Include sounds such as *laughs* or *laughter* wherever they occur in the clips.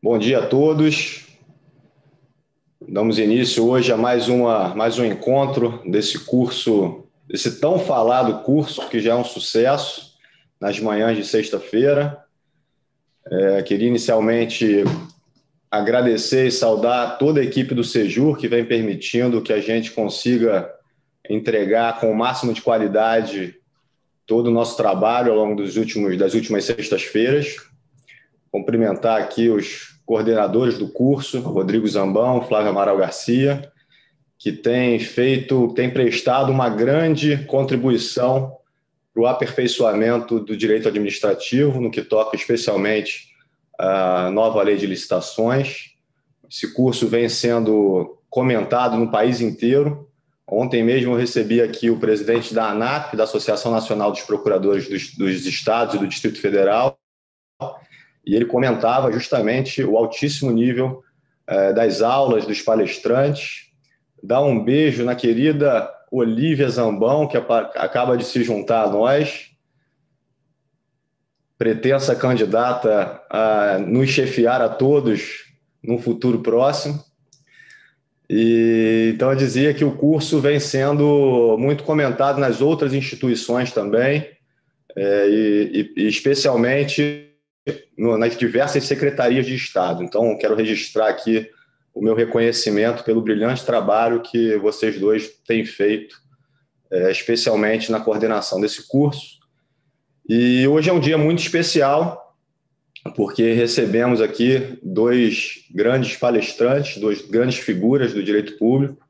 Bom dia a todos. Damos início hoje a mais, uma, mais um encontro desse curso, desse tão falado curso, que já é um sucesso, nas manhãs de sexta-feira. É, queria inicialmente agradecer e saudar toda a equipe do Sejur, que vem permitindo que a gente consiga entregar com o máximo de qualidade todo o nosso trabalho ao longo dos últimos, das últimas sextas-feiras. Cumprimentar aqui os coordenadores do curso, Rodrigo Zambão, Flávio Amaral Garcia, que tem feito, tem prestado uma grande contribuição para o aperfeiçoamento do direito administrativo, no que toca especialmente à nova lei de licitações. Esse curso vem sendo comentado no país inteiro. Ontem mesmo eu recebi aqui o presidente da ANAP, da Associação Nacional dos Procuradores dos, dos Estados e do Distrito Federal, e ele comentava justamente o altíssimo nível eh, das aulas dos palestrantes. Dá um beijo na querida Olivia Zambão, que acaba de se juntar a nós, pretensa candidata a nos chefiar a todos no futuro próximo. E, então, eu dizia que o curso vem sendo muito comentado nas outras instituições também, é, e, e, especialmente nas diversas secretarias de Estado. Então, quero registrar aqui o meu reconhecimento pelo brilhante trabalho que vocês dois têm feito, é, especialmente na coordenação desse curso. E hoje é um dia muito especial, porque recebemos aqui dois grandes palestrantes, duas grandes figuras do direito público.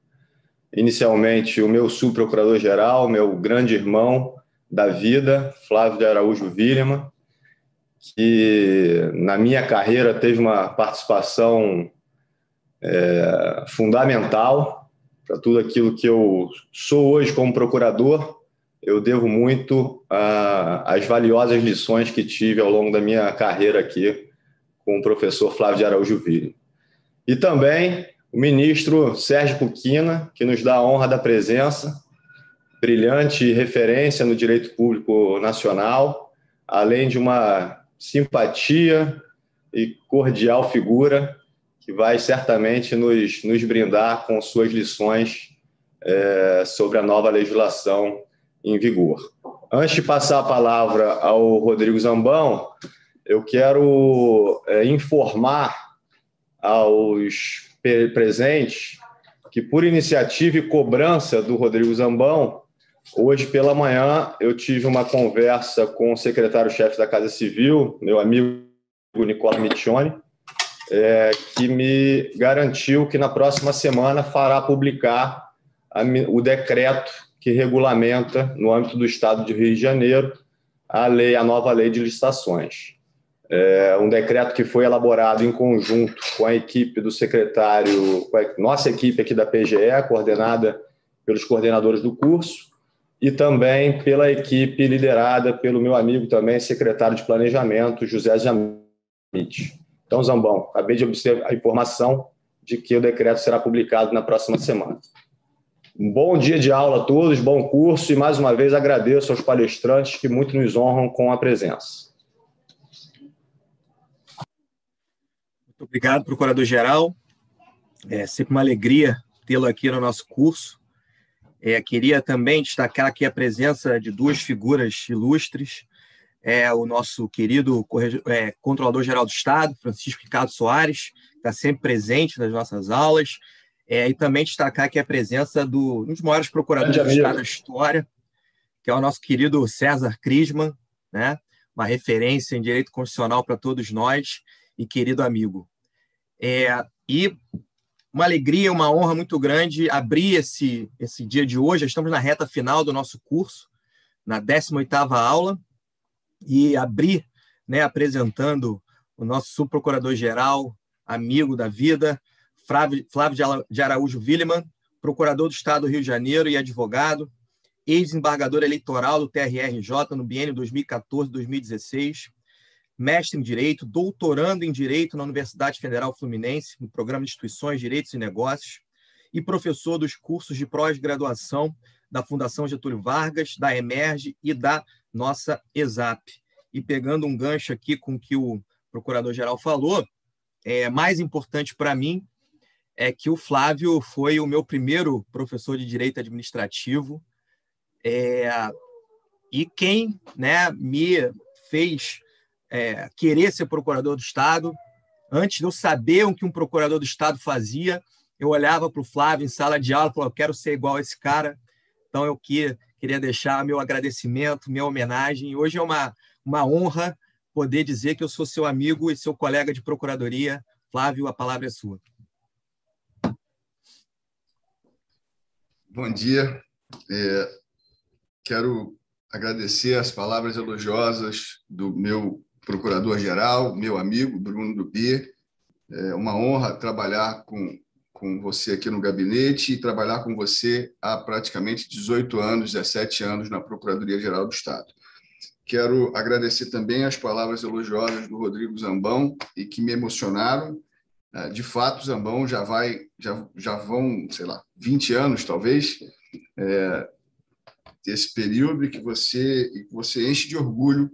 Inicialmente, o meu subprocurador-geral, meu grande irmão da vida, Flávio de Araújo Vilhama, que na minha carreira teve uma participação é, fundamental para tudo aquilo que eu sou hoje como procurador. Eu devo muito às valiosas lições que tive ao longo da minha carreira aqui com o professor Flávio de Araújo Villa. E também o ministro Sérgio Puquina, que nos dá a honra da presença, brilhante referência no direito público nacional, além de uma simpatia e cordial figura que vai certamente nos, nos brindar com suas lições é, sobre a nova legislação em vigor. Antes de passar a palavra ao Rodrigo Zambão, eu quero é, informar aos presentes que, por iniciativa e cobrança do Rodrigo Zambão, Hoje pela manhã eu tive uma conversa com o secretário-chefe da Casa Civil, meu amigo Nicola Michione, é, que me garantiu que na próxima semana fará publicar a, o decreto que regulamenta, no âmbito do Estado de Rio de Janeiro, a lei, a nova lei de licitações. É um decreto que foi elaborado em conjunto com a equipe do secretário, com a nossa equipe aqui da PGE, coordenada pelos coordenadores do curso, e também pela equipe liderada pelo meu amigo também, secretário de Planejamento, José Jamit. Então, Zambão, acabei de obter a informação de que o decreto será publicado na próxima semana. Um bom dia de aula a todos, bom curso e, mais uma vez, agradeço aos palestrantes que muito nos honram com a presença. Muito obrigado, Procurador-Geral. É sempre uma alegria tê-lo aqui no nosso curso. É, queria também destacar aqui a presença de duas figuras ilustres. É o nosso querido é, Controlador-Geral do Estado, Francisco Ricardo Soares, que está sempre presente nas nossas aulas. É, e também destacar aqui a presença do, um dos maiores procuradores do Estado da história, que é o nosso querido César Crisman, né? uma referência em direito constitucional para todos nós e querido amigo. É, e uma alegria, uma honra muito grande abrir esse, esse dia de hoje. Estamos na reta final do nosso curso, na 18ª aula, e abrir né, apresentando o nosso subprocurador-geral, amigo da vida, Flávio, de Araújo Willeman, procurador do Estado do Rio de Janeiro e advogado, ex-embargador eleitoral do TRRJ no biênio 2014-2016, mestre em Direito, doutorando em Direito na Universidade Federal Fluminense, no programa de Instituições, Direitos e Negócios, e professor dos cursos de pós-graduação da Fundação Getúlio Vargas, da Emerge e da nossa ESAP. E pegando um gancho aqui com o que o procurador-geral falou, é, mais importante para mim é que o Flávio foi o meu primeiro professor de direito administrativo é, e quem né, me fez é, querer ser procurador do Estado. Antes de eu saber o que um procurador do Estado fazia, eu olhava para o Flávio em sala de aula e falava: eu quero ser igual a esse cara. Então, eu que, queria deixar meu agradecimento, minha homenagem. Hoje é uma, uma honra poder dizer que eu sou seu amigo e seu colega de procuradoria. Flávio, a palavra é sua. Bom dia. É, quero agradecer as palavras elogiosas do meu procurador-geral, meu amigo Bruno Dubi. É uma honra trabalhar com, com você aqui no gabinete e trabalhar com você há praticamente 18 anos, 17 anos na Procuradoria-Geral do Estado. Quero agradecer também as palavras elogiosas do Rodrigo Zambão e que me emocionaram é, de fato, Zambão já vai, já, já vão, sei lá, 20 anos talvez, é, desse período que você, que você enche de orgulho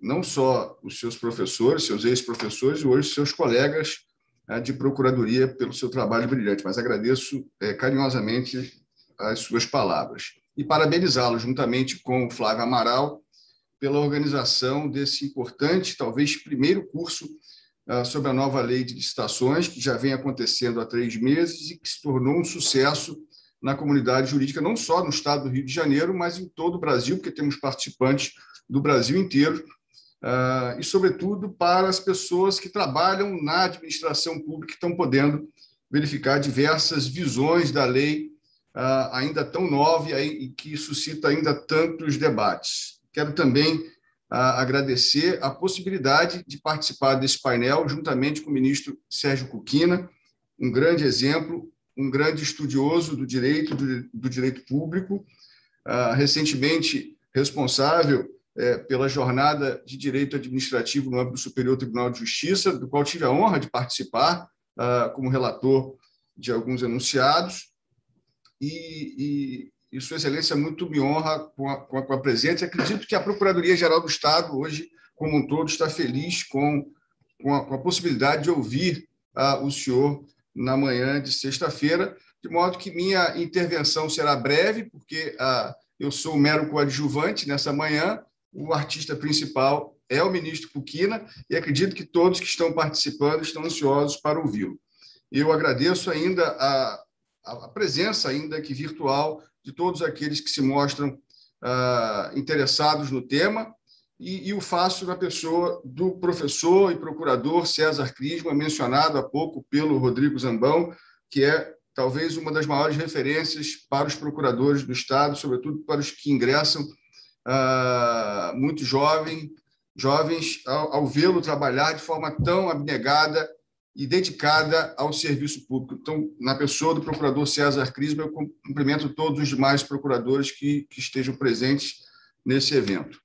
não só os seus professores, seus ex-professores e hoje seus colegas é, de procuradoria pelo seu trabalho brilhante, mas agradeço é, carinhosamente as suas palavras. E parabenizá-lo, juntamente com o Flávio Amaral, pela organização desse importante, talvez primeiro curso ah, sobre a nova lei de licitações, que já vem acontecendo há três meses e que se tornou um sucesso na comunidade jurídica, não só no estado do Rio de Janeiro, mas em todo o Brasil, porque temos participantes do Brasil inteiro, e, sobretudo, para as pessoas que trabalham na administração pública, que estão podendo verificar diversas visões da lei ah, ainda tão nova e que suscita ainda tantos debates. Quero também a agradecer a possibilidade de participar desse painel juntamente com o ministro Sérgio Cuquina, um grande exemplo, um grande estudioso do direito, do, direito público, recentemente responsável é, pela jornada de direito administrativo no âmbito do Superior Tribunal de Justiça, do qual tive a honra de participar uh, como relator de alguns enunciados, e, e Sua Excelência muito me honra com a, com a, com a presença. Acredito que a Procuradoria-Geral do Estado, hoje, como um todo, está feliz com, com, a, com a possibilidade de ouvir uh, o senhor na manhã de sexta-feira, de modo que minha intervenção será breve, porque uh, eu sou um mero coadjuvante nessa manhã, o artista principal é o ministro Puquina, e acredito que todos que estão participando estão ansiosos para ouvi-lo. Eu agradeço ainda a, a presença, ainda que virtual, de todos aqueles que se mostram ah, interessados no tema, e, e, o faço na pessoa do professor e procurador César Crisma, mencionado há pouco pelo Rodrigo Zambão, que é talvez uma das maiores referências para os procuradores do Estado, sobretudo para os que ingressam ah, muito jovem, jovens, ao, ao vê-lo trabalhar de forma tão abnegada e dedicada ao serviço público. Então, na pessoa do procurador César Crisma, eu cumprimento todos os demais procuradores que, que estejam presentes nesse evento.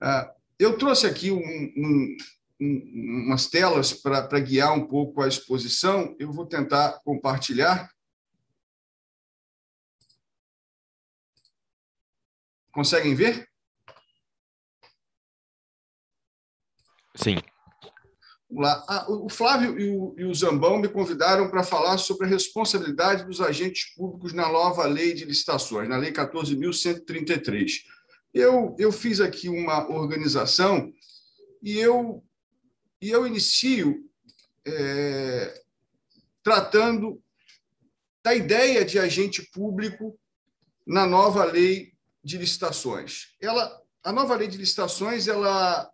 Ah, eu trouxe aqui um, um, um, umas telas para guiar um pouco a exposição. Eu vou tentar compartilhar. Conseguem ver? Sim. lá. Ah, o Flávio e o, e o Zambão me convidaram para falar sobre a responsabilidade dos agentes públicos na nova lei de licitações, na Lei 14.133. Eu, eu fiz aqui uma organização e eu, e eu inicio é, tratando da ideia de agente público na nova lei de licitações. Ela, a nova lei de licitações ela,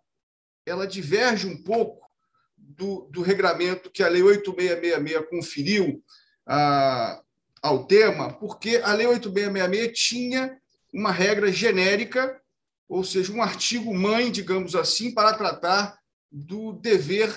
ela diverge um pouco do, do regramento que a Lei 8666 conferiu ah, ao tema, porque a Lei 8666 tinha uma regra genérica, ou seja, um artigo mãe, digamos assim, para tratar do dever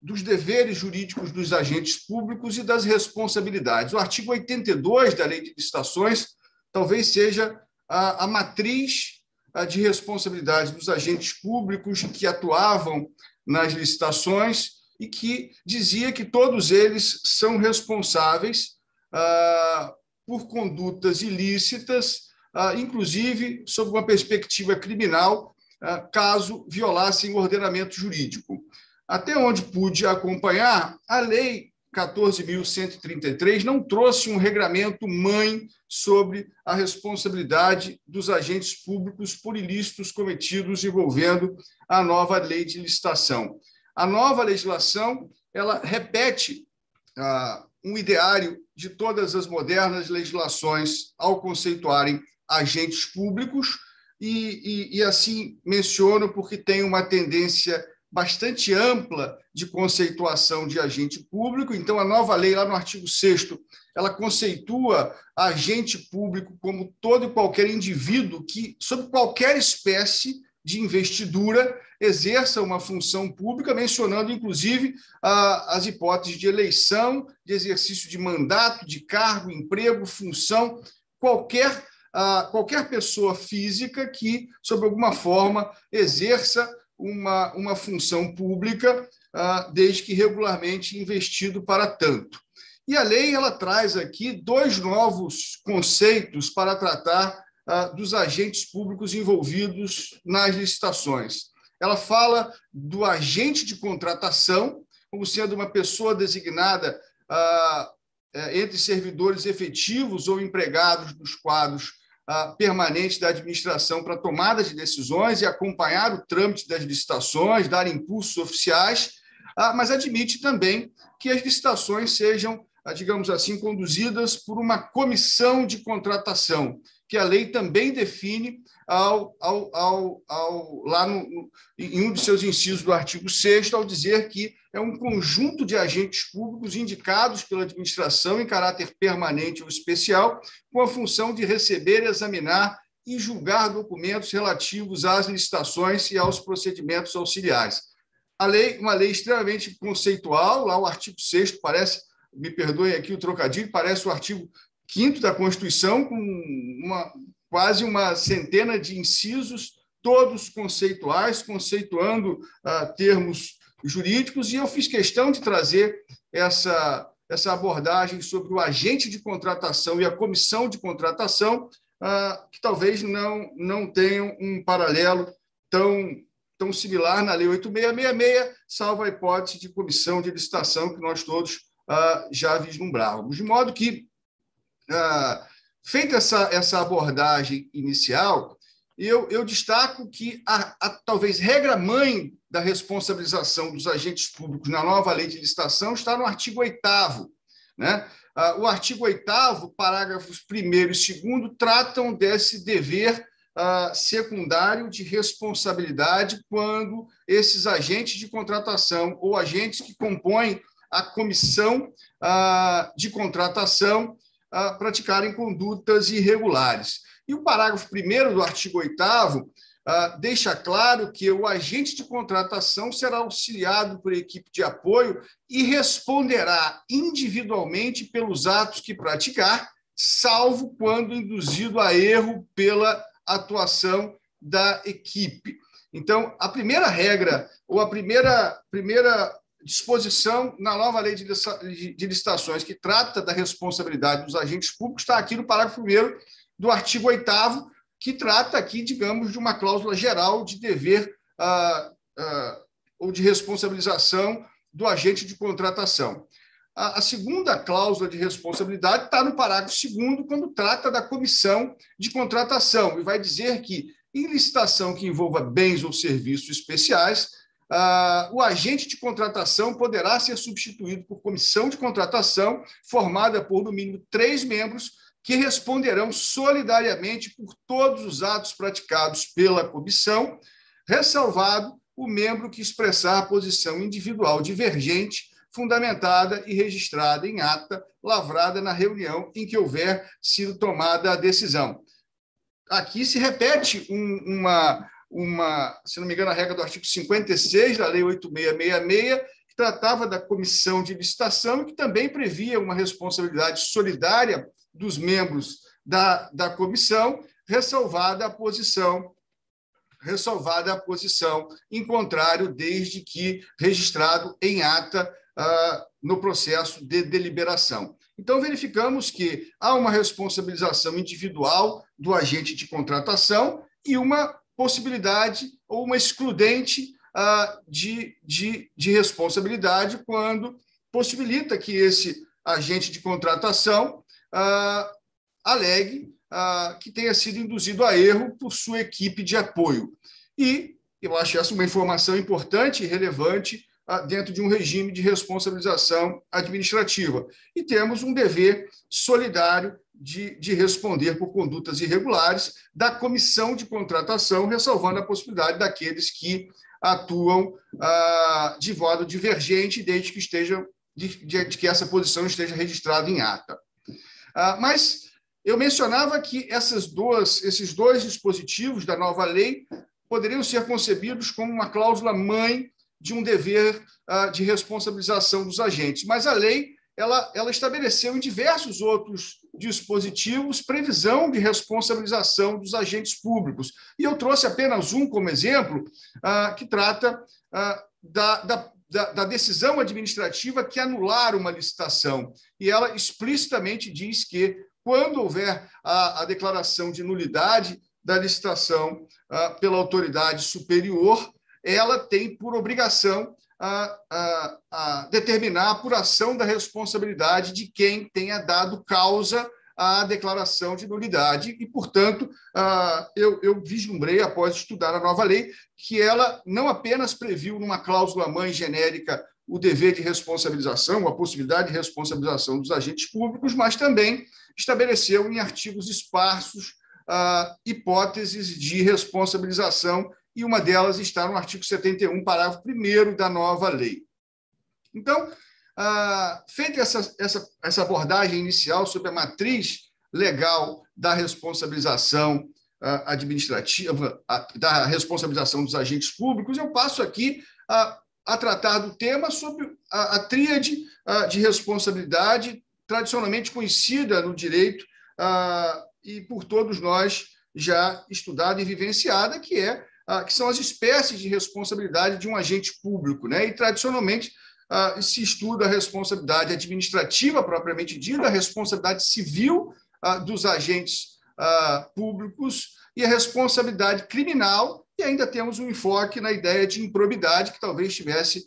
dos deveres jurídicos dos agentes públicos e das responsabilidades. O artigo 82 da Lei de Licitações talvez seja a, a matriz de responsabilidade dos agentes públicos que atuavam nas licitações e que dizia que todos eles são responsáveis ah, por condutas ilícitas, ah, inclusive sob uma perspectiva criminal, ah, caso violassem o ordenamento jurídico. até onde pude acompanhar, a lei 14.133 não trouxe um regramento mãe sobre a responsabilidade dos agentes públicos por ilícitos cometidos envolvendo a nova lei de licitação. A nova legislação ela repete ah, um ideário de todas as modernas legislações ao conceituarem agentes públicos e, e, e assim menciono porque tem uma tendência bastante ampla de conceituação de agente público. Então, a nova lei, lá no artigo 6, ela conceitua agente público como todo e qualquer indivíduo que, sob qualquer espécie de investidura, exerça uma função pública, mencionando, inclusive, as hipóteses de eleição, de exercício de mandato, de cargo, emprego, função, qualquer, qualquer pessoa física que, sob alguma forma, exerça uma, uma função pública, ah, desde que regularmente investido para tanto. E a lei ela traz aqui dois novos conceitos para tratar ah, dos agentes públicos envolvidos nas licitações. Ela fala do agente de contratação, como sendo uma pessoa designada ah, eh, entre servidores efetivos ou empregados dos quadros permanente da administração para tomada de decisões e acompanhar o trâmite das licitações, dar impulsos oficiais, ah, mas admite também que as licitações sejam, ah, digamos assim, conduzidas por uma comissão de contratação, que a lei também define ao, ao, ao, ao lá no, em um de seus incisos do artigo 6 ao dizer que é um conjunto de agentes públicos indicados pela administração em caráter permanente ou especial, com a função de receber, examinar e julgar documentos relativos às licitações e aos procedimentos auxiliares. A lei, uma lei extremamente conceitual, lá o artigo 6 parece, me perdoem aqui o trocadilho, parece o artigo 5 da Constituição, com uma, quase uma centena de incisos, todos conceituais, conceituando uh, termos jurídicos, e eu fiz questão de trazer essa, essa abordagem sobre o agente de contratação e a comissão de contratação, uh, que talvez não, não tenham um paralelo tão, tão similar na Lei 8666, salvo a hipótese de comissão de licitação que nós todos uh, já vislumbrávamos. De modo que, uh, feita essa, essa abordagem inicial, eu, eu destaco que a, a, talvez regra mãe da responsabilização dos agentes públicos na nova lei de licitação está no artigo 8 né? Ah, o artigo 8 parágrafos 1 e 2 tratam desse dever ah, secundário de responsabilidade quando esses agentes de contratação ou agentes que compõem a comissão ah, de contratação praticarem condutas irregulares. E o parágrafo 1 do artigo 8 Uh, deixa claro que o agente de contratação será auxiliado por equipe de apoio e responderá individualmente pelos atos que praticar, salvo quando induzido a erro pela atuação da equipe. Então, a primeira regra, ou a primeira, primeira disposição na nova lei de licitações que trata da responsabilidade dos agentes públicos está aqui no parágrafo 1 do artigo 8 que trata aqui, digamos, de uma cláusula geral de dever ah, ah, ou de responsabilização do agente de contratação. A, a segunda cláusula de responsabilidade está no parágrafo 2 quando trata da comissão de contratação, e vai dizer que, em licitação que envolva bens ou serviços especiais, ah, o agente de contratação poderá ser substituído por comissão de contratação formada por, no mínimo, três membros que responderão solidariamente por todos os atos praticados pela comissão, ressalvado o membro que expressar posição individual divergente, fundamentada e registrada em ata, lavrada na reunião em que houver sido tomada a decisão. Aqui se repete um, uma, uma, se não me engano, a regra do artigo 56 da Lei 8666, que tratava da comissão de licitação, que também previa uma responsabilidade solidária dos membros da, da comissão, ressalvada a posição ressalvada a posição em contrário, desde que registrado em ata ah, no processo de deliberação. Então, verificamos que há uma responsabilização individual do agente de contratação e uma possibilidade ou uma excludente ah, de, de, de responsabilidade quando possibilita que esse agente de contratação ah, alegue ah, que tenha sido induzido a erro por sua equipe de apoio. E eu acho essa uma informação importante e relevante dentro de um regime de responsabilização administrativa. E temos um dever solidário de, de responder por condutas irregulares da comissão de contratação, ressalvando a possibilidade daqueles que atuam ah, de modo divergente, desde que esteja de, de, que essa posição esteja registrada em ata. Ah, mas eu mencionava que essas duas, esses dois dispositivos da nova lei poderiam ser concebidos como uma cláusula mãe de um dever ah, de responsabilização dos agentes. Mas a lei ela, ela estabeleceu em diversos outros dispositivos previsão de responsabilização dos agentes públicos. E eu trouxe apenas um como exemplo, ah, que trata ah, da, da, da, decisão administrativa que anular uma licitação. E ela explicitamente diz que, quando houver a, a declaração de nulidade da licitação pela autoridade superior, ela tem por obrigação a, a, a, determinar a apuração da responsabilidade de quem tenha dado causa à declaração de nulidade. E, portanto, eu, eu vislumbrei, após estudar a nova lei, que ela não apenas previu numa cláusula mãe genérica o dever de responsabilização, a possibilidade de responsabilização dos agentes públicos, mas também estabeleceu em artigos esparsos hipóteses de responsabilização e uma delas está no artigo 71, parágrafo 1 da nova lei. Então, ah, feita essa, essa, essa abordagem inicial sobre a matriz legal da responsabilização ah, administrativa, da responsabilização dos agentes públicos, eu passo aqui a, a tratar do tema sobre a, a tríade ah, de responsabilidade tradicionalmente conhecida no direito e por todos nós já estudada e vivenciada, que é ah, que são as espécies de responsabilidade de um agente público. Né? E, tradicionalmente, ah, se estuda a responsabilidade administrativa propriamente dita, a responsabilidade civil ah, dos agentes públicos e a responsabilidade criminal, e ainda temos um enfoque na ideia de improbidade, que talvez estivesse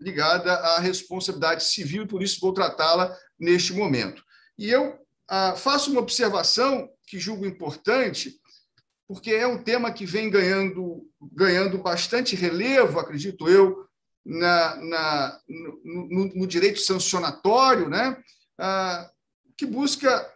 ligada à responsabilidade civil, por isso vou tratá-la neste momento. E eu faço uma observação que julgo importante, porque é um tema que vem ganhando, ganhando bastante relevo, acredito eu, na, na no, no, direito sancionatório, né? Ah, que busca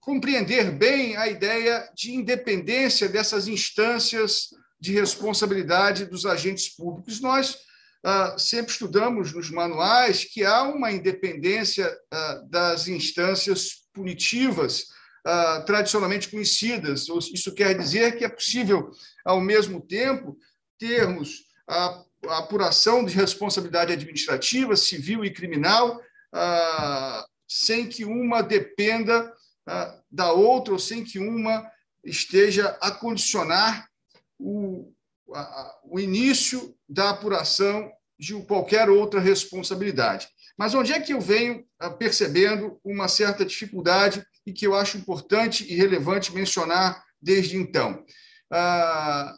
compreender bem a ideia de independência dessas instâncias de responsabilidade dos agentes públicos. Nós ah, sempre estudamos nos manuais que há uma independência ah, das instâncias punitivas uh, tradicionalmente conhecidas. Isso quer dizer que é possível, ao mesmo tempo, termos a, apuração de responsabilidade administrativa, civil e criminal, uh, sem que uma dependa uh, da outra ou sem que uma esteja a condicionar o, a, o início da apuração de qualquer outra responsabilidade. Mas onde é que eu venho percebendo uma certa dificuldade e que eu acho importante e relevante mencionar desde então. Ah,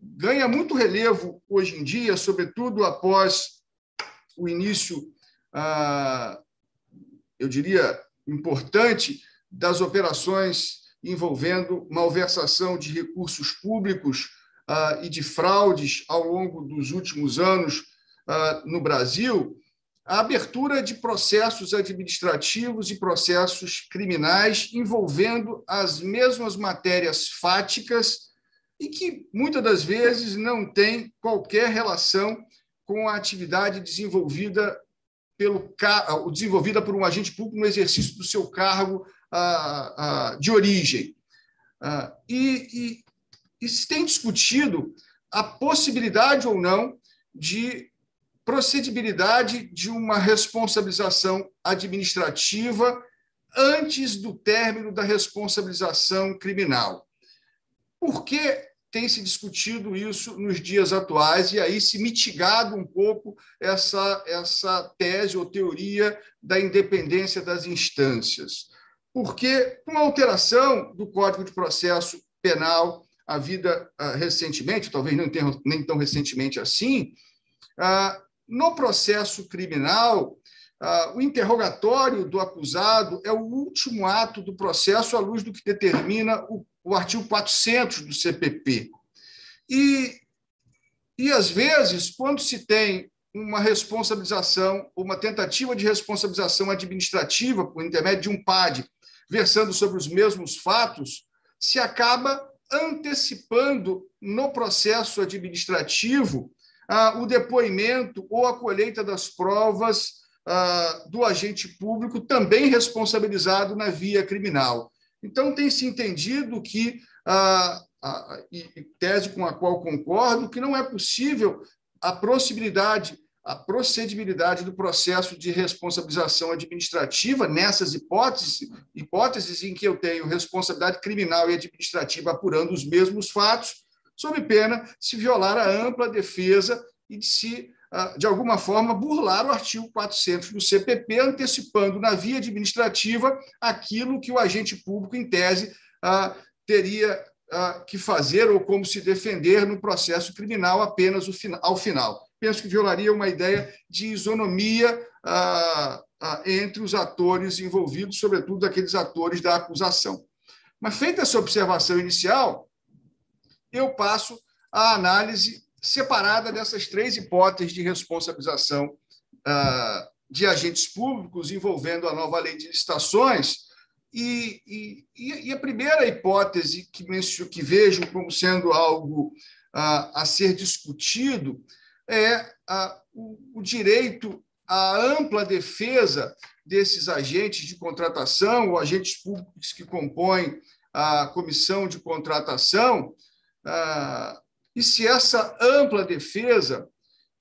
ganha muito relevo hoje em dia, sobretudo após o início, ah, eu diria, importante das operações envolvendo malversação de recursos públicos ah, e de fraudes ao longo dos últimos anos no Brasil, a abertura de processos administrativos e processos criminais envolvendo as mesmas matérias fáticas e que muitas das vezes não têm qualquer relação com a atividade desenvolvida pelo desenvolvida por um agente público no exercício do seu cargo de origem. Ah, e, e, e se tem discutido a possibilidade ou não de procedibilidade de uma responsabilização administrativa antes do término da responsabilização criminal. Por que tem se discutido isso nos dias atuais e aí se mitigado um pouco essa, essa tese ou teoria da independência das instâncias? Porque, com a alteração do Código de Processo Penal a vida uh, recentemente, talvez não nem tão recentemente assim, uh, no processo criminal, uh, o interrogatório do acusado é o último ato do processo à luz do que determina o, o artigo 400 do CPP. E, e, às vezes, quando se tem uma responsabilização, uma tentativa de responsabilização administrativa por intermédio de um PAD, versando sobre os mesmos fatos, se acaba antecipando no processo administrativo ah, o depoimento ou a colheita das provas ah, do agente público, também responsabilizado na via criminal. Então, tem se entendido que, ah, e tese com a qual concordo, que não é possível a possibilidade a procedibilidade do processo de responsabilização administrativa nessas hipóteses, hipóteses em que eu tenho responsabilidade criminal e administrativa apurando os mesmos fatos, sob pena se violar a ampla defesa e de se, ah, de alguma forma, burlar o artigo 400 do CPP, antecipando na via administrativa aquilo que o agente público, em tese, ah, teria ah, que fazer ou como se defender no processo criminal apenas ao final penso que violaria uma ideia de isonomia entre os atores envolvidos, sobretudo aqueles atores da acusação. Mas, feita essa observação inicial, eu passo à análise separada dessas três hipóteses de responsabilização ah, de agentes públicos envolvendo a nova lei de licitações. E, e, e a primeira hipótese que, que vejo como sendo algo a ser discutido é a, o, o direito à ampla defesa desses agentes de contratação ou agentes públicos que compõem a comissão de contratação, ah, e se essa ampla defesa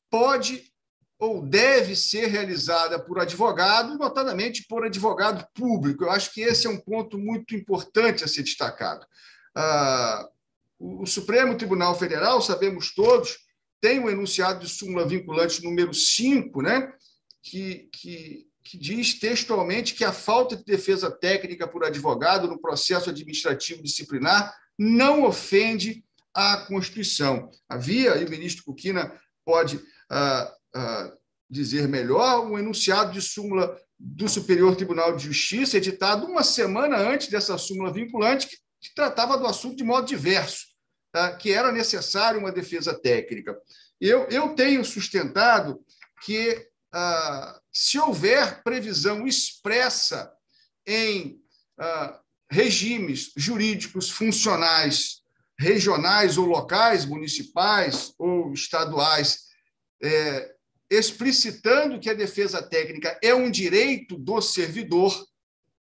pode ou deve ser realizada por advogado, notadamente por advogado público. Eu acho que esse é um ponto muito importante a ser destacado. Ah, o Supremo Tribunal Federal, sabemos todos, tem o enunciado de súmula vinculante número 5, né, que, que, que diz textualmente que a falta de defesa técnica por advogado no processo administrativo disciplinar não ofende a Constituição. Havia, e o ministro Cuquina pode ah, ah, dizer melhor, um enunciado de súmula do Superior Tribunal de Justiça, editado uma semana antes dessa súmula vinculante, que, tratava do assunto de modo diverso. Tá? que era necessária uma defesa técnica. Eu, eu tenho sustentado que, ah, se houver previsão expressa em ah, regimes jurídicos funcionais regionais ou locais, municipais ou estaduais, é, explicitando que a defesa técnica é um direito do servidor,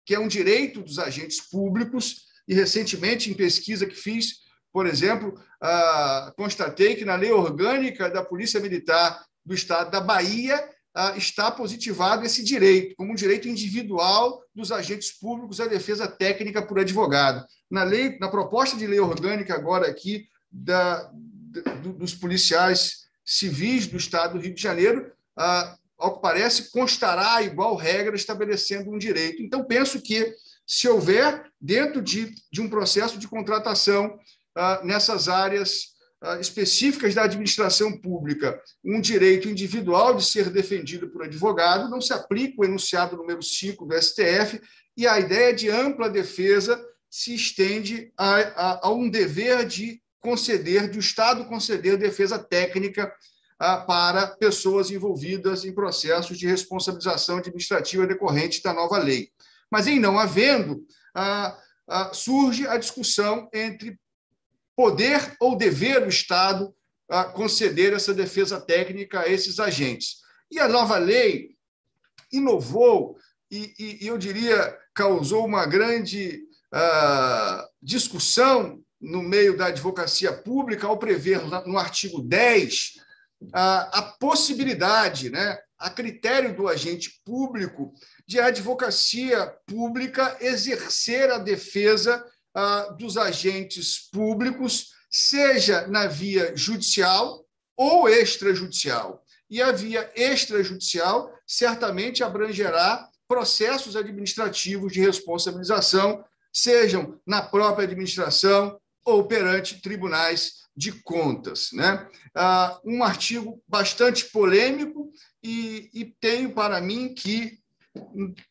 que é um direito dos agentes públicos, e recentemente, em pesquisa que fiz, por exemplo, ah, constatei que na lei orgânica da Polícia Militar do Estado da Bahia ah, está positivado esse direito, como um direito individual dos agentes públicos à defesa técnica por advogado. Na, lei, na proposta de lei orgânica, agora aqui, da, dos policiais civis do Estado do Rio de Janeiro, ao que parece, constará igual regra estabelecendo um direito. Então, penso que, se houver, dentro de, de um processo de contratação, nessas áreas específicas da administração pública um direito individual de ser defendido por advogado, não se aplica o enunciado número 5 do STF e a ideia de ampla defesa se estende a, a, a um dever de conceder, de o Estado conceder defesa técnica ah, para pessoas envolvidas em processos de responsabilização administrativa decorrente da nova lei. Mas, em não havendo, surge a discussão entre poder ou dever do Estado conceder essa defesa técnica a esses agentes. E a nova lei inovou e, e, e eu diria, causou uma grande uh, discussão no meio da advocacia pública ao prever no artigo 10 uh, a possibilidade, né, a critério do agente público, de a advocacia pública exercer a defesa ah, dos agentes públicos, seja na via judicial ou extrajudicial. E a via extrajudicial certamente abrangerá processos administrativos de responsabilização, sejam na própria administração ou perante tribunais de contas. Né? Ah, um artigo bastante polêmico e, e tenho para mim que,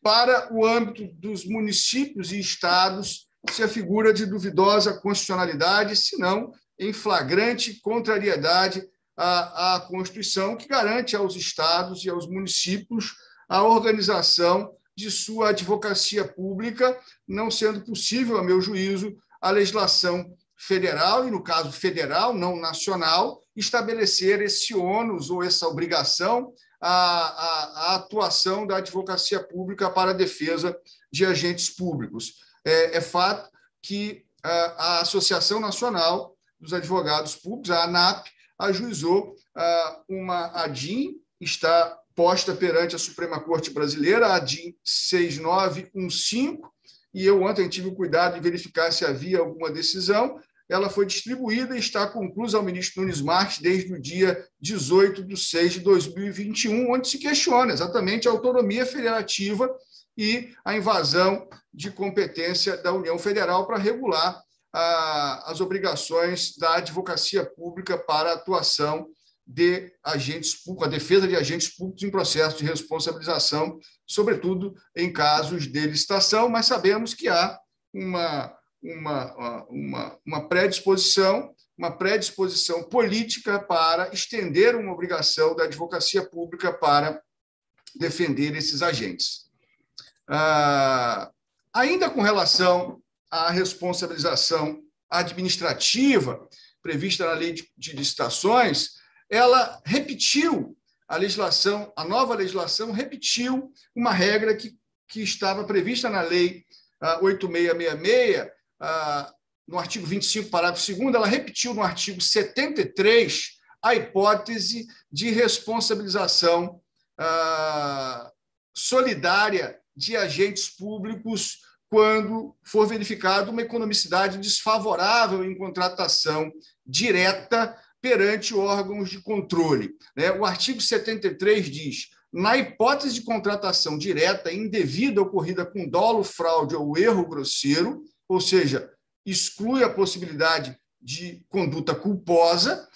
para o âmbito dos municípios e estados, se a figura de duvidosa constitucionalidade, se não em flagrante contrariedade à, à Constituição, que garante aos estados e aos municípios a organização de sua advocacia pública, não sendo possível, a meu juízo, a legislação federal, e no caso federal, não nacional, estabelecer esse ônus ou essa obrigação à, à, à atuação da advocacia pública para a defesa de agentes públicos. É, é fato que a, a, Associação Nacional dos Advogados Públicos, a ANAP, ajuizou a, uma ADIM, está posta perante a Suprema Corte Brasileira, a DIN 6915, e eu ontem tive o cuidado de verificar se havia alguma decisão. Ela foi distribuída e está conclusa ao ministro Nunes Marques desde o dia 18 de 6 de 2021, onde se questiona exatamente a autonomia federativa e a invasão de competência da União Federal para regular ah, as obrigações da advocacia pública para a atuação de agentes públicos, a defesa de agentes públicos em processo de responsabilização, sobretudo em casos de licitação, mas sabemos que há uma, uma, uma, uma predisposição, uma predisposição política para estender uma obrigação da advocacia pública para defender esses agentes. Ah, ainda com relação à responsabilização administrativa prevista na lei de, licitações, ela repetiu a legislação, a nova legislação repetiu uma regra que, que estava prevista na lei uh, 8666, uh, no artigo 25, parágrafo 2 ela repetiu no artigo 73 a hipótese de responsabilização uh, solidária de agentes públicos quando for verificada uma economicidade desfavorável em contratação direta perante órgãos de controle. Né? O artigo 73 diz: na hipótese de contratação direta indevida ocorrida com dolo, fraude ou erro grosseiro, ou seja, exclui a possibilidade de conduta culposa,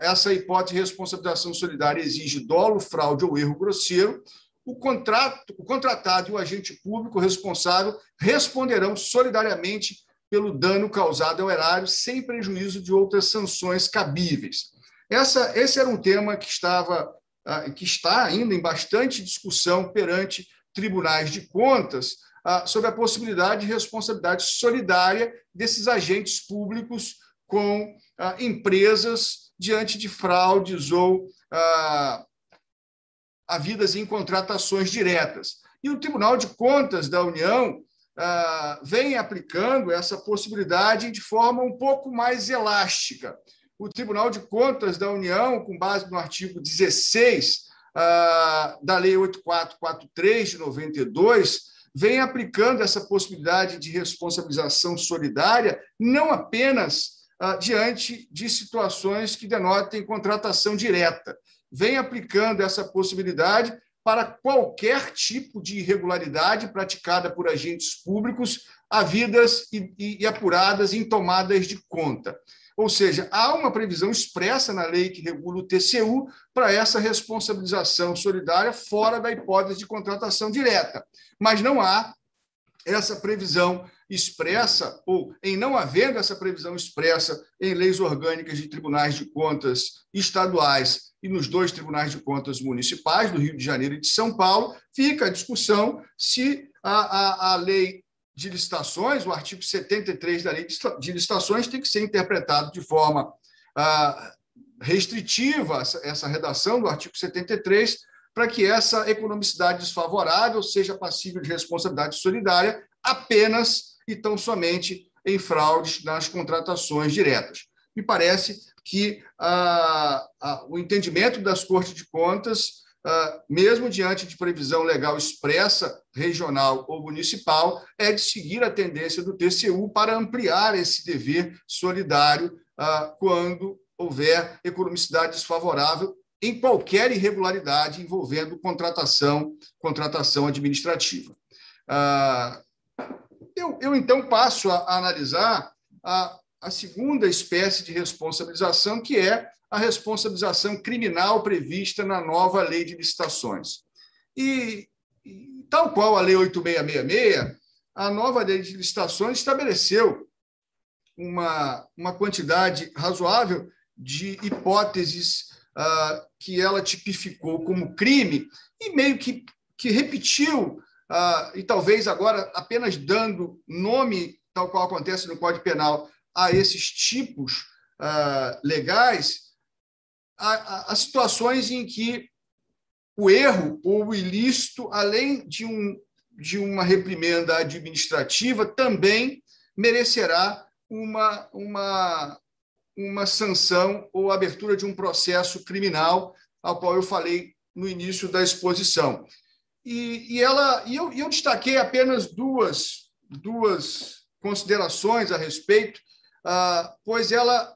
essa hipótese de responsabilização solidária exige dolo, fraude ou erro grosseiro, o, contrato, o contratado e o agente público responsável responderão solidariamente pelo dano causado ao erário, sem prejuízo de outras sanções cabíveis. Essa, esse era um tema que estava ah, que está ainda em bastante discussão perante tribunais de contas ah, sobre a possibilidade de responsabilidade solidária desses agentes públicos com ah, empresas diante de fraudes ou havidas em contratações diretas. E o Tribunal de Contas da União ah, vem aplicando essa possibilidade de forma um pouco mais elástica. O Tribunal de Contas da União, com base no artigo 16 ah, da Lei 8443 de 92, vem aplicando essa possibilidade de responsabilização solidária não apenas ah, diante de situações que denotem contratação direta, vem aplicando essa possibilidade para qualquer tipo de irregularidade praticada por agentes públicos, havidas e, e, e apuradas em tomadas de conta. Ou seja, há uma previsão expressa na lei que regula o TCU para essa responsabilização solidária fora da hipótese de contratação direta. Mas não há essa previsão expressa, ou em não havendo essa previsão expressa em leis orgânicas de tribunais de contas estaduais e nos dois tribunais de contas municipais, do Rio de Janeiro e de São Paulo, fica a discussão se a, a, a lei de licitações, o artigo 73 da lei de licitações, tem que ser interpretado de forma ah, restritiva, essa, essa redação do artigo 73, para que essa economicidade desfavorável seja passível de responsabilidade solidária apenas e tão somente em fraudes nas contratações diretas. Me parece que ah, ah, o entendimento das Cortes de Contas, ah, mesmo diante de previsão legal expressa, regional ou municipal, é de seguir a tendência do TCU para ampliar esse dever solidário ah, quando houver economicidade desfavorável em qualquer irregularidade envolvendo contratação, contratação administrativa. Ah, eu, eu, então passo a, a analisar a, a segunda espécie de responsabilização, que é a responsabilização criminal prevista na nova lei de licitações. E, e tal qual a lei 8666, a nova lei de licitações estabeleceu uma, uma quantidade razoável de hipóteses uh, que ela tipificou como crime e meio que, que repetiu, uh, e talvez agora apenas dando nome, tal qual acontece no Código Penal, a esses tipos uh, legais, as situações em que o erro ou o ilícito, além de, um, de uma reprimenda administrativa, também merecerá uma, uma, uma sanção ou abertura de um processo criminal, ao qual eu falei no início da exposição. E, e ela, e eu, eu destaquei apenas duas, duas considerações a respeito, ah, pois ela,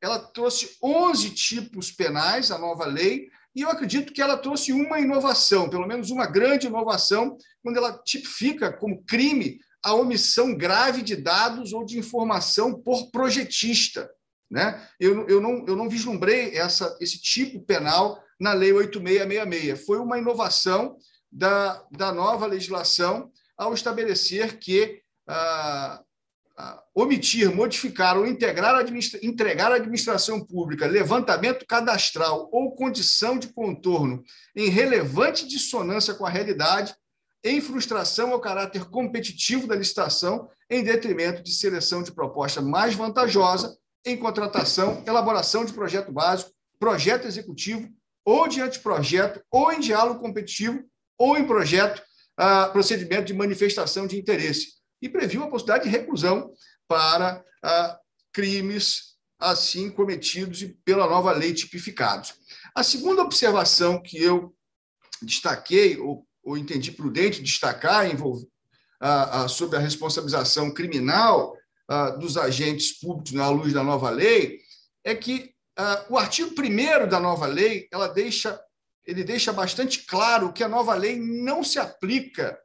ela trouxe 11 tipos penais, a nova lei, e eu acredito que ela trouxe uma inovação, pelo menos uma grande inovação, quando ela tipifica como crime a omissão grave de dados ou de informação por projetista. Né? Eu, eu, não, eu não vislumbrei essa, esse tipo penal na Lei 8666. Foi uma inovação da, da nova legislação ao estabelecer que ah, omitir, modificar ou integrar administra entregar à administração pública levantamento cadastral ou condição de contorno em relevante dissonância com a realidade, em frustração ao caráter competitivo da licitação, em detrimento de seleção de proposta mais vantajosa, em contratação, elaboração de projeto básico, projeto executivo, ou de anteprojeto, ou em diálogo competitivo, ou em projeto, ah, procedimento de manifestação de interesse e previu a possibilidade de reclusão para ah, crimes assim cometidos pela nova lei tipificados. A segunda observação que eu destaquei, ou, ou entendi prudente destacar, envolve, ah, sobre a responsabilização criminal dos agentes públicos na luz da nova lei, é que o artigo 1 da nova lei ela deixa, ele deixa bastante claro que a nova lei não se aplica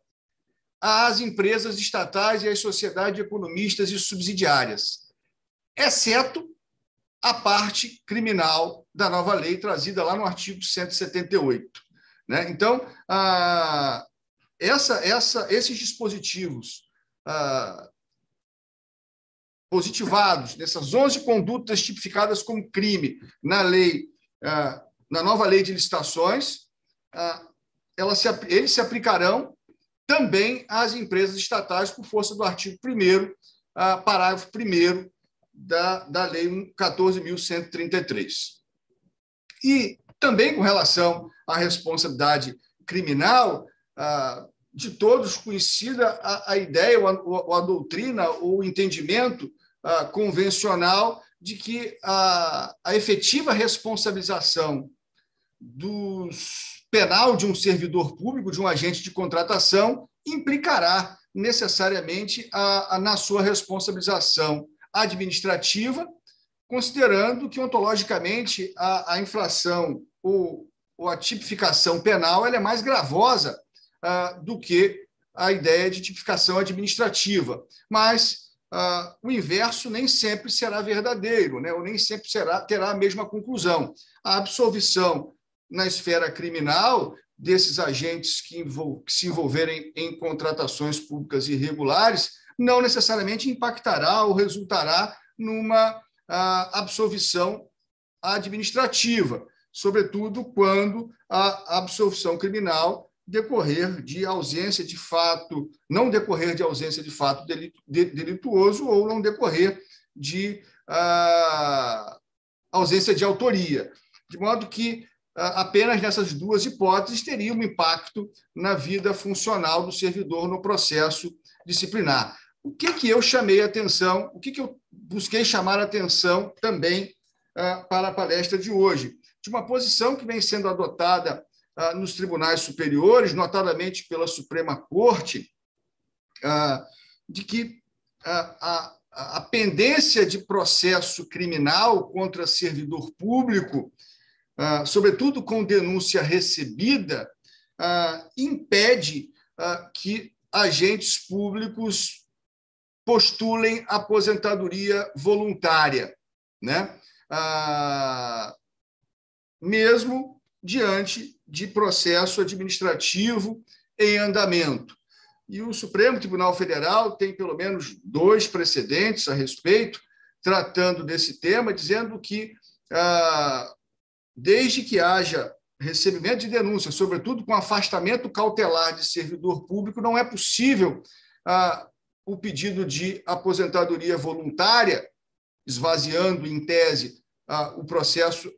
às empresas estatais e às sociedades economistas e subsidiárias, exceto a parte criminal da nova lei trazida lá no artigo 178. Né? Então, ah, essa, essa, esses dispositivos ah, positivados nessas 11 condutas tipificadas como crime na lei, ah, na nova lei de licitações, ah, se, eles se aplicarão também às empresas estatais por força do artigo 1 parágrafo 1 da, da Lei 14.133. E também com relação à responsabilidade criminal, de todos conhecida a, a ideia, ou a, a, doutrina, ou o entendimento convencional de que a, a efetiva responsabilização dos penal de um servidor público, de um agente de contratação, implicará necessariamente a, a, na sua responsabilização administrativa, considerando que, ontologicamente, a, a inflação ou, ou, a tipificação penal é mais gravosa ah, do que a ideia de tipificação administrativa. Mas ah, o inverso nem sempre será verdadeiro, né? ou nem sempre será, terá a mesma conclusão. A absolvição na esfera criminal desses agentes que, que, se envolverem em contratações públicas irregulares não necessariamente impactará ou resultará numa ah, absolvição administrativa, sobretudo quando a absolvição criminal decorrer de ausência de fato, não decorrer de ausência de fato delituoso ou não decorrer de ah, ausência de autoria. De modo que apenas nessas duas hipóteses teria um impacto na vida funcional do servidor no processo disciplinar. O que, que eu chamei atenção, o que, que eu busquei chamar atenção também uh, para a palestra de hoje? De uma posição que vem sendo adotada uh, nos tribunais superiores, notadamente pela Suprema Corte, uh, de que a, a pendência de processo criminal contra servidor público ah, sobretudo com denúncia recebida, ah, impede ah, que agentes públicos postulem aposentadoria voluntária, né? Mesmo diante de processo administrativo em andamento. E o Supremo Tribunal Federal tem pelo menos dois precedentes a respeito, tratando desse tema, dizendo que, desde que haja recebimento de denúncia, sobretudo com afastamento cautelar de servidor público, não é possível ah, o pedido de aposentadoria voluntária, esvaziando, em tese, ah, o processo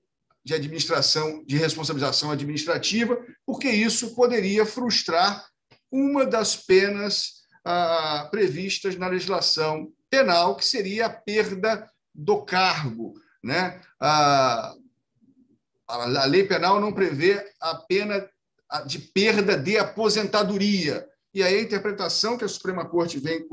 de administração, de responsabilização administrativa, porque isso poderia frustrar uma das penas ah, previstas na legislação penal, que seria a perda do cargo. Né? Ah, a lei penal não prevê a pena de perda de aposentadoria. E aí a interpretação que a Suprema Corte vem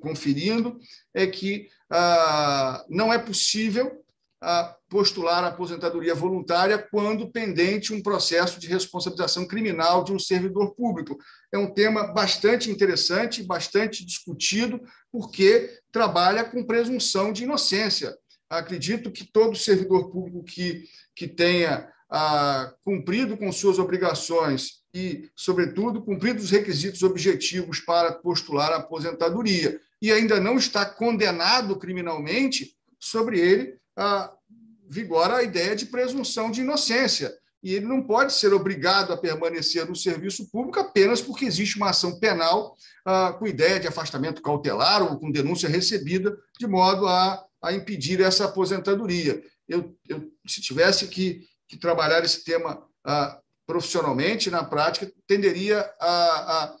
conferindo é que ah, não é possível ah, postular a aposentadoria voluntária quando pendente um processo de responsabilização criminal de um servidor público. É um tema bastante interessante, bastante discutido, porque trabalha com presunção de inocência. Acredito que todo servidor público que, que tenha ah, cumprido com suas obrigações e, sobretudo, cumprido os requisitos objetivos para postular a aposentadoria e ainda não está condenado criminalmente, sobre ele ah, vigora a ideia de presunção de inocência. E ele não pode ser obrigado a permanecer no serviço público apenas porque existe uma ação penal ah, com ideia de afastamento cautelar ou com denúncia recebida, de modo a, a impedir essa aposentadoria. Eu, eu se tivesse que, que trabalhar esse tema ah, profissionalmente, na prática, tenderia a, a,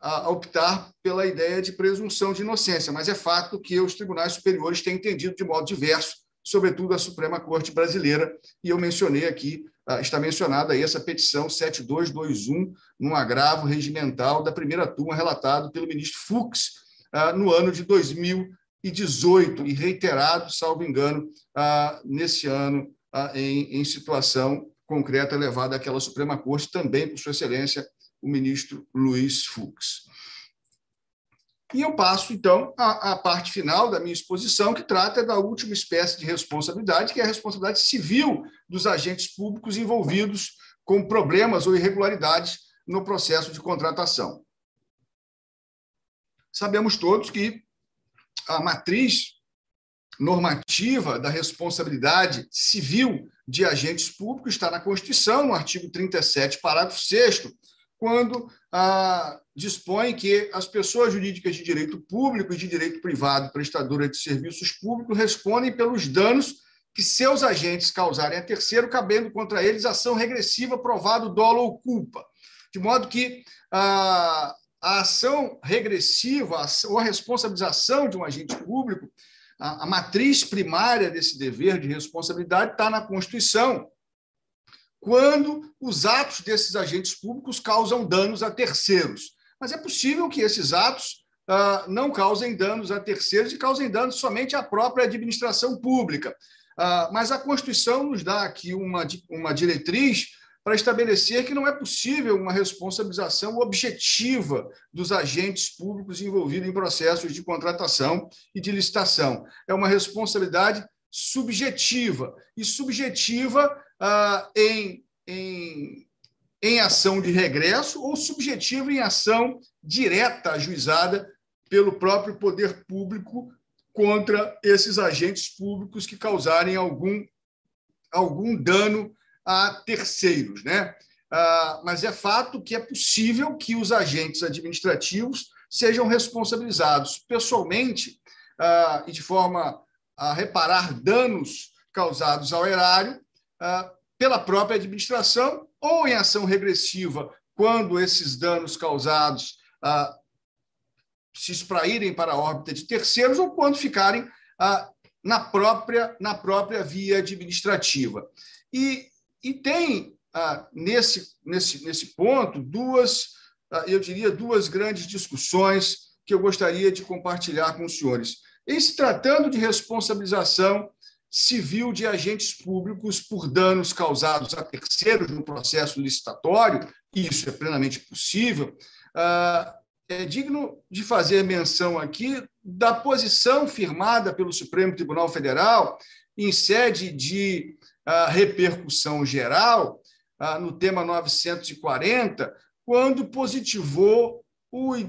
a, optar pela ideia de presunção de inocência, mas é fato que os tribunais superiores têm entendido de modo diverso, sobretudo a Suprema Corte Brasileira, e eu mencionei aqui, ah, está mencionada aí essa petição 7221, num agravo regimental da primeira turma, relatado pelo ministro Fux ah, no ano de 2018, e reiterado, salvo engano, nesse ano, em, situação concreta levada àquela Suprema Corte, também por Sua Excelência, o ministro Luiz Fux. E eu passo, então, à, à, parte final da minha exposição, que trata da última espécie de responsabilidade, que é a responsabilidade civil dos agentes públicos envolvidos com problemas ou irregularidades no processo de contratação. Sabemos todos que a matriz normativa da responsabilidade civil de agentes públicos está na Constituição, no artigo 37, parágrafo 6, quando ah, dispõe que as pessoas jurídicas de direito público e de direito privado prestadoras de serviços públicos respondem pelos danos que seus agentes causarem a terceiro, cabendo contra eles ação regressiva provado dolo ou culpa. De modo que ah, a ação regressiva ou a responsabilização de um agente público a, a matriz primária desse dever de responsabilidade está na Constituição, quando os atos desses agentes públicos causam danos a terceiros. Mas é possível que esses atos ah, não causem danos a terceiros e causem danos somente à própria administração pública. Ah, mas a Constituição nos dá aqui uma, uma diretriz para estabelecer que não é possível uma responsabilização objetiva dos agentes públicos envolvidos em processos de contratação e de licitação. É uma responsabilidade subjetiva, e subjetiva ah, em, em, em ação de regresso ou subjetiva em ação direta ajuizada pelo próprio poder público contra esses agentes públicos que causarem algum, algum dano a terceiros. Né? Ah, mas é fato que é possível que os agentes administrativos sejam responsabilizados pessoalmente ah, e de forma a reparar danos causados ao erário ah, pela própria administração ou em ação regressiva, quando esses danos causados se espraírem para a órbita de terceiros ou quando ficarem na própria, na própria via administrativa. E e tem, ah, nesse, nesse, nesse ponto, duas, ah, eu diria, duas grandes discussões que eu gostaria de compartilhar com os senhores. Em se tratando de responsabilização civil de agentes públicos por danos causados a terceiros no processo licitatório, isso é plenamente possível, ah, é digno de fazer menção aqui da posição firmada pelo Supremo Tribunal Federal em sede de uh, repercussão geral uh, no tema 940, quando positivou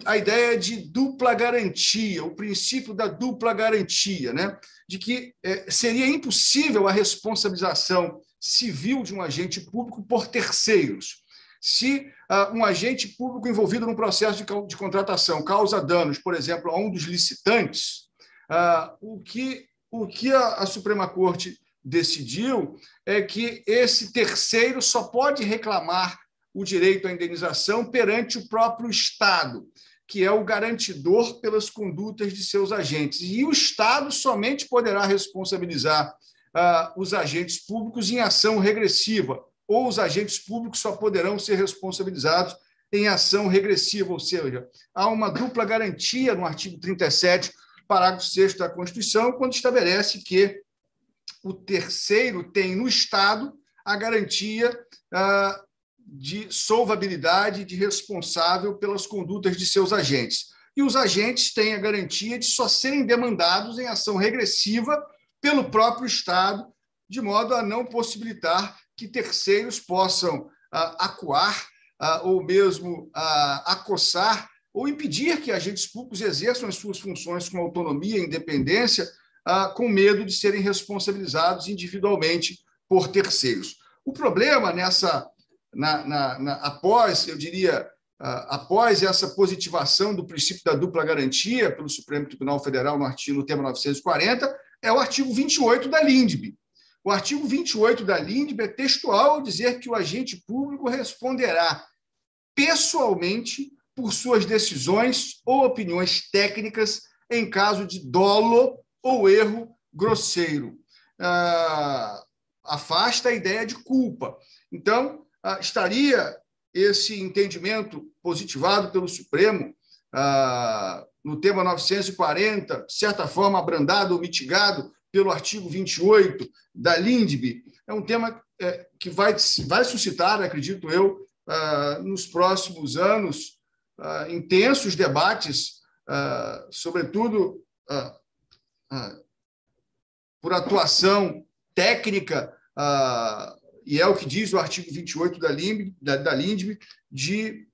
a ideia de dupla garantia, o princípio da dupla garantia, né? de que eh, seria impossível a responsabilização civil de um agente público por terceiros. Se uh, um agente público envolvido num processo de, contratação causa danos, por exemplo, a um dos licitantes, uh, o que, o que a, a Suprema Corte decidiu é que esse terceiro só pode reclamar o direito à indenização perante o próprio Estado, que é o garantidor pelas condutas de seus agentes. E o Estado somente poderá responsabilizar uh, os agentes públicos em ação regressiva, ou os agentes públicos só poderão ser responsabilizados em ação regressiva, ou seja, há uma dupla garantia no artigo 37, parágrafo 6 da Constituição, quando estabelece que o terceiro tem no Estado a garantia uh, de solvabilidade de responsável pelas condutas de seus agentes. E os agentes têm a garantia de só serem demandados em ação regressiva pelo próprio Estado, de modo a não possibilitar que terceiros possam ah, acuar ah, ou mesmo ah, acossar ou impedir que agentes públicos exerçam as suas funções com autonomia e independência, ah, com medo de serem responsabilizados individualmente por terceiros. O problema nessa na, na, na, após, eu diria, uh, após essa positivação do princípio da dupla garantia pelo Supremo Tribunal Federal no artigo no tema 940, é o artigo 28 da LINDB. O artigo 28 da LINDB é textual ao dizer que o agente público responderá pessoalmente por suas decisões ou opiniões técnicas em caso de dolo ou erro grosseiro. Ah, afasta a ideia de culpa. Então, ah, estaria esse entendimento positivado pelo Supremo ah, no tema 940, de certa forma abrandado ou mitigado pelo artigo 28 da LINDB, é um tema é, que vai, vai suscitar, acredito eu, ah, nos próximos anos, intensos debates, sobretudo por atuação técnica e é o que diz o artigo 28 da, LIMB, da, da LINDB, de,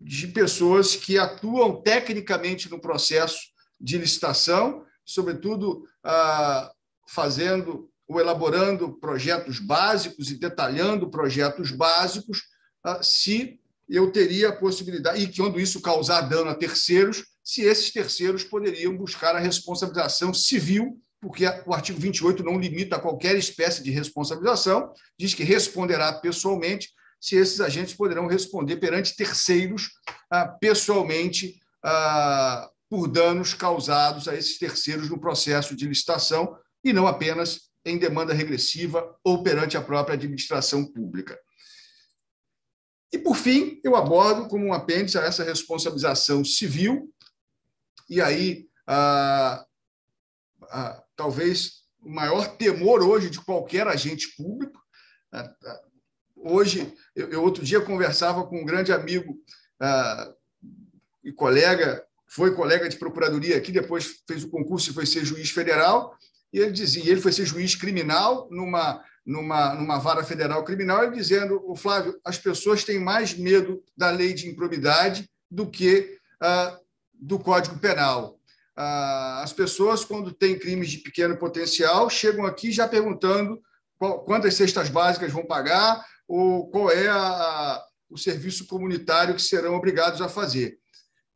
de pessoas que atuam tecnicamente no processo de licitação, sobretudo ah, fazendo ou elaborando projetos básicos e detalhando projetos básicos, ah, se eu teria a possibilidade, e quando isso causar dano a terceiros, se esses terceiros poderiam buscar a responsabilização civil porque o artigo 28 não limita qualquer espécie de responsabilização, diz que responderá pessoalmente se esses agentes poderão responder perante terceiros ah, pessoalmente ah, por danos causados a esses terceiros no processo de licitação e não apenas em demanda regressiva ou perante a própria administração pública. E, por fim, eu abordo como um apêndice a essa responsabilização civil, e aí ah, talvez o maior temor hoje de qualquer agente público. Hoje, eu, eu outro dia conversava com um grande amigo uh, e colega, foi colega de procuradoria aqui, depois fez o concurso e foi ser juiz federal, e ele dizia, ele foi ser juiz criminal numa numa, numa vara federal criminal, ele dizendo, o Flávio, as pessoas têm mais medo da lei de improbidade do que uh, do Código Penal. Ah, as pessoas, quando têm crimes de pequeno potencial, chegam aqui já perguntando quantas cestas básicas vão pagar ou qual é a, o serviço comunitário que serão obrigados a fazer.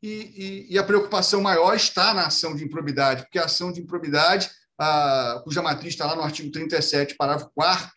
E, e, e, a preocupação maior está na ação de improbidade, porque a ação de improbidade, a, cuja matriz está lá no artigo 37, parágrafo 4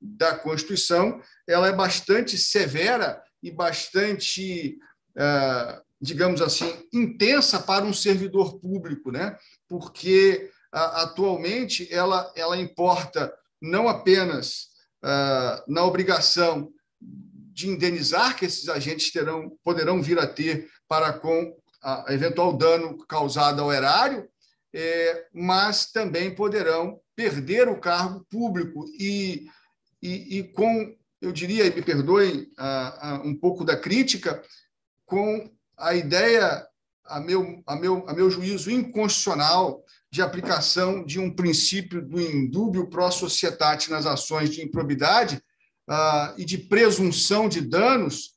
da Constituição, ela é bastante severa e bastante uh, digamos assim, intensa para um servidor público, né? porque atualmente ela, ela importa não apenas uh, na obrigação de indenizar que esses agentes terão, poderão vir a ter para com a eventual dano causado ao erário, é, mas também poderão perder o cargo público e, e, e com, eu diria, e me perdoem uh, uh, um pouco da crítica, com a ideia a, meu, a, meu, a meu juízo inconstitucional de aplicação de um princípio do indúbio pro societate nas ações de improbidade uh, e de presunção de danos,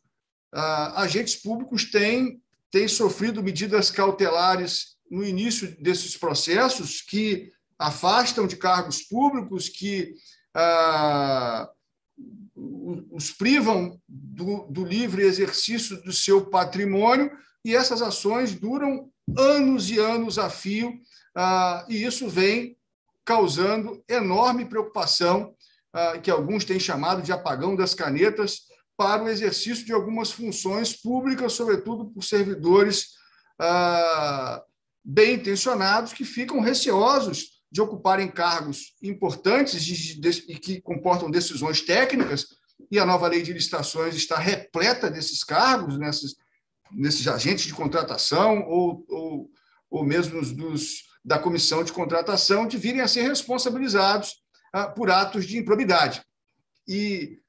uh, agentes públicos têm, têm sofrido medidas cautelares no início desses processos que afastam de cargos públicos, que uh, os privam do, do livre exercício do seu patrimônio, e essas ações duram anos e anos a fio, ah, e isso vem causando enorme preocupação, ah, que alguns têm chamado de apagão das canetas, para o exercício de algumas funções públicas, sobretudo por servidores ah, bem intencionados que ficam receosos de ocuparem cargos importantes e que comportam decisões técnicas, e a nova lei de licitações está repleta desses cargos, nesses, nesses agentes de contratação ou, ou, ou mesmo dos, da comissão de contratação, de virem a ser responsabilizados ah, por atos de improbidade. E,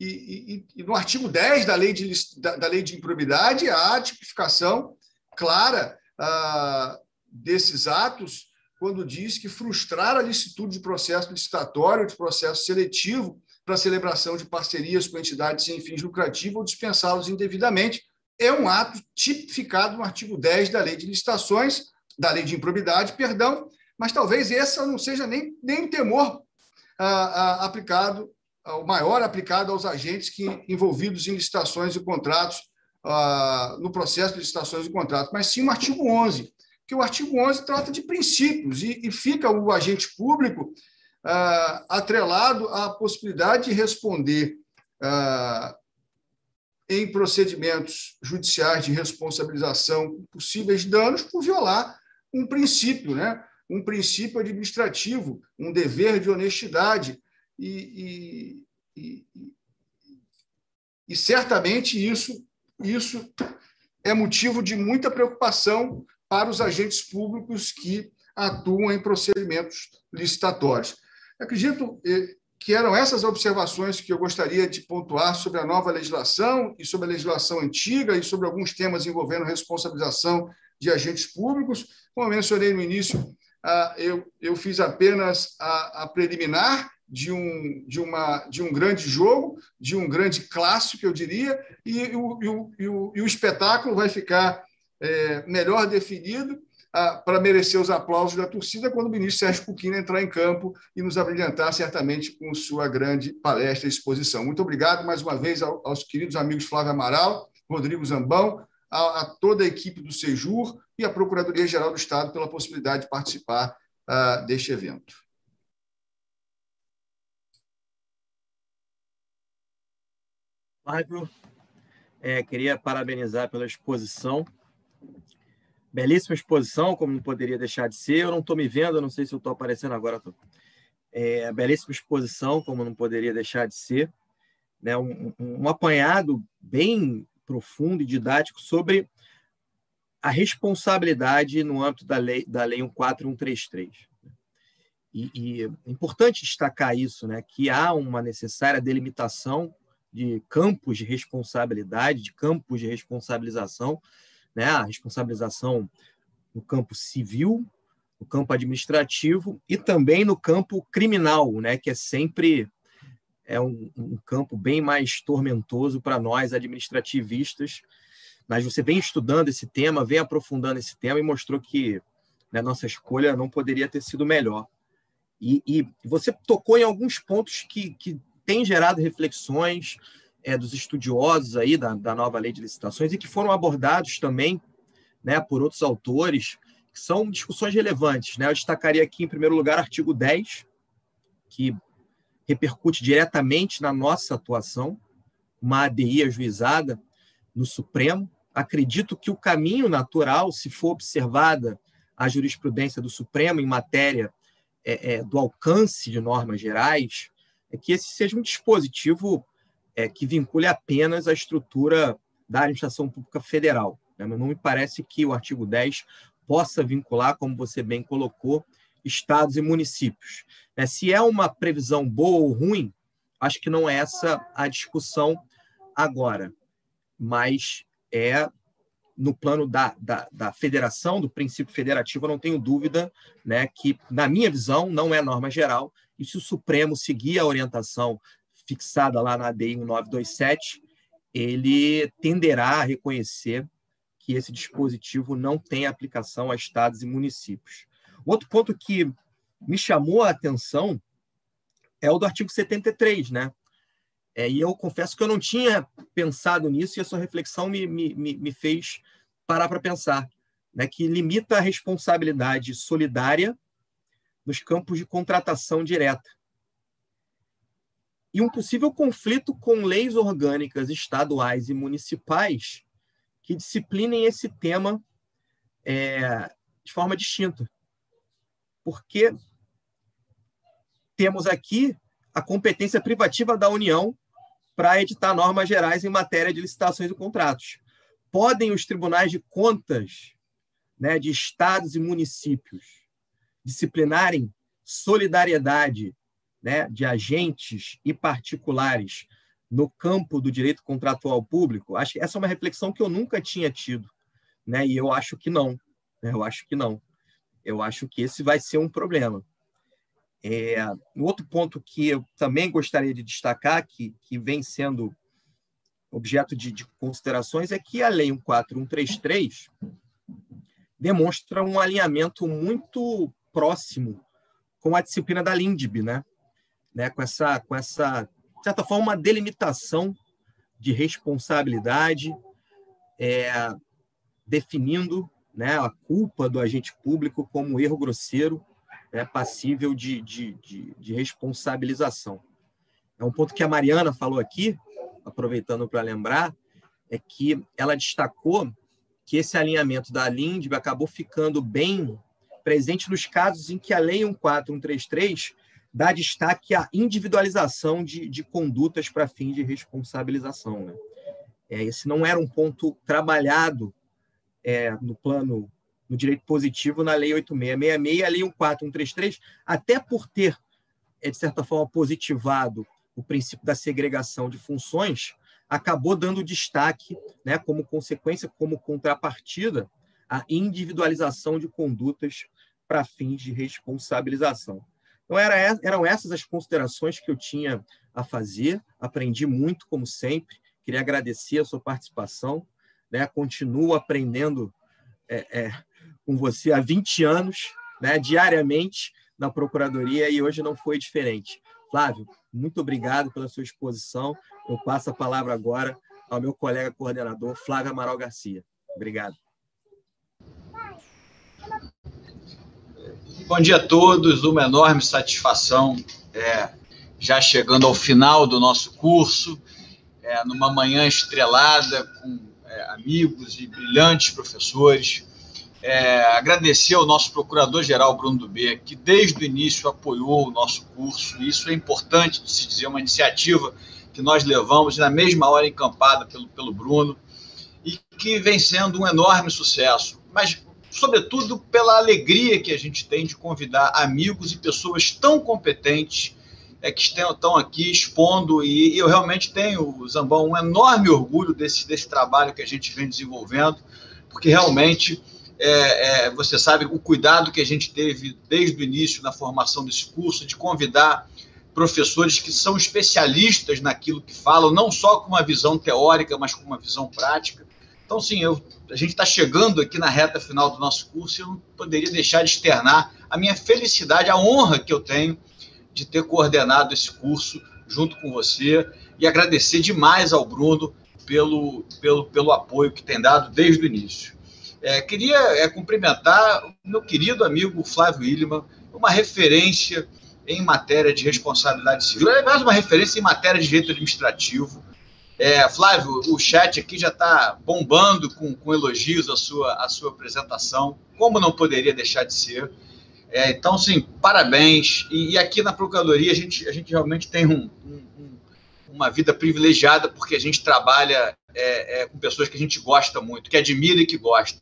e, e, e, no artigo 10 da lei de, da, da lei de improbidade, há a tipificação clara ah, desses atos quando diz que frustrar a licitude de processo licitatório, de processo seletivo para celebração de parcerias com entidades sem fins lucrativos ou dispensá-los indevidamente é um ato tipificado no artigo 10 da Lei de Licitações, da Lei de Improbidade, perdão, mas talvez esse não seja nem, nem temor ah, ah, aplicado, ah, o maior aplicado aos agentes que, envolvidos em licitações e contratos, ah, no processo de licitações e contratos, mas sim o artigo 11, que o artigo 11 trata de princípios e, e fica o agente público ah, atrelado à possibilidade de responder ah, em procedimentos judiciais de responsabilização possíveis danos por violar um princípio, né? um princípio administrativo, um dever de honestidade. E, e, e, e certamente isso, isso é motivo de muita preocupação para os agentes públicos que atuam em procedimentos licitatórios. Acredito eh, que eram essas observações que eu gostaria de pontuar sobre a nova legislação e sobre a legislação antiga e sobre alguns temas envolvendo responsabilização de agentes públicos. Como mencionei no início, ah, eu, fiz apenas a, preliminar de um, de, uma, de um grande jogo, de um grande clássico, eu diria, e, o, e, o, e o espetáculo vai ficar é, melhor definido para merecer os aplausos da torcida quando o ministro Sérgio Cuquina entrar em campo e nos abrilhantar certamente com sua grande palestra e exposição. Muito obrigado mais uma vez aos queridos amigos Flávio Amaral, Rodrigo Zambão, a, a toda a equipe do Sejur e a Procuradoria-Geral do Estado pela possibilidade de participar ah, deste evento. Flávio, é, queria parabenizar pela exposição belíssima exposição, como não poderia deixar de ser. Eu não estou me vendo, não sei se eu estou aparecendo agora. Tô. É, belíssima exposição, como não poderia deixar de ser. Né? Um, um, apanhado bem profundo e didático sobre a responsabilidade no âmbito da lei, da lei 14133. E, e é importante destacar isso, né? que há uma necessária delimitação de campos de responsabilidade, de campos de responsabilização, né, a responsabilização no campo civil, no campo administrativo e também no campo criminal, né, que é sempre é um, um campo bem mais tormentoso para nós administrativistas. Mas você vem estudando esse tema, vem aprofundando esse tema e mostrou que né, nossa escolha não poderia ter sido melhor. E, e você tocou em alguns pontos que, que têm gerado reflexões, é, dos estudiosos aí da, da nova lei de licitações e que foram abordados também né, por outros autores, que são discussões relevantes. Né? Eu destacaria aqui, em primeiro lugar, artigo 10, que repercute diretamente na nossa atuação, uma ADI ajuizada no Supremo. Acredito que o caminho natural, se for observada a jurisprudência do Supremo em matéria é, é, do alcance de normas gerais, é que esse seja um dispositivo é, que vincule apenas a estrutura da administração pública federal. Né? Mas não me parece que o artigo 10 possa vincular, como você bem colocou, estados e municípios. É, se é uma previsão boa ou ruim, acho que não é essa a discussão agora, mas é no plano da, da, da, federação, do princípio federativo, eu não tenho dúvida né, que, na minha visão, não é norma geral, e se o Supremo seguir a orientação fixada lá na ADI 1927, ele tenderá a reconhecer que esse dispositivo não tem aplicação a estados e municípios. Outro ponto que me chamou a atenção é o do artigo 73, né? É, e eu confesso que eu não tinha pensado nisso e a sua reflexão me, me, me fez parar para pensar, né, que limita a responsabilidade solidária nos campos de contratação direta. E um possível conflito com leis orgânicas estaduais e municipais que disciplinem esse tema é, de forma distinta. Porque temos aqui a competência privativa da União para editar normas gerais em matéria de licitações e contratos. Podem os tribunais de contas né, de estados e municípios disciplinarem solidariedade né, de agentes e particulares no campo do direito contratual público? Acho que essa é uma reflexão que eu nunca tinha tido, né, e eu acho que não. Né, eu acho que não. Eu acho que esse vai ser um problema. É, um outro ponto que eu também gostaria de destacar, que, que vem sendo objeto de, de considerações, é que a Lei 14133 demonstra um alinhamento muito próximo com a disciplina da LINDB, né? Né? com, essa, com essa, de certa forma, uma delimitação de responsabilidade, é, definindo né, a culpa do agente público como erro grosseiro é passível de, de, de, de responsabilização. É um ponto que a Mariana falou aqui, aproveitando para lembrar, é que ela destacou que esse alinhamento da LINDB acabou ficando bem presente nos casos em que a Lei 14133 dá destaque à individualização de, de condutas para fins de responsabilização. Né? É, esse não era um ponto trabalhado é, no plano no direito positivo na Lei 8666 e a Lei 14133, até por ter, é, de certa forma, positivado o princípio da segregação de funções, acabou dando destaque, né, como consequência, como contrapartida, a individualização de condutas para fins de responsabilização. Então, era, eram essas as considerações que eu tinha a fazer. Aprendi muito, como sempre. Queria agradecer a sua participação. Né? Continuo aprendendo é, é, com você há 20 anos, né, diariamente na Procuradoria, e hoje não foi diferente. Flávio, muito obrigado pela sua exposição. Eu passo a palavra agora ao meu colega coordenador, Flávio Amaral Garcia. Obrigado. Bom dia a todos, uma enorme satisfação é, já chegando ao final do nosso curso, é, numa manhã estrelada com é, amigos e brilhantes professores é, agradecer ao nosso procurador-geral Bruno Dubé, que desde o início apoiou o nosso curso. Isso é importante de se dizer, uma iniciativa que nós levamos na mesma hora encampada pelo, pelo Bruno e que vem sendo um enorme sucesso. Mas, sobretudo, pela alegria que a gente tem de convidar amigos e pessoas tão competentes é, que estão aqui expondo, e, eu realmente tenho, Zambão, um enorme orgulho desse, desse trabalho que a gente vem desenvolvendo, porque realmente é, é, você sabe o cuidado que a gente teve desde o início na formação desse curso, de convidar professores que são especialistas naquilo que falam, não só com uma visão teórica, mas com uma visão prática. Então, sim, eu, a gente está chegando aqui na reta final do nosso curso e eu não poderia deixar de externar a minha felicidade, a honra que eu tenho de ter coordenado esse curso junto com você e agradecer demais ao Bruno pelo, pelo, pelo apoio que tem dado desde o início. É, queria é, cumprimentar o meu querido amigo Flávio Illiman, uma referência em matéria de responsabilidade civil, aliás, uma referência em matéria de direito administrativo. É, Flávio, o chat aqui já está bombando com, com, elogios à sua, à sua apresentação, como não poderia deixar de ser. É, então, sim, parabéns. E, e, aqui na Procuradoria a gente, a gente realmente tem um, um, uma vida privilegiada, porque a gente trabalha é, é, com pessoas que a gente gosta muito, que admira e que gosta.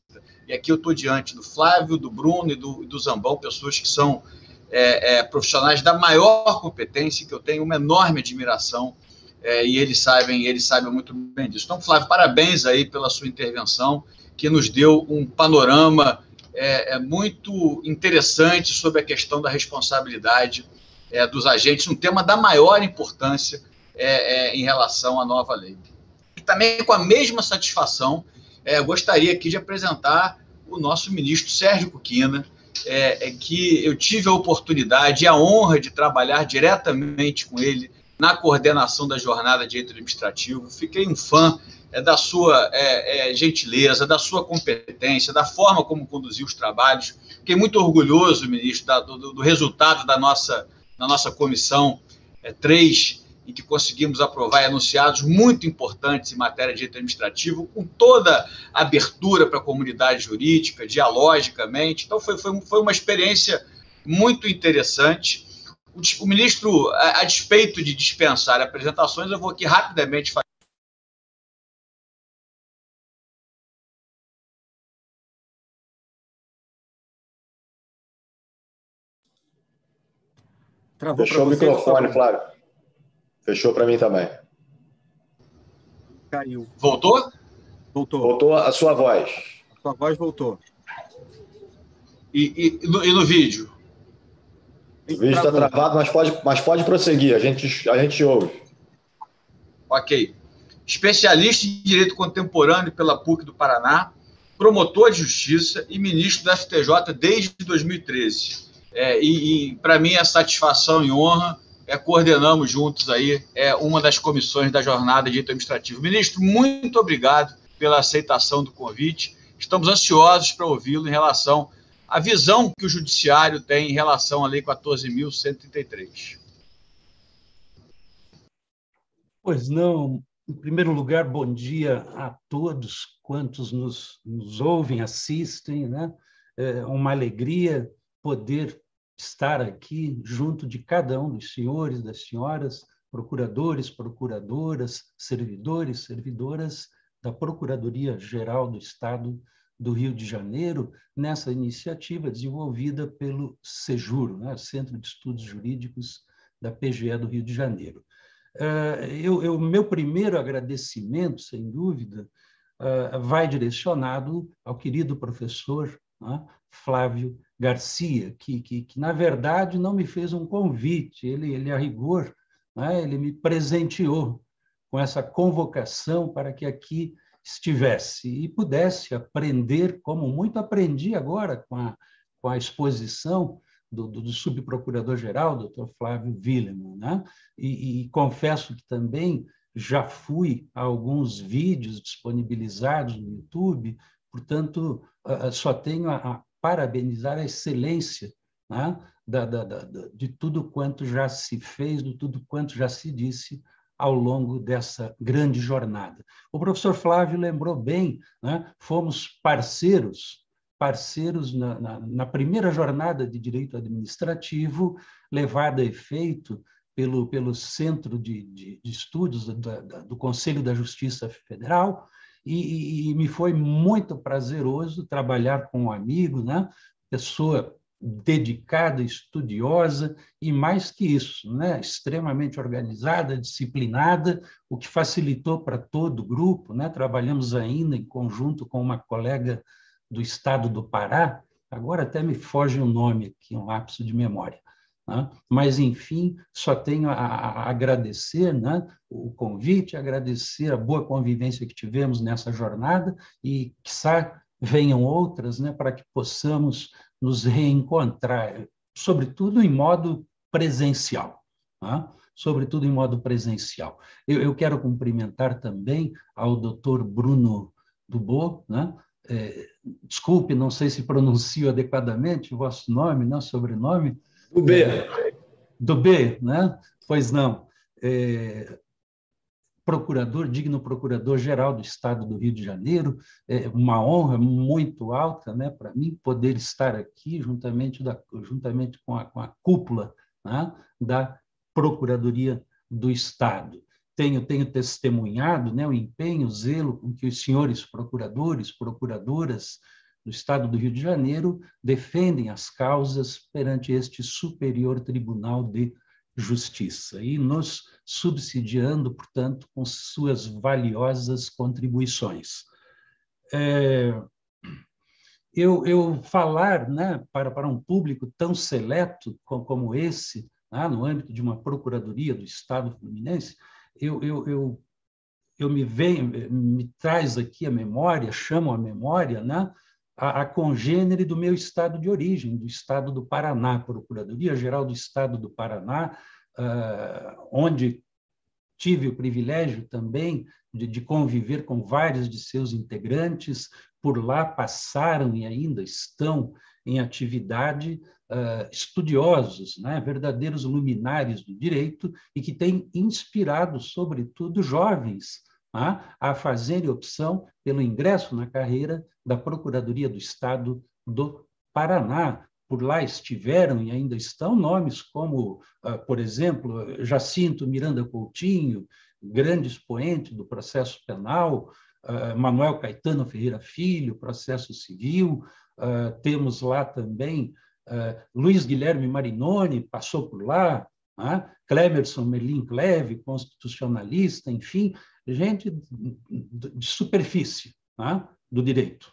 E aqui eu estou diante do Flávio, do Bruno e do, do Zambão, pessoas que são é, é, profissionais da maior competência, que eu tenho uma enorme admiração, é, e eles sabem, eles sabem muito bem disso. Então, Flávio, parabéns aí pela sua intervenção que nos deu um panorama é, é muito interessante sobre a questão da responsabilidade é, dos agentes, um tema da maior importância é, é, em relação à nova lei. E também, com a mesma satisfação, é, gostaria aqui de apresentar o nosso ministro Sérgio Cuquina, é, que eu tive a oportunidade e a honra de trabalhar diretamente com ele na coordenação da jornada de direito administrativo. Fiquei um fã é, da sua é, é, gentileza, da sua competência, da forma como conduziu os trabalhos. Fiquei muito orgulhoso, ministro, da, do, do, resultado da nossa, da nossa comissão é, 3, em que conseguimos aprovar enunciados muito importantes em matéria de direito administrativo, com toda a abertura para a comunidade jurídica, dialogicamente. Então, foi, foi, foi uma experiência muito interessante. O, o ministro, a, a, despeito de dispensar apresentações, eu vou aqui rapidamente fazer. Fechou o microfone, Flávio. Fechou para mim também. Caiu. Voltou? Voltou. Voltou a sua voz. A sua voz voltou. E, e, no, e no vídeo? O vídeo está travado, mas pode, mas pode prosseguir, a gente, a gente ouve. Ok. Especialista em Direito Contemporâneo pela PUC do Paraná, promotor de Justiça e ministro da FTJ desde 2013. É, e, e para mim é satisfação e honra é, coordenamos juntos aí é, uma das comissões da jornada de direito administrativo. Ministro, muito obrigado pela aceitação do convite. Estamos ansiosos para ouvi-lo em relação à visão que o Judiciário tem em relação à Lei 14.133. Pois não. Em primeiro lugar, bom dia a todos quantos nos, nos ouvem, assistem. Né? É uma alegria poder estar aqui junto de cada um dos senhores, das senhoras, procuradores, procuradoras, servidores, servidoras da Procuradoria Geral do Estado do Rio de Janeiro, nessa iniciativa desenvolvida pelo SEJURO, né, Centro de Estudos Jurídicos da PGE do Rio de Janeiro. Uh, eu, eu, meu primeiro agradecimento, sem dúvida, uh, vai direcionado ao querido professor né, Flávio Garcia, que, que, que, na verdade não me fez um convite, ele, ele a rigor, né, ele me presenteou com essa convocação para que aqui estivesse e pudesse aprender, como muito aprendi agora com a, com a exposição do, do, do subprocurador-geral, doutor Flávio Willeman. Né? E, e confesso que também já fui a alguns vídeos disponibilizados no YouTube, portanto, só tenho a, parabenizar a excelência né, da, da, da, de tudo quanto já se fez, de tudo quanto já se disse ao longo dessa grande jornada. O professor Flávio lembrou bem, né, fomos parceiros, parceiros na, na, na, primeira jornada de direito administrativo levada a efeito pelo, pelo Centro de, de, de Estudos da, do Conselho da Justiça Federal, e, e, me foi muito prazeroso trabalhar com um amigo, né? pessoa dedicada, estudiosa e mais que isso, né? extremamente organizada, disciplinada, o que facilitou para todo o grupo. Né? Trabalhamos ainda em conjunto com uma colega do estado do Pará, agora até me foge o nome aqui, um lapso de memória. Né? Mas, enfim, só tenho a, a agradecer né, o convite, agradecer a boa convivência que tivemos nessa jornada e, quiçá, venham outras né, para que possamos nos reencontrar, sobretudo em modo presencial. Né? Sobretudo em modo presencial. Eu, eu quero cumprimentar também ao doutor Bruno Dubô, né? É, desculpe, não sei se pronuncio adequadamente o vosso nome, não sobrenome, do B. Do B, né? Pois não. É, procurador, digno procurador-geral do Estado do Rio de Janeiro, é uma honra muito alta né, para mim poder estar aqui juntamente, da, juntamente com, a, com a cúpula né, da Procuradoria do Estado. Tenho, tenho testemunhado né, o empenho, o zelo com que os senhores procuradores, procuradoras do Estado do Rio de Janeiro defendem as causas perante este Superior Tribunal de Justiça e nos subsidiando, portanto, com suas valiosas contribuições. é, eu, eu falar né, para, para um público tão seleto como, como esse, né, no âmbito de uma procuradoria do Estado Fluminense, eu, eu, eu, eu me venho, me traz aqui a memória, chamo a memória, né, a, a congênere do meu estado de origem, do estado do Paraná, Procuradoria Geral do Estado do Paraná, uh, onde tive o privilégio também de, de, conviver com vários de seus integrantes, por lá passaram e ainda estão em atividade uh, estudiosos, né, verdadeiros luminares do direito e que têm inspirado, sobretudo, jovens a fazerem opção pelo ingresso na carreira da Procuradoria do Estado do Paraná. Por lá estiveram e ainda estão nomes como, uh, por exemplo, Jacinto Miranda Coutinho, grande expoente do processo penal, uh, Manuel Caetano Ferreira Filho, processo civil, uh, temos lá também Luiz Guilherme Marinoni, passou por lá, Clemerson Merlin Cleve, constitucionalista, enfim, gente de superfície do direito.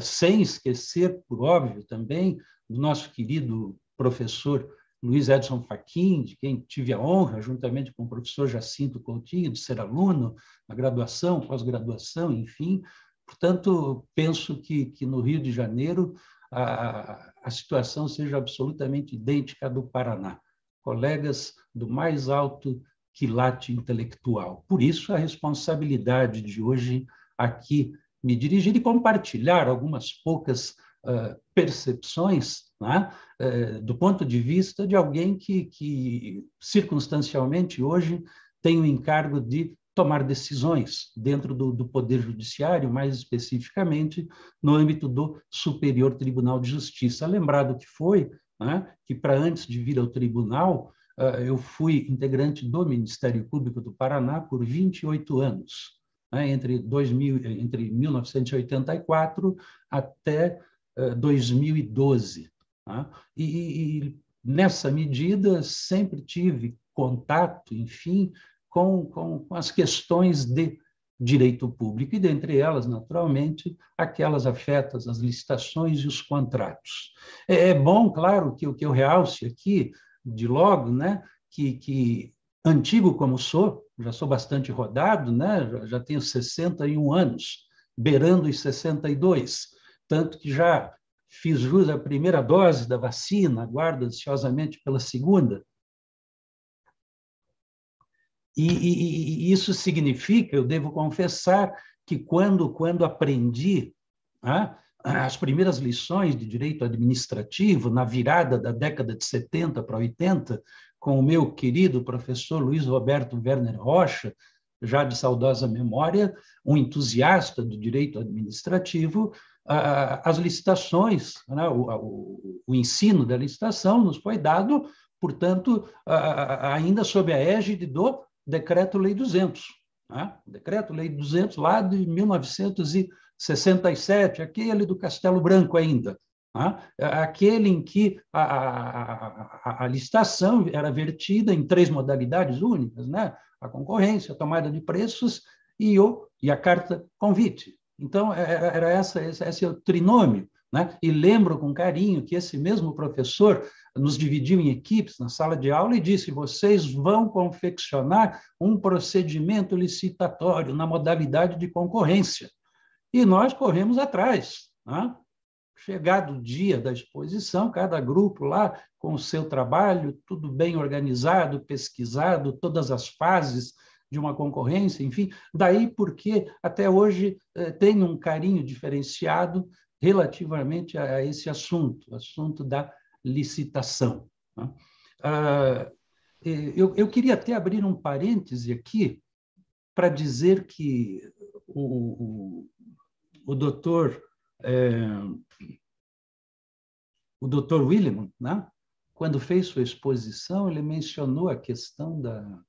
sem esquecer, por óbvio, também, do nosso querido professor Luiz Edson Fachin, de quem tive a honra, juntamente com o professor Jacinto Coutinho, de ser aluno na graduação, pós-graduação, enfim, Portanto, penso que, que no Rio de Janeiro a, a situação seja absolutamente idêntica à do Paraná. Colegas do mais alto quilate intelectual. Por isso, a responsabilidade de hoje aqui me dirigir e compartilhar algumas poucas uh, percepções né, uh, do ponto de vista de alguém que, que, circunstancialmente, hoje tem o encargo de tomar decisões dentro do, do, Poder Judiciário, mais especificamente no âmbito do Superior Tribunal de Justiça. Lembrado que foi né, que, para antes de vir ao tribunal, eu fui integrante do Ministério Público do Paraná por 28 anos, né, entre, 2000, entre 1984 até uh, 2012. Né, e, e nessa medida sempre tive contato, enfim, com, com, com as questões de direito público, e dentre elas, naturalmente, aquelas afetas às licitações e os contratos. É, é bom, claro, que o que eu realce aqui, de logo, né, que, que antigo como sou, já sou bastante rodado, né, já, já tenho 61 anos, beirando os 62, tanto que já fiz jus à primeira dose da vacina, aguardo ansiosamente pela segunda, e, e, e, isso significa, eu devo confessar, que quando, quando aprendi ah, as primeiras lições de direito administrativo, na virada da década de 70 para 80, com o meu querido professor Luiz Roberto Werner Rocha, já de saudosa memória, um entusiasta do direito administrativo, as licitações, né, o, ensino da licitação nos foi dado, portanto, ainda sob a égide do Decreto-Lei 200. Né? Decreto-Lei 200, lá de 1967, aquele do Castelo Branco ainda. Né? Aquele em que a, a, a, licitação era vertida em três modalidades únicas, né? a concorrência, a tomada de preços e, o, e a carta convite. Então, era, era essa, esse, esse é o trinômio. Né? E lembro com carinho que esse mesmo professor nos dividiu em equipes na sala de aula e disse: vocês vão confeccionar um procedimento licitatório na modalidade de concorrência. E nós corremos atrás. Né? Chegado o dia da exposição, cada grupo lá com o seu trabalho, tudo bem organizado, pesquisado, todas as fases de uma concorrência, enfim. Daí porque até hoje eh, tem um carinho diferenciado relativamente a esse assunto, assunto da licitação. Né? Ah, eu, eu queria até abrir um parêntese aqui para dizer que o, o, o doutor é, o doutor William, né, quando fez sua exposição, ele mencionou a questão da,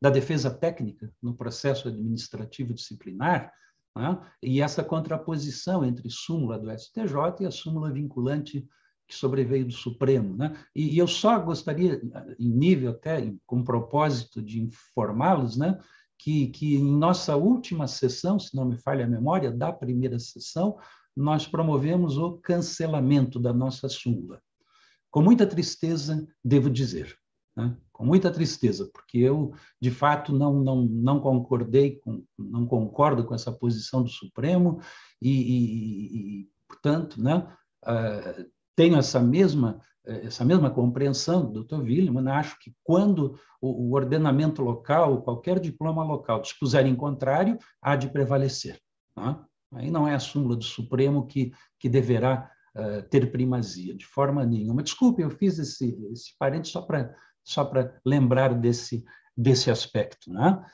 da defesa técnica no processo administrativo disciplinar né, e essa contraposição entre súmula do STJ e a súmula vinculante que sobreveio do Supremo. Né? E, e, eu só gostaria, em nível até, com propósito de informá-los, né, que, que em nossa última sessão, se não me falha a memória, da primeira sessão, nós promovemos o cancelamento da nossa súmula. Com muita tristeza, devo dizer, né? com muita tristeza, porque eu, de fato, não, não, não concordei, com, não concordo com essa posição do Supremo e, e, e portanto, né, uh, tenho essa mesma essa mesma compreensão do Dr. William, acho que quando o, ordenamento local, qualquer diploma local dispuser em contrário, há de prevalecer. Tá? Aí não é a súmula do Supremo que, que deverá uh, ter primazia, de forma nenhuma. Desculpe, eu fiz esse, esse parente só para só lembrar desse, desse aspecto. Né?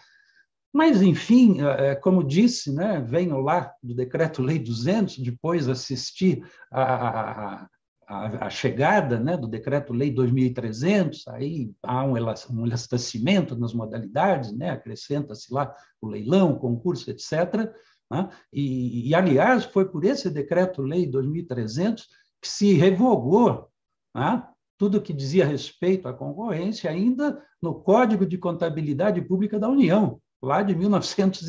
Mas, enfim, como disse, né, venho lá do Decreto-Lei 200, depois assisti a, a, a, a chegada né, do Decreto-Lei 2300, aí há um, um elastecimento nas modalidades, né, acrescenta-se lá o leilão, o concurso, etc. Né, e, e, aliás, foi por esse Decreto-Lei 2300 que se revogou né, tudo que dizia respeito à concorrência ainda no Código de Contabilidade Pública da União, lá de 1900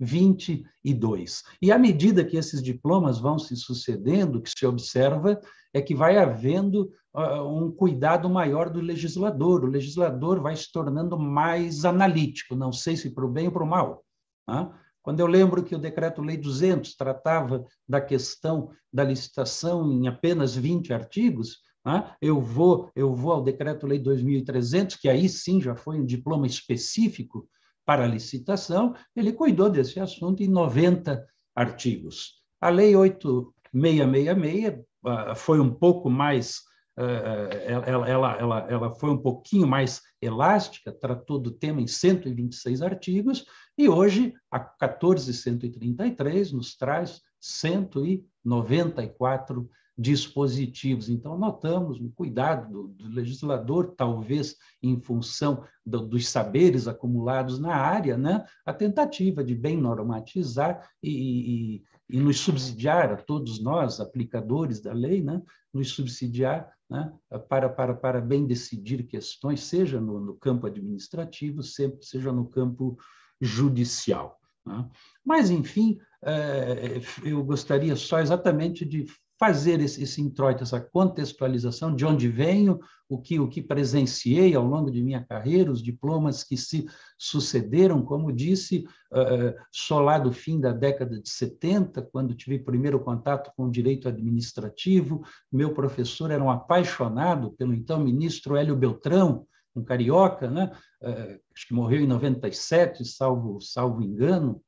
22. E à medida que esses diplomas vão se sucedendo, o que se observa é que vai havendo uh, um cuidado maior do legislador. O legislador vai se tornando mais analítico, não sei se para o bem ou para o mal. Né? Quando eu lembro que o Decreto-Lei 200 tratava da questão da licitação em apenas 20 artigos, né? eu, vou, eu vou ao Decreto-Lei 2300, que aí sim já foi um diploma específico para licitação, ele cuidou desse assunto em 90 artigos. A Lei 8666 ah, foi um pouco mais, ah, ela, ela, ela, ela foi um pouquinho mais elástica, tratou do tema em 126 artigos, e hoje a 14133 nos traz 194 dispositivos. Então, notamos um cuidado do, do legislador, talvez em função do, dos saberes acumulados na área, né? a tentativa de bem normatizar e, e, e nos subsidiar, a todos nós, aplicadores da lei, né? nos subsidiar né? para, para, para bem decidir questões, seja no, no campo administrativo, seja no campo judicial. Né? Mas, enfim, é, eu gostaria só exatamente de fazer esse, esse introito, essa contextualização de onde venho, o que, o que presenciei ao longo de minha carreira, os diplomas que se sucederam, como disse, uh, só lá do fim da década de 70, quando tive primeiro contato com o direito administrativo, meu professor era um apaixonado pelo então ministro Hélio Beltrão, um carioca, né? Uh, acho que morreu em 97, salvo, salvo engano,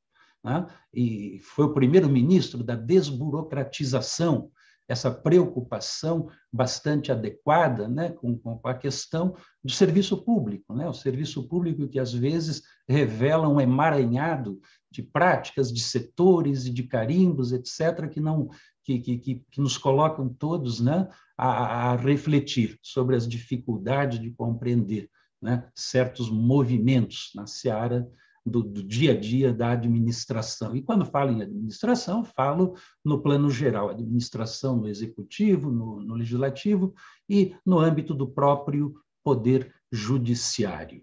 né? e foi o primeiro ministro da desburocratização essa preocupação bastante adequada né, com, com, a questão do serviço público, né, o serviço público que às vezes revela um emaranhado de práticas, de setores e de carimbos, etc., que não que, que, que nos colocam todos né, a, a refletir sobre as dificuldades de compreender né, certos movimentos na seara do, do, dia a dia da administração. E quando falo em administração, falo no plano geral, administração no executivo, no, no legislativo e no âmbito do próprio poder judiciário.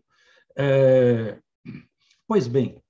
É, pois bem,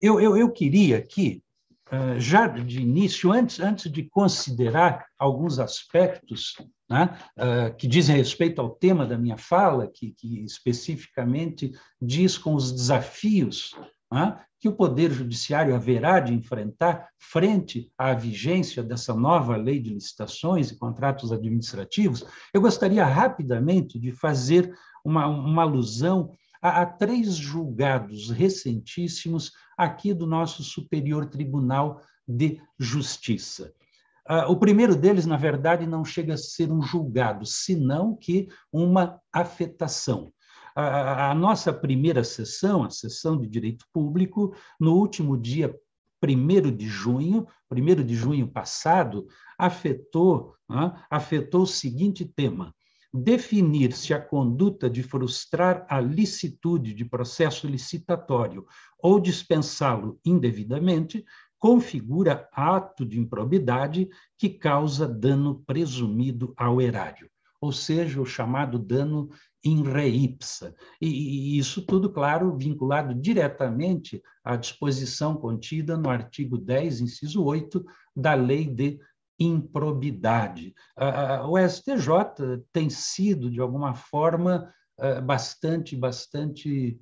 eu, eu, eu queria aqui, é, já de início, antes, antes de considerar alguns aspectos né, uh, que dizem respeito ao tema da minha fala, que, que especificamente diz com os desafios né, que o Poder Judiciário haverá de enfrentar frente à vigência dessa nova lei de licitações e contratos administrativos, eu gostaria rapidamente de fazer uma, uma alusão a, a três julgados recentíssimos aqui do nosso Superior Tribunal de Justiça. Uh, o primeiro deles, na verdade, não chega a ser um julgado, senão que uma afetação. A, a nossa primeira sessão, a sessão de direito público, no último dia 1 de junho, 1 de junho passado, afetou, afetou o seguinte tema: definir se a conduta de frustrar a licitude de processo licitatório ou dispensá-lo indevidamente configura ato de improbidade que causa dano presumido ao erário. ou seja, o chamado dano in re ipsa. E, e isso tudo, claro, vinculado diretamente à disposição contida no artigo 10, inciso 8, da Lei de Improbidade. O STJ tem sido, de alguma forma, eh, bastante, bastante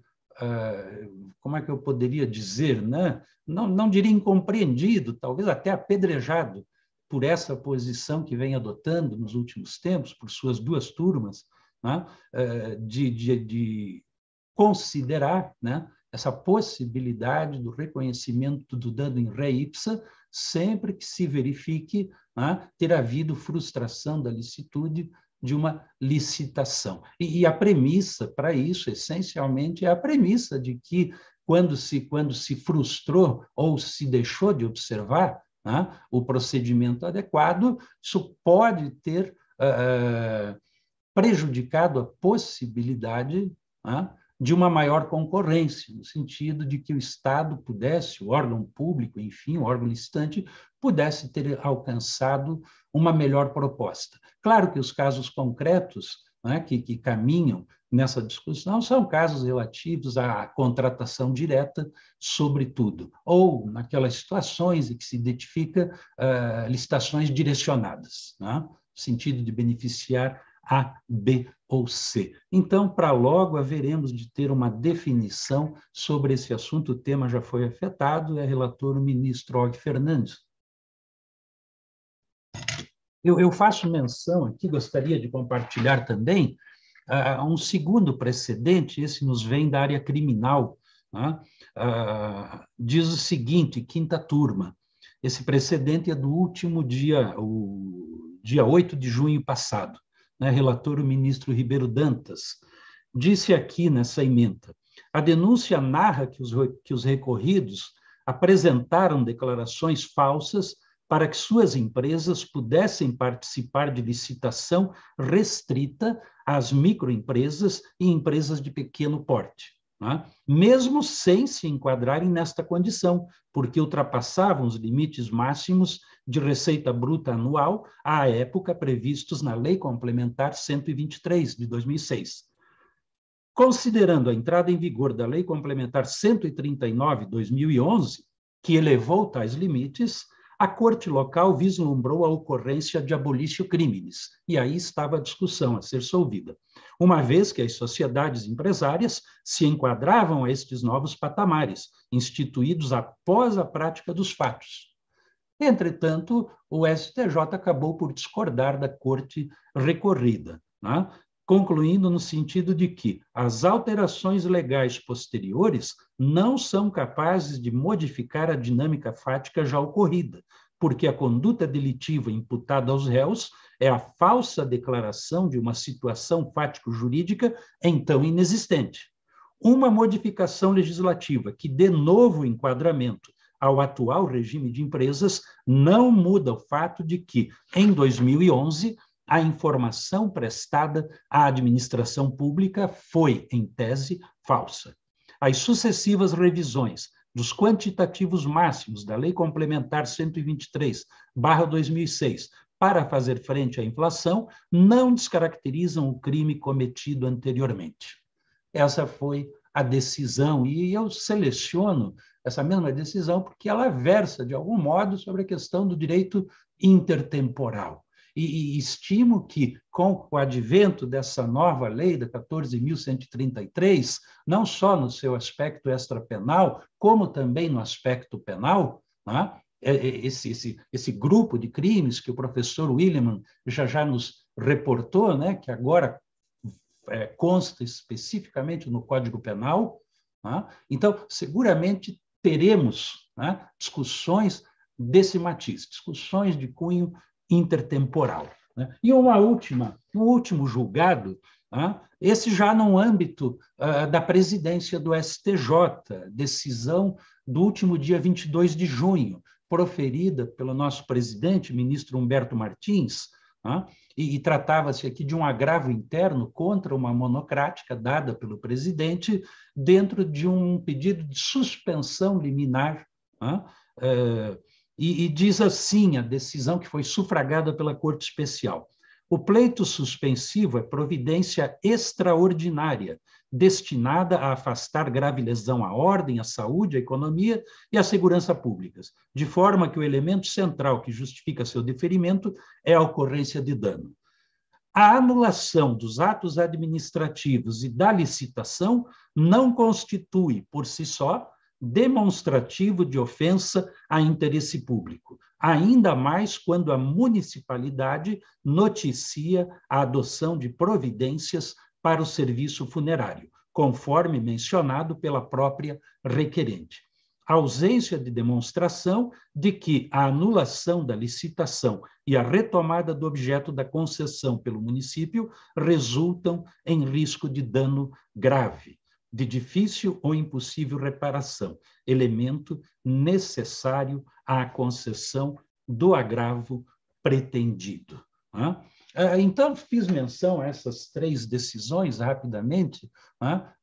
como é que eu poderia dizer, né? não, não diria incompreendido, talvez até apedrejado por essa posição que vem adotando nos últimos tempos, por suas duas turmas, né? Eh, de, de, de considerar né? essa possibilidade do reconhecimento do dano em re ipsa sempre que se verifique né? ter havido frustração da licitude de uma licitação. E, e a premissa para isso, essencialmente, é a premissa de que, quando se, quando se frustrou ou se deixou de observar né, o procedimento adequado, isso pode ter uh, prejudicado a possibilidade uh, de uma maior concorrência, no sentido de que o Estado pudesse, o órgão público, enfim, o órgão licitante, pudesse ter alcançado uma melhor proposta. Claro que os casos concretos né, que, que caminham nessa discussão são casos relativos à contratação direta, sobretudo, ou naquelas situações em que se identifica uh, licitações direcionadas, né, no sentido de beneficiar A, B ou C. Então, para logo, haveremos de ter uma definição sobre esse assunto. O tema já foi afetado, é relator o ministro Og Fernandes. Eu, eu faço menção aqui, gostaria de compartilhar também, uh, um segundo precedente, esse nos vem da área criminal, uh, diz o seguinte, quinta turma, esse precedente é do último dia, o dia 8 de junho passado, né, relator o ministro Ribeiro Dantas, disse aqui nessa emenda, a denúncia narra que os, que os recorridos apresentaram declarações falsas para que suas empresas pudessem participar de licitação restrita às microempresas e empresas de pequeno porte, né? mesmo sem se enquadrarem nesta condição, porque ultrapassavam os limites máximos de receita bruta anual à época previstos na Lei Complementar 123 de 2006. Considerando a entrada em vigor da Lei Complementar 139 de 2011, que elevou tais limites, a corte local vislumbrou a ocorrência de abolício crimes, e aí estava a discussão a ser solvida, uma vez que as sociedades empresárias se enquadravam a estes novos patamares, instituídos após a prática dos fatos. Entretanto, o STJ acabou por discordar da corte recorrida. Né? Concluindo no sentido de que as alterações legais posteriores não são capazes de modificar a dinâmica fática já ocorrida, porque a conduta delitiva imputada aos réus é a falsa declaração de uma situação fático-jurídica então inexistente. Uma modificação legislativa que dê novo enquadramento ao atual regime de empresas não muda o fato de que, em 2011, a informação prestada à administração pública foi, em tese, falsa. As sucessivas revisões dos quantitativos máximos da Lei Complementar 123/2006 para fazer frente à inflação não descaracterizam o crime cometido anteriormente. Essa foi a decisão e eu seleciono essa mesma decisão porque ela versa de algum modo sobre a questão do direito intertemporal e, e estimo que, com o advento dessa nova lei, da 14.133, não só no seu aspecto extrapenal, como também no aspecto penal, né? esse, esse, esse grupo de crimes que o professor William já já nos reportou, né? que agora é, consta especificamente no Código Penal. Né? Então, seguramente teremos né, discussões desse matiz, discussões de cunho intertemporal. Né? E uma última, um último julgado, né? esse já no âmbito uh, da presidência do STJ, decisão do último dia 22 de junho, proferida pelo nosso presidente, ministro Humberto Martins, né? e, e tratava-se aqui de um agravo interno contra uma monocrática dada pelo presidente dentro de um pedido de suspensão liminar uh, e, e diz assim a decisão que foi sufragada pela Corte Especial. O pleito suspensivo é providência extraordinária, destinada a afastar grave lesão à ordem, à saúde, à economia e à segurança públicas, de forma que o elemento central que justifica seu deferimento é a ocorrência de dano. A anulação dos atos administrativos e da licitação não constitui, por si só, demonstrativo de ofensa a interesse público, ainda mais quando a municipalidade noticia a adoção de providências para o serviço funerário, conforme mencionado pela própria requerente. A ausência de demonstração de que a anulação da licitação e a retomada do objeto da concessão pelo município resultam em risco de dano grave de difícil ou impossível reparação, elemento necessário à concessão do agravo pretendido. É, então, fiz menção a essas três decisões rapidamente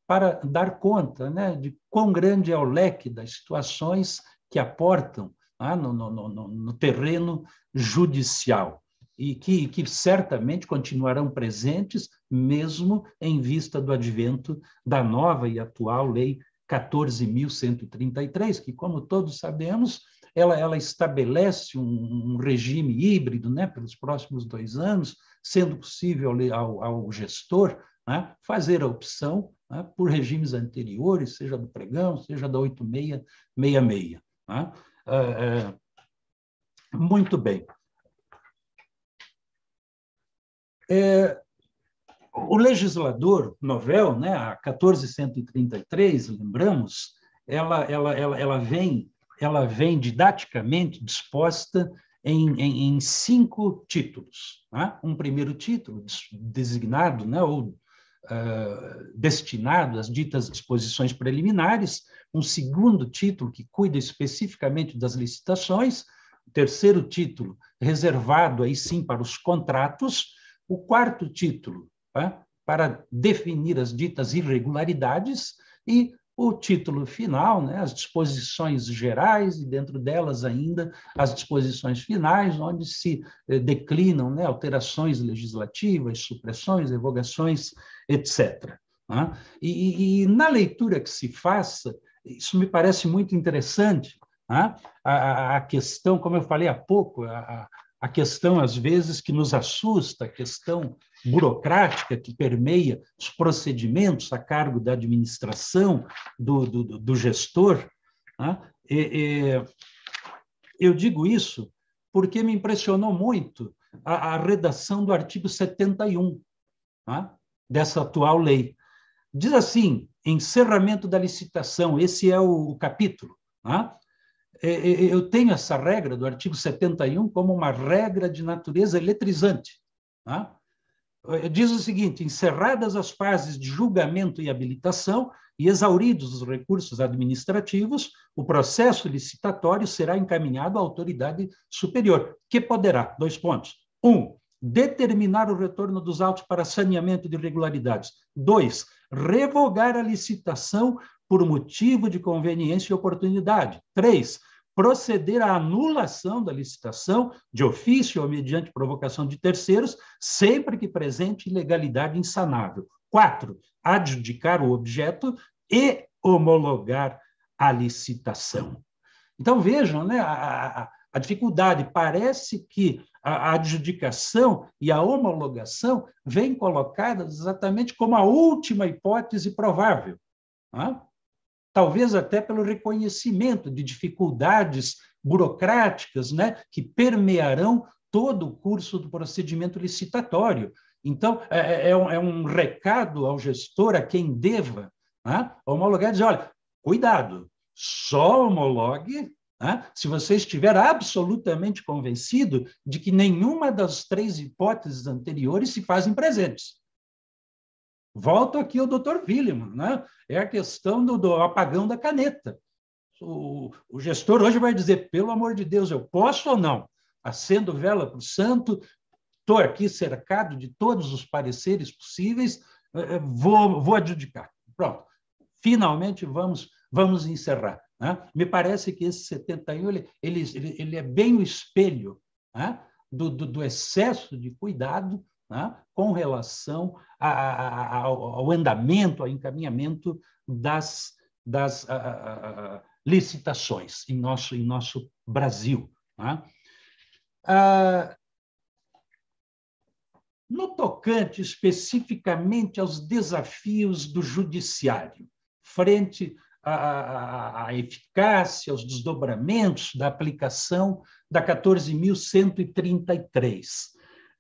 para dar conta né, de quão grande é o leque das situações que aportam no, no, no, no terreno judicial e que, que certamente continuarão presentes, mesmo em vista do advento da nova e atual Lei 14.133, que, como todos sabemos, ela, ela estabelece um, um, regime híbrido né, pelos próximos dois anos, sendo possível ao, ao gestor né, fazer a opção né, por regimes anteriores, seja do pregão, seja da 8666. Né? É, é, muito bem. É, o legislador novel, né, a 1433, lembramos, ela, ela, ela, ela, vem, ela vem didaticamente disposta em, em, em cinco títulos. Né? Um primeiro título, designado né, ou uh, destinado às ditas disposições preliminares, um segundo título, que cuida especificamente das licitações, o terceiro título, reservado aí sim para os contratos, o quarto título, tá? para definir as ditas irregularidades, e o título final, né, as disposições gerais, e dentro delas ainda as disposições finais, onde se eh, declinam né, alterações legislativas, supressões, revogações, etc. Né? E, e, na leitura que se faça, isso me parece muito interessante, né? a, a, questão, como eu falei há pouco, a, a questão, às vezes, que nos assusta, a questão burocrática que permeia os procedimentos a cargo da administração, do, do, do gestor. Né? E, e, eu digo isso porque me impressionou muito a, a redação do artigo 71 né? dessa atual lei. Diz assim: encerramento da licitação, esse é o, capítulo. Né? É, é, é, eu tenho essa regra do artigo 71 como uma regra de natureza eletrizante. Tá? Diz o seguinte: encerradas as fases de julgamento e habilitação e exauridos os recursos administrativos, o processo licitatório será encaminhado à autoridade superior, que poderá, dois pontos. Um, determinar o retorno dos autos para saneamento de irregularidades. Dois, revogar a licitação por motivo de conveniência e oportunidade. Três, proceder à anulação da licitação, de ofício ou mediante provocação de terceiros, sempre que presente ilegalidade insanável. Quatro, adjudicar o objeto e homologar a licitação. Então, vejam né, a, a dificuldade. Parece que a adjudicação e a homologação vêm colocadas exatamente como a última hipótese provável. Não é? Talvez até pelo reconhecimento de dificuldades burocráticas né, que permearão todo o curso do procedimento licitatório. Então, é, é, é, um, é um, recado ao gestor, a quem deva né, homologar, dizer, olha, cuidado, só homologue né, se você estiver absolutamente convencido de que nenhuma das três hipóteses anteriores se fazem presentes. Volto aqui ao Dr. Willeman, né? é a questão do, do apagão da caneta. O, o, gestor hoje vai dizer, pelo amor de Deus, eu posso ou não? Acendo vela para o santo, estou aqui cercado de todos os pareceres possíveis, eh, eh, vou, vou adjudicar. Pronto. Finalmente vamos, vamos encerrar. Né? Me parece que esse 71 ele, ele, ele é bem o espelho né? do, do, do excesso de cuidado né, com relação a, a, ao, ao, andamento, ao encaminhamento das, das a, licitações em nosso, em nosso Brasil. Né? Ah, no tocante especificamente aos desafios do judiciário, frente à, à, eficácia, aos desdobramentos da aplicação da 14.133.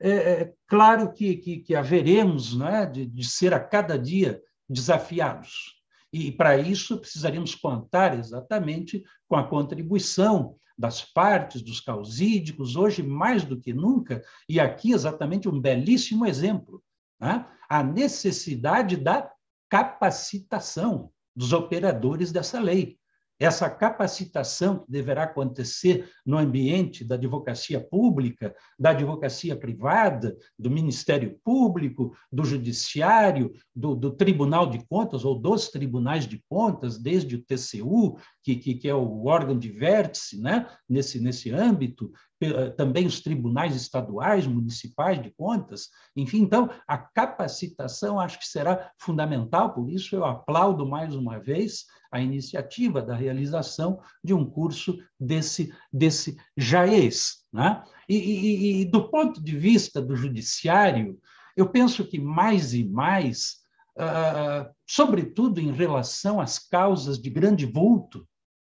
É, é claro que, que, que haveremos né, de, de ser a cada dia desafiados. E para isso precisaríamos contar exatamente com a contribuição das partes, dos causídicos, hoje mais do que nunca, e aqui exatamente um belíssimo exemplo, né? a necessidade da capacitação dos operadores dessa lei essa capacitação que deverá acontecer no ambiente da advocacia pública, da advocacia privada, do Ministério Público, do Judiciário, do, do Tribunal de Contas ou dos Tribunais de Contas, desde o TCU, que, que, que é o órgão de vértice né, nesse, nesse âmbito, eh, também os tribunais estaduais, municipais de contas, enfim, então a capacitação acho que será fundamental, por isso eu aplaudo mais uma vez a iniciativa da realização de um curso desse, desse jaez. Né? E, e, e do ponto de vista do judiciário, eu penso que mais e mais, uh, sobretudo em relação às causas de grande vulto,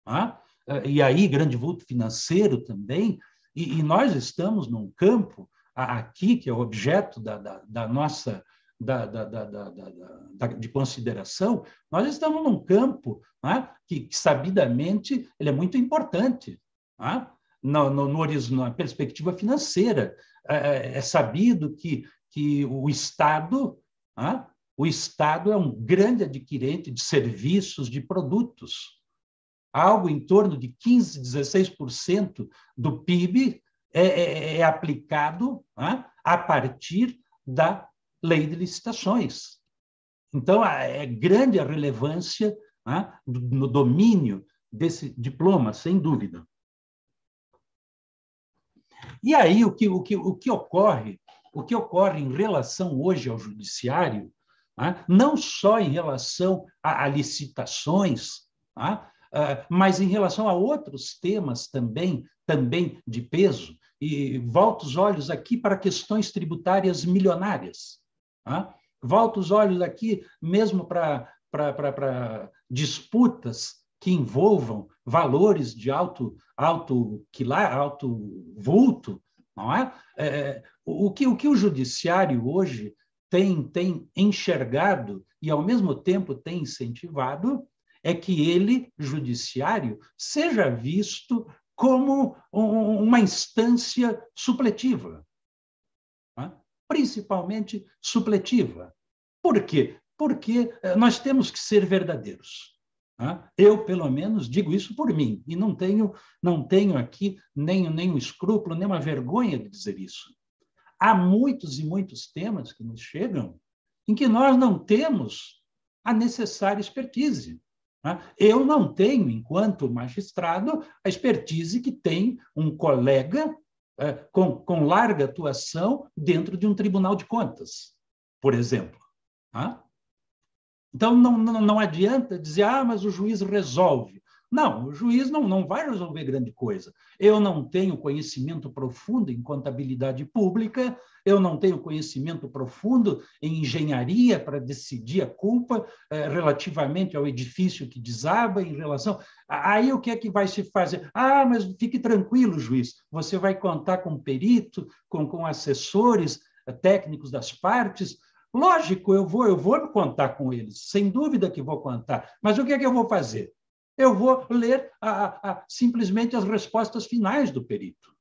uh, e aí grande vulto financeiro também, e, e nós estamos num campo aqui, que é o objeto da, da, da nossa da, da, da, de consideração, nós estamos num campo né, que, que, sabidamente, ele é muito importante né, no, no, no, na perspectiva financeira. É, é, é, sabido que, que o Estado, o Estado é um grande adquirente de serviços, de produtos algo em torno de 15%, 16% do PIB é, é, é aplicado né, a partir da lei de licitações. Então, é grande a relevância né, no domínio desse diploma, sem dúvida. E aí, o que, o que, o que ocorre? O que ocorre em relação hoje ao judiciário, né, não só em relação a, a licitações, né, ah, mas em relação a outros temas também, também de peso, e volto os olhos aqui para questões tributárias milionárias. Volto os olhos aqui mesmo para, disputas que envolvam valores de alto, alto, quilar, alto vulto, não é? é o, que, o que o judiciário hoje tem, tem enxergado e, ao mesmo tempo, tem incentivado é que ele, judiciário, seja visto como uma instância supletiva? Principalmente supletiva. Por quê? Porque eh, nós temos que ser verdadeiros. Né? Eu, pelo menos, digo isso por mim, e não tenho, não tenho aqui nem, nem um escrúpulo, nem uma vergonha de dizer isso. Há muitos e muitos temas que nos chegam em que nós não temos a necessária expertise. Né? Eu não tenho, enquanto magistrado, a expertise que tem um colega com, com larga atuação dentro de um tribunal de contas, por exemplo. Né? Então, não, não, não adianta dizer, ah, mas o juiz resolve. Não, o juiz não, não vai resolver grande coisa. Eu não tenho conhecimento profundo em contabilidade pública, eu não tenho conhecimento profundo em engenharia para decidir a culpa eh, relativamente ao edifício que desaba em relação. Aí o que é que vai se fazer? Ah, mas fique tranquilo, juiz, você vai contar com perito, com, com assessores eh, técnicos das partes. Lógico, eu vou, eu vou contar com eles, sem dúvida que vou contar. Mas o que é que eu vou fazer? Eu vou ler a, a, simplesmente as respostas finais do perito.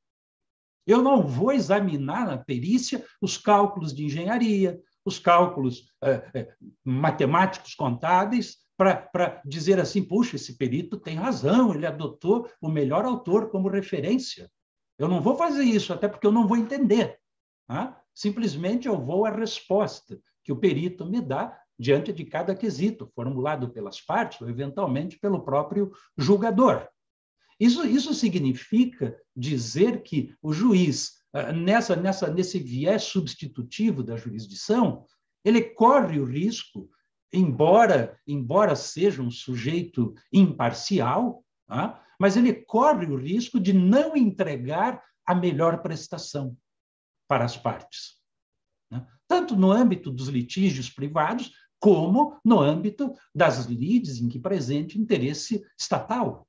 Eu não vou examinar na perícia os cálculos de engenharia, os cálculos é, é, matemáticos contábeis, para dizer assim, puxa, esse perito tem razão, ele adotou o melhor autor como referência. Eu não vou fazer isso, até porque eu não vou entender. Tá? Simplesmente eu vou à resposta que o perito me dá diante de cada quesito, formulado pelas partes ou, eventualmente, pelo próprio julgador. Isso, isso significa dizer que o juiz ah, nessa, nessa, nesse viés substitutivo da jurisdição, ele corre o risco, embora, embora seja um sujeito imparcial, tá? mas ele corre o risco de não entregar a melhor prestação para as partes. Né? Tanto no âmbito dos litígios privados, como no âmbito das lides em que presente interesse estatal.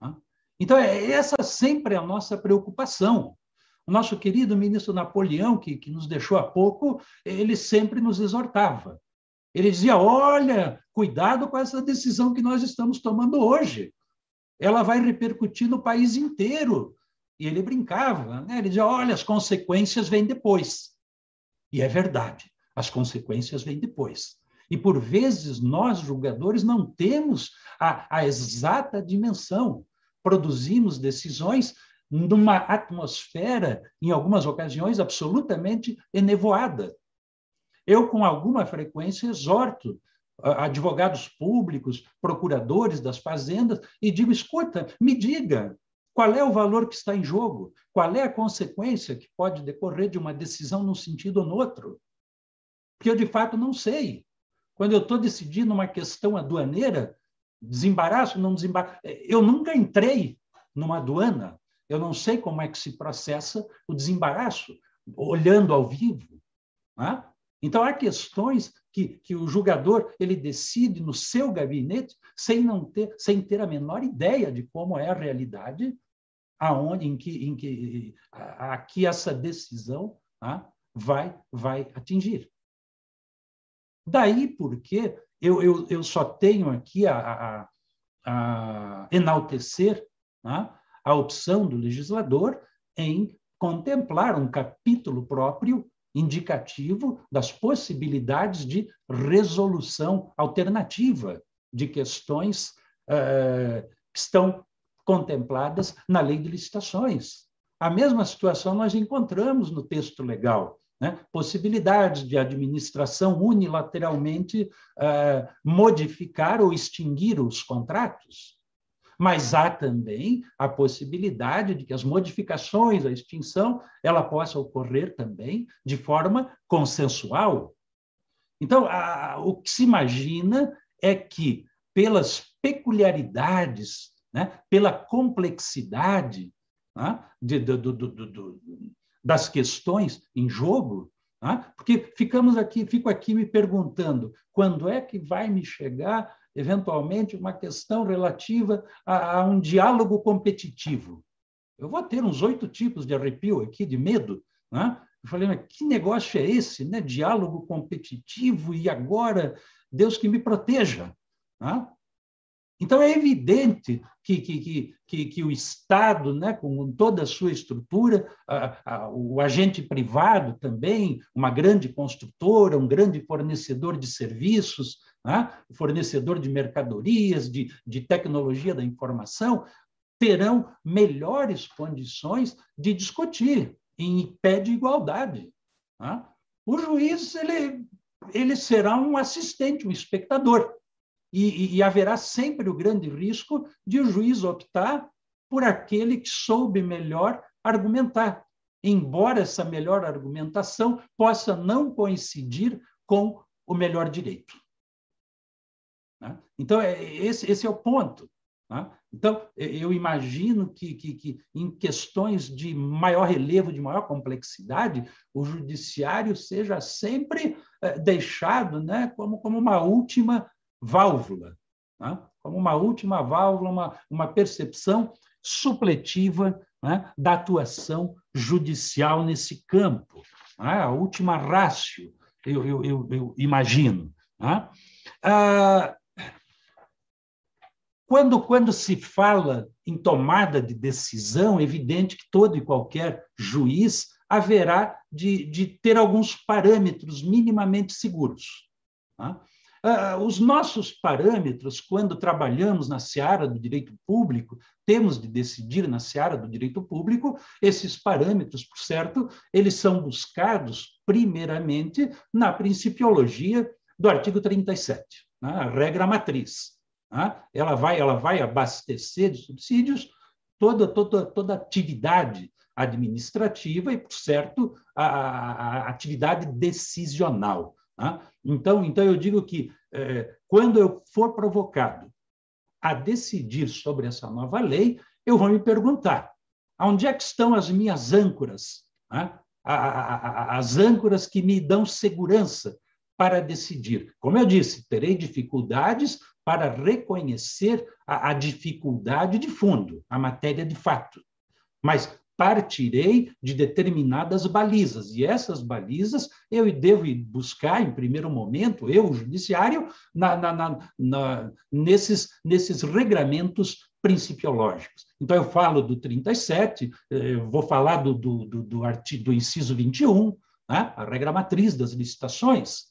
Tá? Então, é, essa sempre é a nossa preocupação. O nosso querido ministro Napoleão, que, que nos deixou há pouco, ele sempre nos exortava. Ele dizia: olha, cuidado com essa decisão que nós estamos tomando hoje. Ela vai repercutir no país inteiro. E ele brincava, né? ele dizia: olha, as consequências vêm depois. E é verdade, as consequências vêm depois. E, por vezes, nós, julgadores, não temos a, a exata dimensão. Produzimos decisões numa atmosfera, em algumas ocasiões, absolutamente enevoada. Eu, com alguma frequência, exorto advogados públicos, procuradores das fazendas, e digo: escuta, me diga qual é o valor que está em jogo, qual é a consequência que pode decorrer de uma decisão num sentido ou no outro. Porque eu, de fato, não sei. Quando eu estou decidindo uma questão aduaneira, desembaraço, não desembaraço, eu nunca entrei numa aduana, eu não sei como é que se processa o desembaraço, olhando ao vivo. Né? Então, há questões que, que o julgador ele decide no seu gabinete sem, não ter, sem ter a menor ideia de como é a realidade, aonde, em que, em que a, a que essa decisão né, vai, vai atingir. Daí porque eu, eu, eu só tenho aqui a, a, a enaltecer né, a opção do legislador em contemplar um capítulo próprio indicativo das possibilidades de resolução alternativa de questões uh, que estão contempladas na lei de licitações. A mesma situação nós encontramos no texto legal. Né? Possibilidades de administração unilateralmente uh, modificar ou extinguir os contratos mas há também a possibilidade de que as modificações, a extinção, ela possa ocorrer também de forma consensual. Então, a, o que se imagina é que, pelas peculiaridades, né, pela complexidade né, de, do, do, do, das questões em jogo, né, porque ficamos aqui, fico aqui me perguntando quando é que vai me chegar eventualmente, uma questão relativa a, a um diálogo competitivo. Eu vou ter uns oito tipos de arrepio aqui, de medo. Né? Eu falei, mas que negócio é esse? Né? Diálogo competitivo e agora, Deus que me proteja. Né? Então, é evidente que, que, que, que, o Estado, né, com toda a sua estrutura, a, a, o agente privado também, uma grande construtora, um grande fornecedor de serviços, né, fornecedor de mercadorias, de, de tecnologia da informação, terão melhores condições de discutir em pé de igualdade. Né? O juiz ele, ele será um assistente, um espectador. E, e, haverá sempre o grande risco de o juiz optar por aquele que soube melhor argumentar, embora essa melhor argumentação possa não coincidir com o melhor direito. Né? Então, é, esse, é o ponto. Né? Então, eu imagino que, que, que, em questões de maior relevo, de maior complexidade, o judiciário seja sempre é, deixado né, como, como uma última válvula, né? como uma última válvula, uma, uma percepção supletiva né, da atuação judicial nesse campo, né? a última rácio, eu, eu, eu, eu imagino. Né? Ah, quando, quando se fala em tomada de decisão, é evidente que todo e qualquer juiz haverá de, de ter alguns parâmetros minimamente seguros. Tá? Ah, os nossos parâmetros, quando trabalhamos na seara do direito público, temos de decidir na seara do direito público, esses parâmetros, por certo, eles são buscados primeiramente na principiologia do artigo 37, né? a regra matriz. Né? Ela, vai, ela vai abastecer de subsídios toda, toda, toda atividade administrativa e, por certo, a, a atividade decisional. Né? Então, então, eu digo que é, quando eu for provocado a decidir sobre essa nova lei, eu vou me perguntar: onde é que estão as minhas âncoras? Né? As âncoras que me dão segurança para decidir. Como eu disse, terei dificuldades para reconhecer a, a dificuldade de fundo, a matéria de fato. Mas partirei de determinadas balizas, e essas balizas eu devo buscar, em primeiro momento, eu, o judiciário, na, na, na, nesses, nesses regramentos principiológicos. Então, eu falo do 37, eh, vou falar do, do, do, do, artigo, do inciso 21, né? a regra matriz das licitações.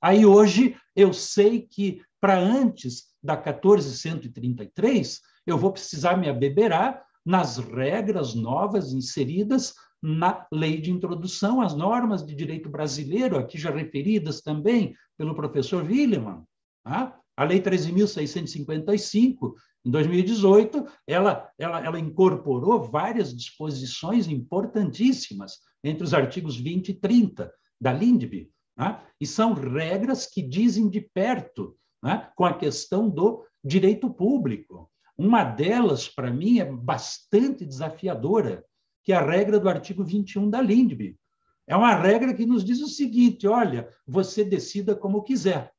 Aí, hoje, eu sei que, para antes da 1433, eu vou precisar me abeberar nas regras novas inseridas na lei de introdução às normas de direito brasileiro, aqui já referidas também pelo professor Willeman. Tá? A Lei 13.655, em 2018, ela, ela, ela incorporou várias disposições importantíssimas entre os artigos 20 e 30 da LINDB, né? e são regras que dizem de perto né? com a questão do direito público. Uma delas, para mim, é bastante desafiadora, que é a regra do artigo 21 da LINDB. É uma regra que nos diz o seguinte: olha, você decida como quiser.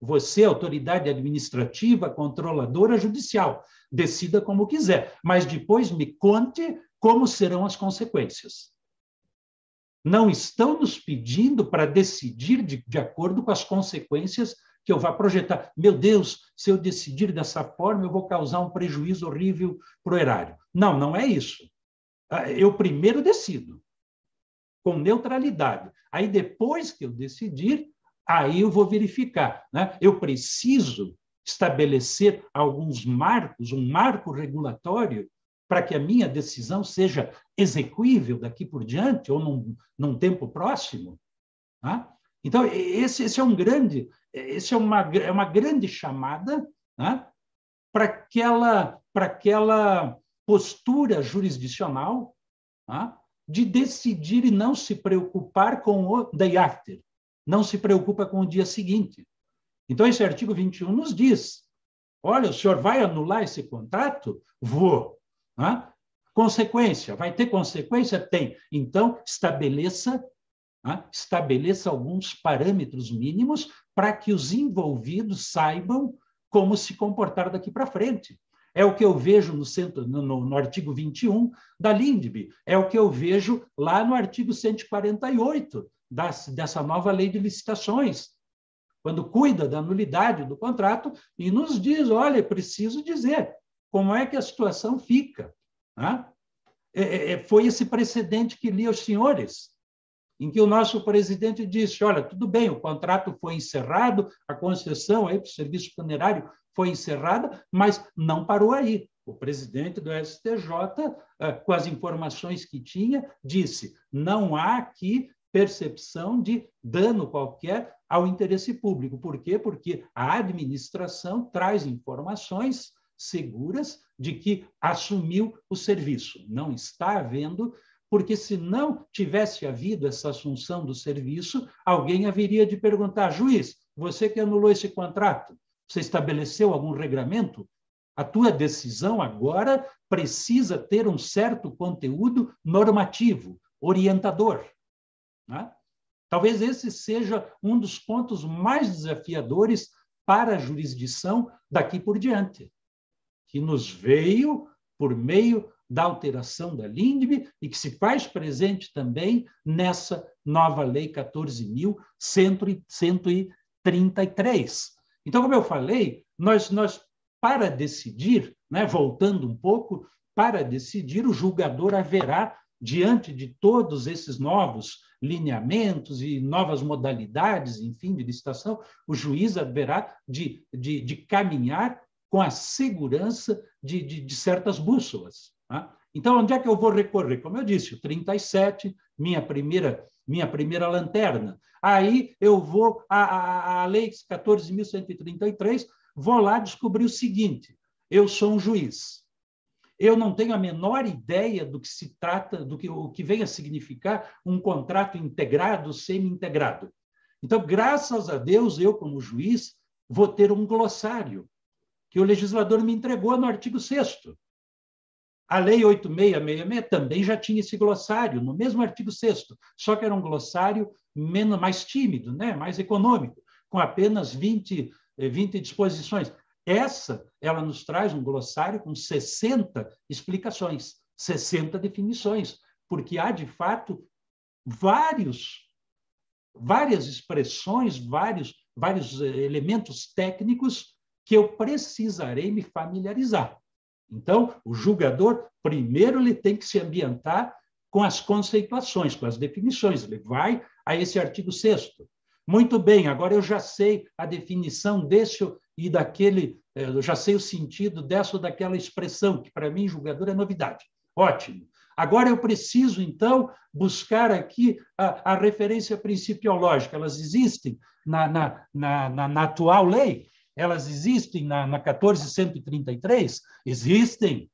Você, autoridade administrativa, controladora, judicial, decida como quiser, mas depois me conte como serão as consequências. Não estão nos pedindo para decidir de, de acordo com as consequências que eu vá projetar. Meu Deus, se eu decidir dessa forma, eu vou causar um prejuízo horrível para o erário. Não, não é isso. Ah, eu primeiro decido, com neutralidade. Aí, depois que eu decidir, aí eu vou verificar. Né? Eu preciso estabelecer alguns marcos, um marco regulatório, para que a minha decisão seja execuível daqui por diante, ou num, num tempo próximo. Tá? Então, esse, esse é um grande, esse é uma, é uma grande chamada né, para aquela, aquela postura jurisdicional né, de decidir e não se preocupar com o day after, não se preocupa com o dia seguinte. Então, esse artigo 21 nos diz: olha, o senhor vai anular esse contrato? Vou. Né? Consequência, vai ter consequência? Tem. Então, estabeleça né, estabeleça alguns parâmetros mínimos para que os envolvidos saibam como se comportar daqui para frente. É o que eu vejo no, centro, no, no, artigo 21 da LINDB, é o que eu vejo lá no artigo 148 das, dessa nova lei de licitações, quando cuida da nulidade do contrato e nos diz: olha, preciso dizer como é que a situação fica. Né? É, é, é foi esse precedente que li aos senhores em que o nosso presidente disse: olha, tudo bem, o contrato foi encerrado, a concessão aí para o serviço funerário foi encerrada, mas não parou aí. O presidente do STJ, eh, com as informações que tinha, disse: não há aqui percepção de dano qualquer ao interesse público. Por quê? Porque a administração traz informações seguras de que assumiu o serviço. Não está havendo porque se não tivesse havido essa assunção do serviço, alguém haveria de perguntar, juiz, você que anulou esse contrato, você estabeleceu algum regramento? A tua decisão agora precisa ter um certo conteúdo normativo, orientador. Né? Talvez esse seja um dos pontos mais desafiadores para a jurisdição daqui por diante, que nos veio por meio da alteração da LINDB e que se faz presente também nessa nova lei 14.133. Então, como eu falei, nós, nós para decidir, né, voltando um pouco, para decidir, o julgador haverá, diante de todos esses novos lineamentos e novas modalidades, enfim, de licitação, o juiz haverá de, de, de caminhar com a segurança de, de, de certas bússolas. Tá? Então, onde é que eu vou recorrer? Como eu disse, o 37, minha primeira, minha primeira lanterna. Aí eu vou à, à, à Lei 14.133, vou lá descobrir o seguinte: eu sou um juiz. eu não tenho a menor ideia do que se trata, do que o que vem a significar um contrato integrado, semi-integrado. Então, graças a Deus, eu, como juiz, vou ter um glossário que o legislador me entregou no artigo 6 a Lei 8666 também já tinha esse glossário, no mesmo artigo 6 só que era um glossário menos, mais tímido, né? mais econômico, com apenas 20, 20 eh, disposições. Essa, ela nos traz um glossário com 60 explicações, 60 definições, porque há, de fato, vários, várias expressões, vários, vários eh, elementos técnicos que eu precisarei me familiarizar. Então, o julgador, primeiro, ele tem que se ambientar com as conceituações, com as definições. Ele vai a esse artigo 6 Muito bem, agora eu já sei a definição desse e daquele, eh, eu já sei o sentido dessa ou daquela expressão, que para mim, julgador, é novidade. Ótimo. Agora eu preciso, então, buscar aqui a, a referência principiológica. Elas existem na, na, na, na atual lei? Elas existem na, na 14133? Existem.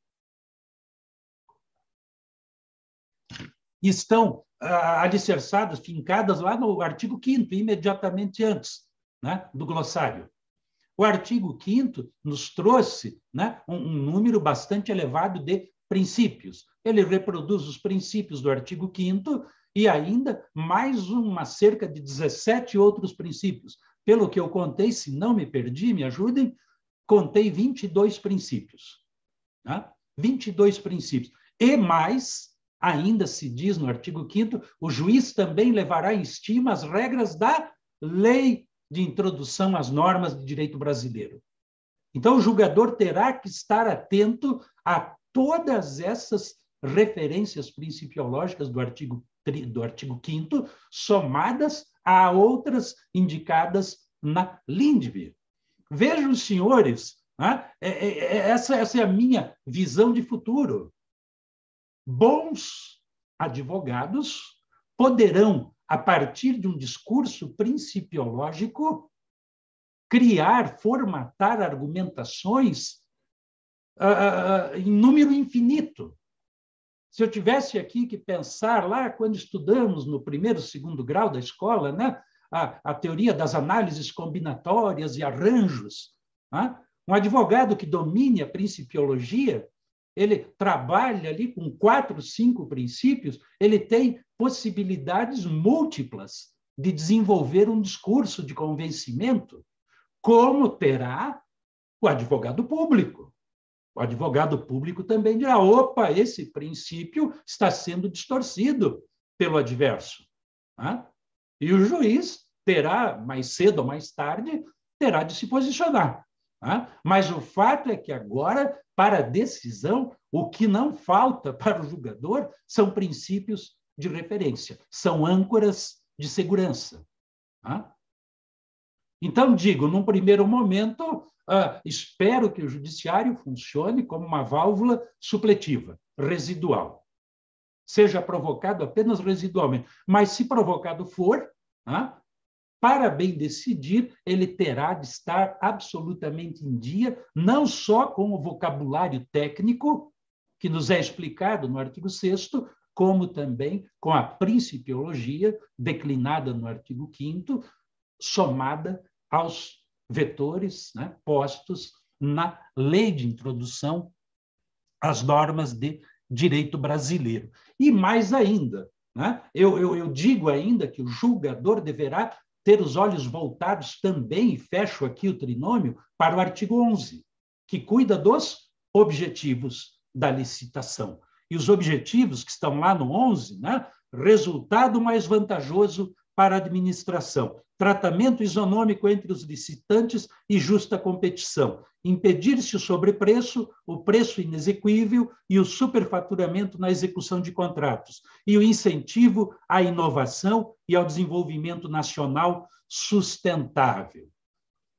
Estão ah, alicerçadas, fincadas lá no artigo 5 imediatamente antes né, do glossário. O artigo 5 nos trouxe né, um, um número bastante elevado de princípios. Ele reproduz os princípios do artigo 5 e ainda mais uma cerca de 17 outros princípios, pelo que eu contei, se não me perdi, me ajudem, contei 22 princípios. Né? 22 princípios. E mais, ainda se diz no artigo 5 o juiz também levará em estima as regras da lei de introdução às normas de direito brasileiro. Então, o julgador terá que estar atento a todas essas referências principiológicas do artigo, do artigo 5 somadas a outras indicadas na Lindby. Vejam senhores, né? É, é, é, essa, essa é a minha visão de futuro. Bons advogados poderão, a partir de um discurso principiológico, criar, formatar argumentações uh, em número infinito. Se eu tivesse aqui que pensar lá quando estudamos no primeiro, segundo grau da escola, né, a, a teoria das análises combinatórias e arranjos, né? um advogado que domine a principiologia, ele trabalha ali com quatro, cinco princípios, ele tem possibilidades múltiplas de desenvolver um discurso de convencimento, como terá o advogado público. O advogado público também dirá: opa, esse princípio está sendo distorcido pelo adverso. Né? E o juiz terá, mais cedo ou mais tarde, terá de se posicionar. Né? Mas o fato é que agora, para a decisão, o que não falta *laughs* para o julgador são princípios de referência, são âncoras de segurança. Né? Então, digo, num primeiro momento, Uh, espero que o judiciário funcione como uma válvula supletiva, residual. Seja provocado apenas residualmente. Mas, se provocado for, uh, para bem decidir, ele terá de estar absolutamente em dia, não só com o vocabulário técnico, que nos é explicado no artigo 6, como também com a principiologia, declinada no artigo 5, somada aos vetores né, postos na lei de introdução às normas de direito brasileiro. E mais ainda, né, eu, eu, eu digo ainda que o julgador deverá ter os olhos voltados também, e fecho aqui o trinômio, para o artigo 11, que cuida dos objetivos da licitação. E os objetivos que estão lá no 11, né, resultado mais vantajoso para a administração, tratamento isonômico entre os licitantes e justa competição, impedir-se o sobrepreço, o preço inexequível e o superfaturamento na execução de contratos, e o incentivo à inovação e ao desenvolvimento nacional sustentável.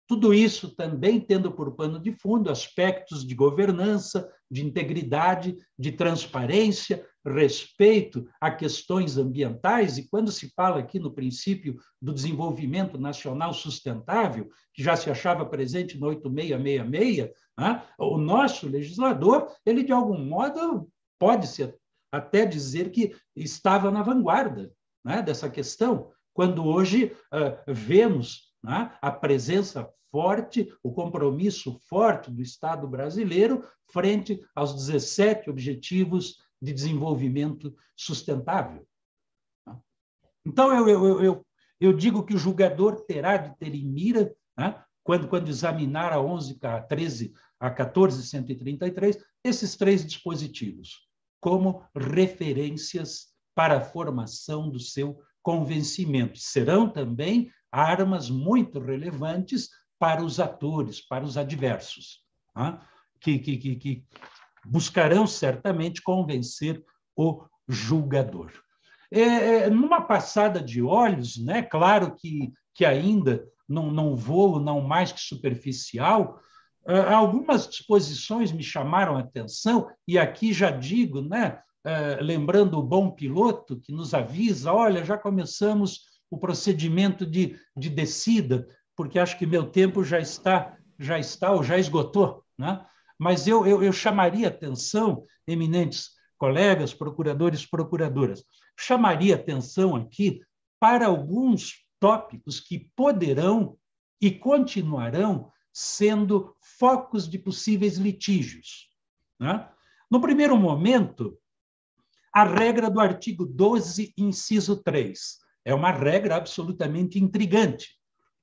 Tudo isso também tendo por pano de fundo aspectos de governança, de integridade, de transparência, respeito a questões ambientais, e quando se fala aqui no princípio do desenvolvimento nacional sustentável, que já se achava presente no 8666, né, o nosso legislador, ele de algum modo pode ser até dizer que estava na vanguarda né, dessa questão, quando hoje uh, vemos né, a presença forte, o compromisso forte do Estado brasileiro frente aos 17 Objetivos de Desenvolvimento Sustentável. Então, eu, eu, eu, eu digo que o julgador terá de ter em mira, né, quando, quando examinar a 11, a 13, a 1433, esses três dispositivos como referências para a formação do seu convencimento. Serão também armas muito relevantes para os atores, para os adversos, tá? que, que, que, que buscarão certamente convencer o julgador. É, é, numa passada de olhos, né, claro que, que ainda não, não vou, não mais que superficial, ah, algumas disposições me chamaram a atenção, e aqui já digo, né, ah, lembrando o bom piloto que nos avisa: olha, já começamos o procedimento de, de descida, porque acho que meu tempo já está, já está ou já esgotou. Né? Mas eu, eu, eu chamaria atenção, eminentes colegas, procuradores, procuradoras, chamaria atenção aqui para alguns tópicos que poderão e continuarão sendo focos de possíveis litígios. Né? No primeiro momento, a regra do artigo 12, inciso 3. É uma regra absolutamente intrigante.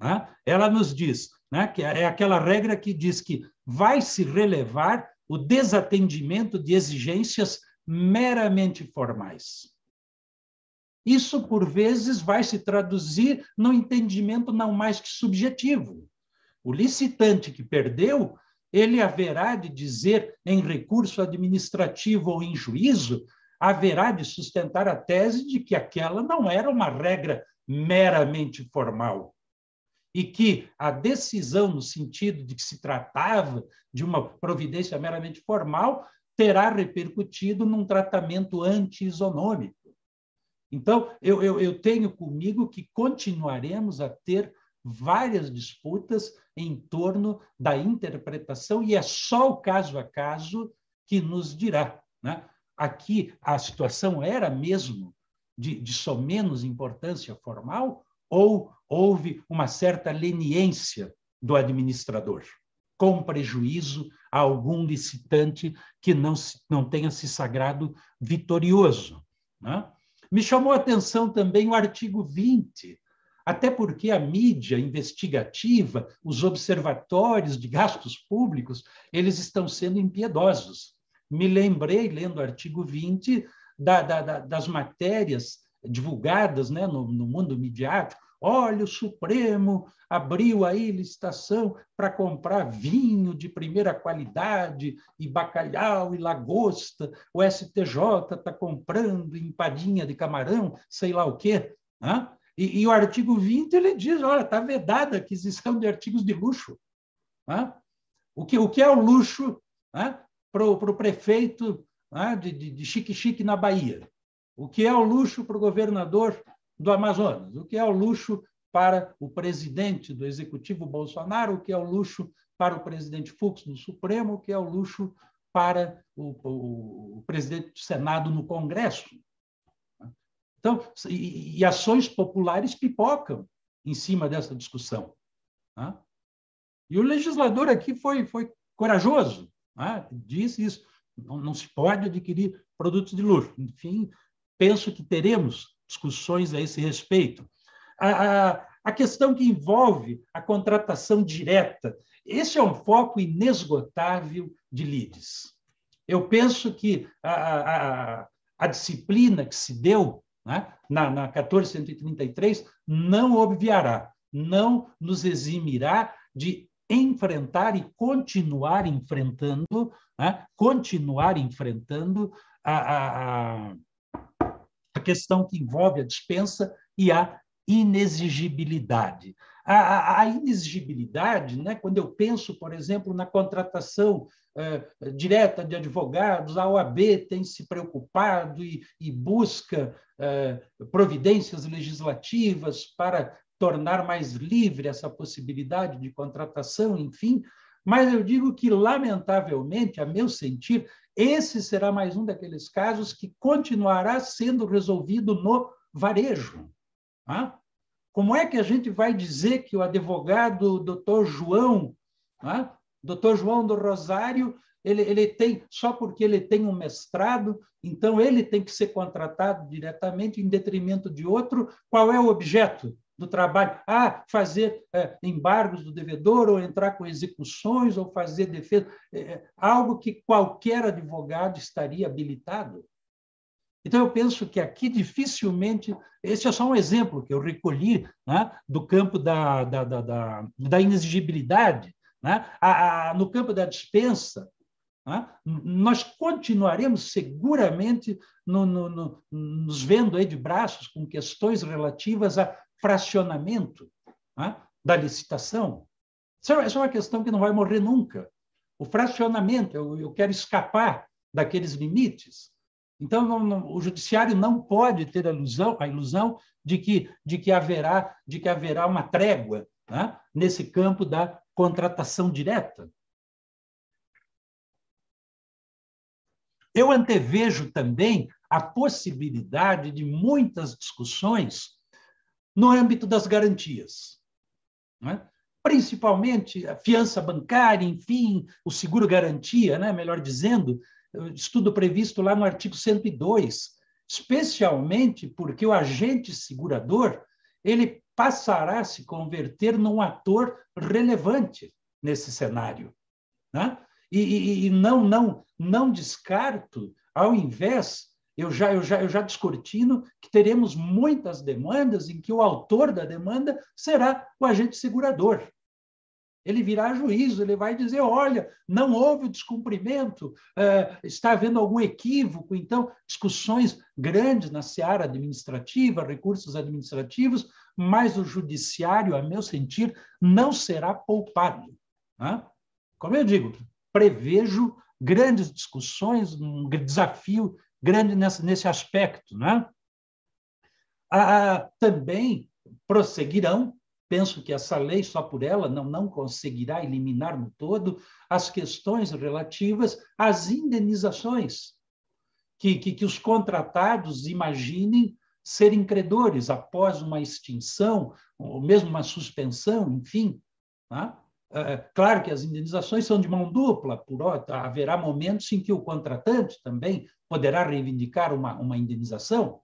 Né? Ela nos diz né, que é aquela regra que diz que vai se relevar o desatendimento de exigências meramente formais. Isso, por vezes, vai se traduzir no entendimento não mais que subjetivo. O licitante que perdeu, ele haverá de dizer em recurso administrativo ou em juízo, haverá de sustentar a tese de que aquela não era uma regra meramente formal, e que a decisão, no sentido de que se tratava de uma providência meramente formal, terá repercutido num tratamento anti-isonômico. Então, eu, eu, eu tenho comigo que continuaremos a ter várias disputas em torno da interpretação, e é só o caso a caso que nos dirá. Né? Aqui a situação era mesmo de, de só menos importância formal, ou houve uma certa leniência do administrador, com prejuízo a algum licitante que não, não tenha se sagrado vitorioso. Né? Me chamou a atenção também o artigo 20, até porque a mídia investigativa, os observatórios de gastos públicos, eles estão sendo impiedosos. Me lembrei, lendo o artigo 20, da, da, das matérias divulgadas né, no, no mundo midiático, Olha, o Supremo abriu aí licitação para comprar vinho de primeira qualidade, e bacalhau, e lagosta. O STJ está comprando empadinha de camarão, sei lá o quê. Né? E, e, o artigo 20 ele diz: olha, está vedada a aquisição de artigos de luxo. Né? O, que, o que é o luxo né? Para o prefeito né? de, de, de chique-chique na Bahia? O que é o luxo para o governador do Amazonas, o que é o luxo para o presidente do executivo Bolsonaro, o que é o luxo para o presidente Fux no Supremo, o que é o luxo para o, o, o presidente do Senado no Congresso. Então, e, e, ações populares pipocam em cima dessa discussão. Né? E o legislador aqui foi, foi corajoso, né? disse isso. Não, não se pode adquirir produtos de luxo. Enfim, penso que teremos discussões a esse respeito. A, a, a questão que envolve a contratação direta, esse é um foco inesgotável de lides. Eu penso que a, a, a disciplina que se deu né, na, na 1433 não obviará, não nos eximirá de enfrentar e continuar enfrentando, né, continuar enfrentando a, a, a questão que envolve a dispensa e a inexigibilidade. A, a, inexigibilidade, né, quando eu penso, por exemplo, na contratação é, direta de advogados, a OAB tem se preocupado e, e busca é, providências legislativas para tornar mais livre essa possibilidade de contratação, enfim. Mas eu digo que, lamentavelmente, a meu sentir, esse será mais um daqueles casos que continuará sendo resolvido no varejo. Tá? Como é que a gente vai dizer que o advogado doutor João, tá? doutor João do Rosário, ele, ele tem, só porque ele tem um mestrado, então ele tem que ser contratado diretamente em detrimento de outro? Qual é o objeto? Do trabalho, ah, fazer é, embargos do devedor, ou entrar com execuções, ou fazer defesa, é, é, algo que qualquer advogado estaria habilitado. Então, eu penso que aqui dificilmente. Esse é só um exemplo que eu recolhi né, do campo da, da, da, da, da inexigibilidade. Né? A, a, no campo da dispensa, né, nós continuaremos seguramente no, no, no, nos vendo aí de braços com questões relativas a fracionamento né, da licitação. Isso é, é uma questão que não vai morrer nunca. O fracionamento, eu, eu quero escapar daqueles limites. Então, não, não, o judiciário não pode ter a ilusão, a ilusão de, que, de, que haverá, de que haverá uma trégua né, nesse campo da contratação direta. Eu antevejo também a possibilidade de muitas discussões no âmbito das garantias. É? Principalmente a fiança bancária, enfim, o seguro-garantia, né? melhor dizendo, estudo previsto lá no artigo 102, especialmente porque o agente segurador ele passará a se converter num ator relevante nesse cenário. Né? E, e, e não, não, não descarto, ao invés eu já, eu, já, eu já descortino que teremos muitas demandas em que o autor da demanda será o agente segurador. Ele virá juízo, ele vai dizer: olha, não houve o descumprimento, é, está havendo algum equívoco. Então, discussões grandes na seara administrativa, recursos administrativos, mas o judiciário, a meu sentir, não será poupado. Como eu digo, prevejo grandes discussões, um desafio grande nesse, nesse aspecto. Né? Ah, também prosseguirão, penso que essa lei, só por ela, não, não conseguirá eliminar no todo as questões relativas às indenizações, que, que, que os contratados imaginem serem credores após uma extinção, ou mesmo uma suspensão, enfim. Tá? É, claro que as indenizações são de mão dupla, por haverá momentos em que o contratante também poderá reivindicar uma, uma indenização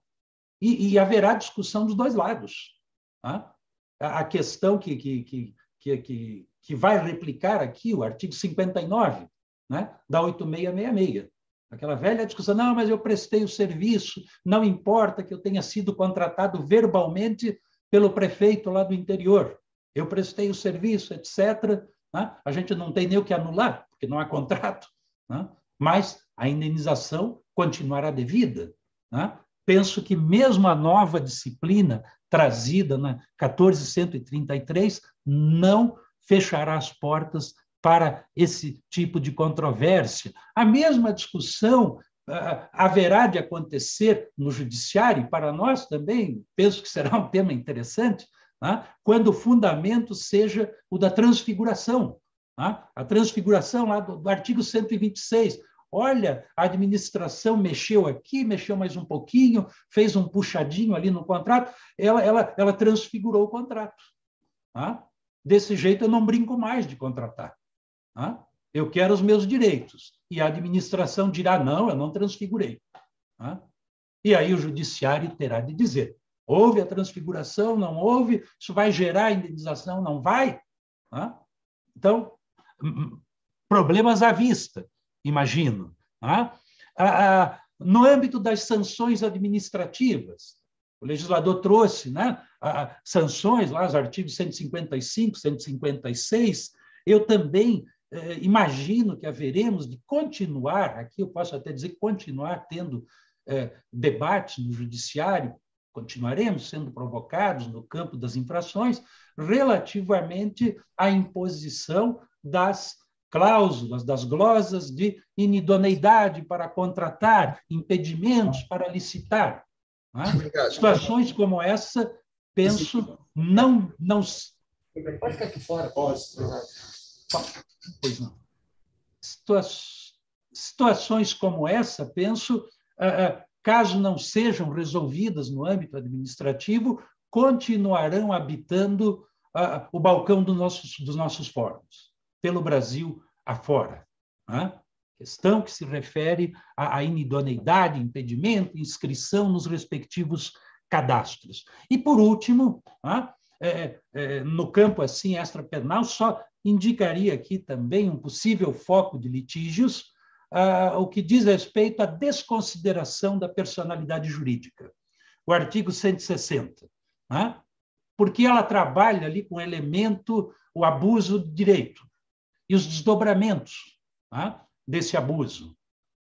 e, e haverá discussão dos dois lados. Tá? A questão que, que, que, que, que vai replicar aqui o artigo 59 né, da 8666, aquela velha discussão, não, mas eu prestei o serviço, não importa que eu tenha sido contratado verbalmente pelo prefeito lá do interior eu prestei o serviço, etc. Né? A gente não tem nem o que anular, porque não há contrato, né? mas a indenização continuará devida. Né? Penso que mesmo a nova disciplina trazida na 1433 não fechará as portas para esse tipo de controvérsia. A mesma discussão uh, haverá de acontecer no judiciário, e para nós também, penso que será um tema interessante, né? quando o fundamento seja o da transfiguração. Né? A transfiguração lá do, do artigo 126. Olha, a administração mexeu aqui, mexeu mais um pouquinho, fez um puxadinho ali no contrato, ela, ela, ela transfigurou o contrato. Né? Desse jeito eu não brinco mais de contratar. Eu quero os meus direitos. E a administração dirá: não, eu não transfigurei. E aí o judiciário terá de dizer: Houve a transfiguração, não houve? Isso vai gerar indenização, não vai? Então, problemas à vista, imagino. No âmbito das sanções administrativas, o legislador trouxe né, sanções, lá os artigos 155, 156. Eu também eh, imagino que haveremos de continuar, aqui eu posso até dizer continuar tendo eh, debates no judiciário continuaremos sendo provocados no campo das infrações relativamente à imposição das cláusulas, das glosas de inidoneidade para contratar, impedimentos para licitar. É? Situações como essa, penso, não. não... Pode ficar aqui fora, pode. Pois não. Situações como essa, penso, ah, ah, caso não sejam resolvidas no âmbito administrativo, continuarão habitando uh, o balcão do nossos, dos nossos fóruns, pelo Brasil afora. Né? Questão que se refere à, à inidoneidade, impedimento, inscrição nos respectivos cadastros. E, por último, né? é, é, no campo assim extrapenal, só indicaria aqui também um possível foco de litígios o que diz respeito à desconsideração da personalidade jurídica. O artigo 160. Né? Porque ela trabalha ali com o elemento, o abuso de direito e os desdobramentos né? desse abuso.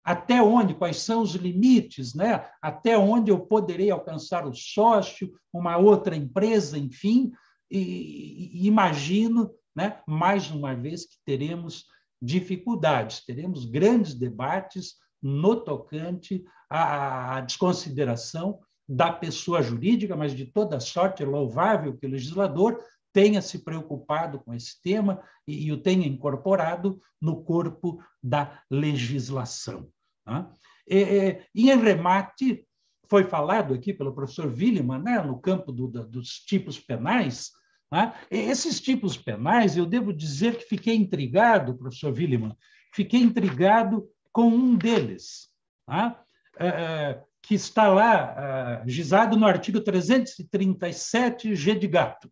Até onde, quais são os limites, né? até onde eu poderei alcançar o sócio, uma outra empresa, enfim, e, e imagino, né, mais uma vez, que teremos dificuldades, teremos grandes debates no tocante à desconsideração da pessoa jurídica, mas de toda sorte é louvável que o legislador tenha se preocupado com esse tema e, e o tenha incorporado no corpo da legislação. Tá? E, e, em remate, foi falado aqui pelo professor Williman, né, no campo do, dos tipos penais, né? Esses tipos penais, eu devo dizer que fiquei intrigado, professor Williman, fiquei intrigado com um deles, tá? é, que está lá, é, gizado no artigo 337G de gato.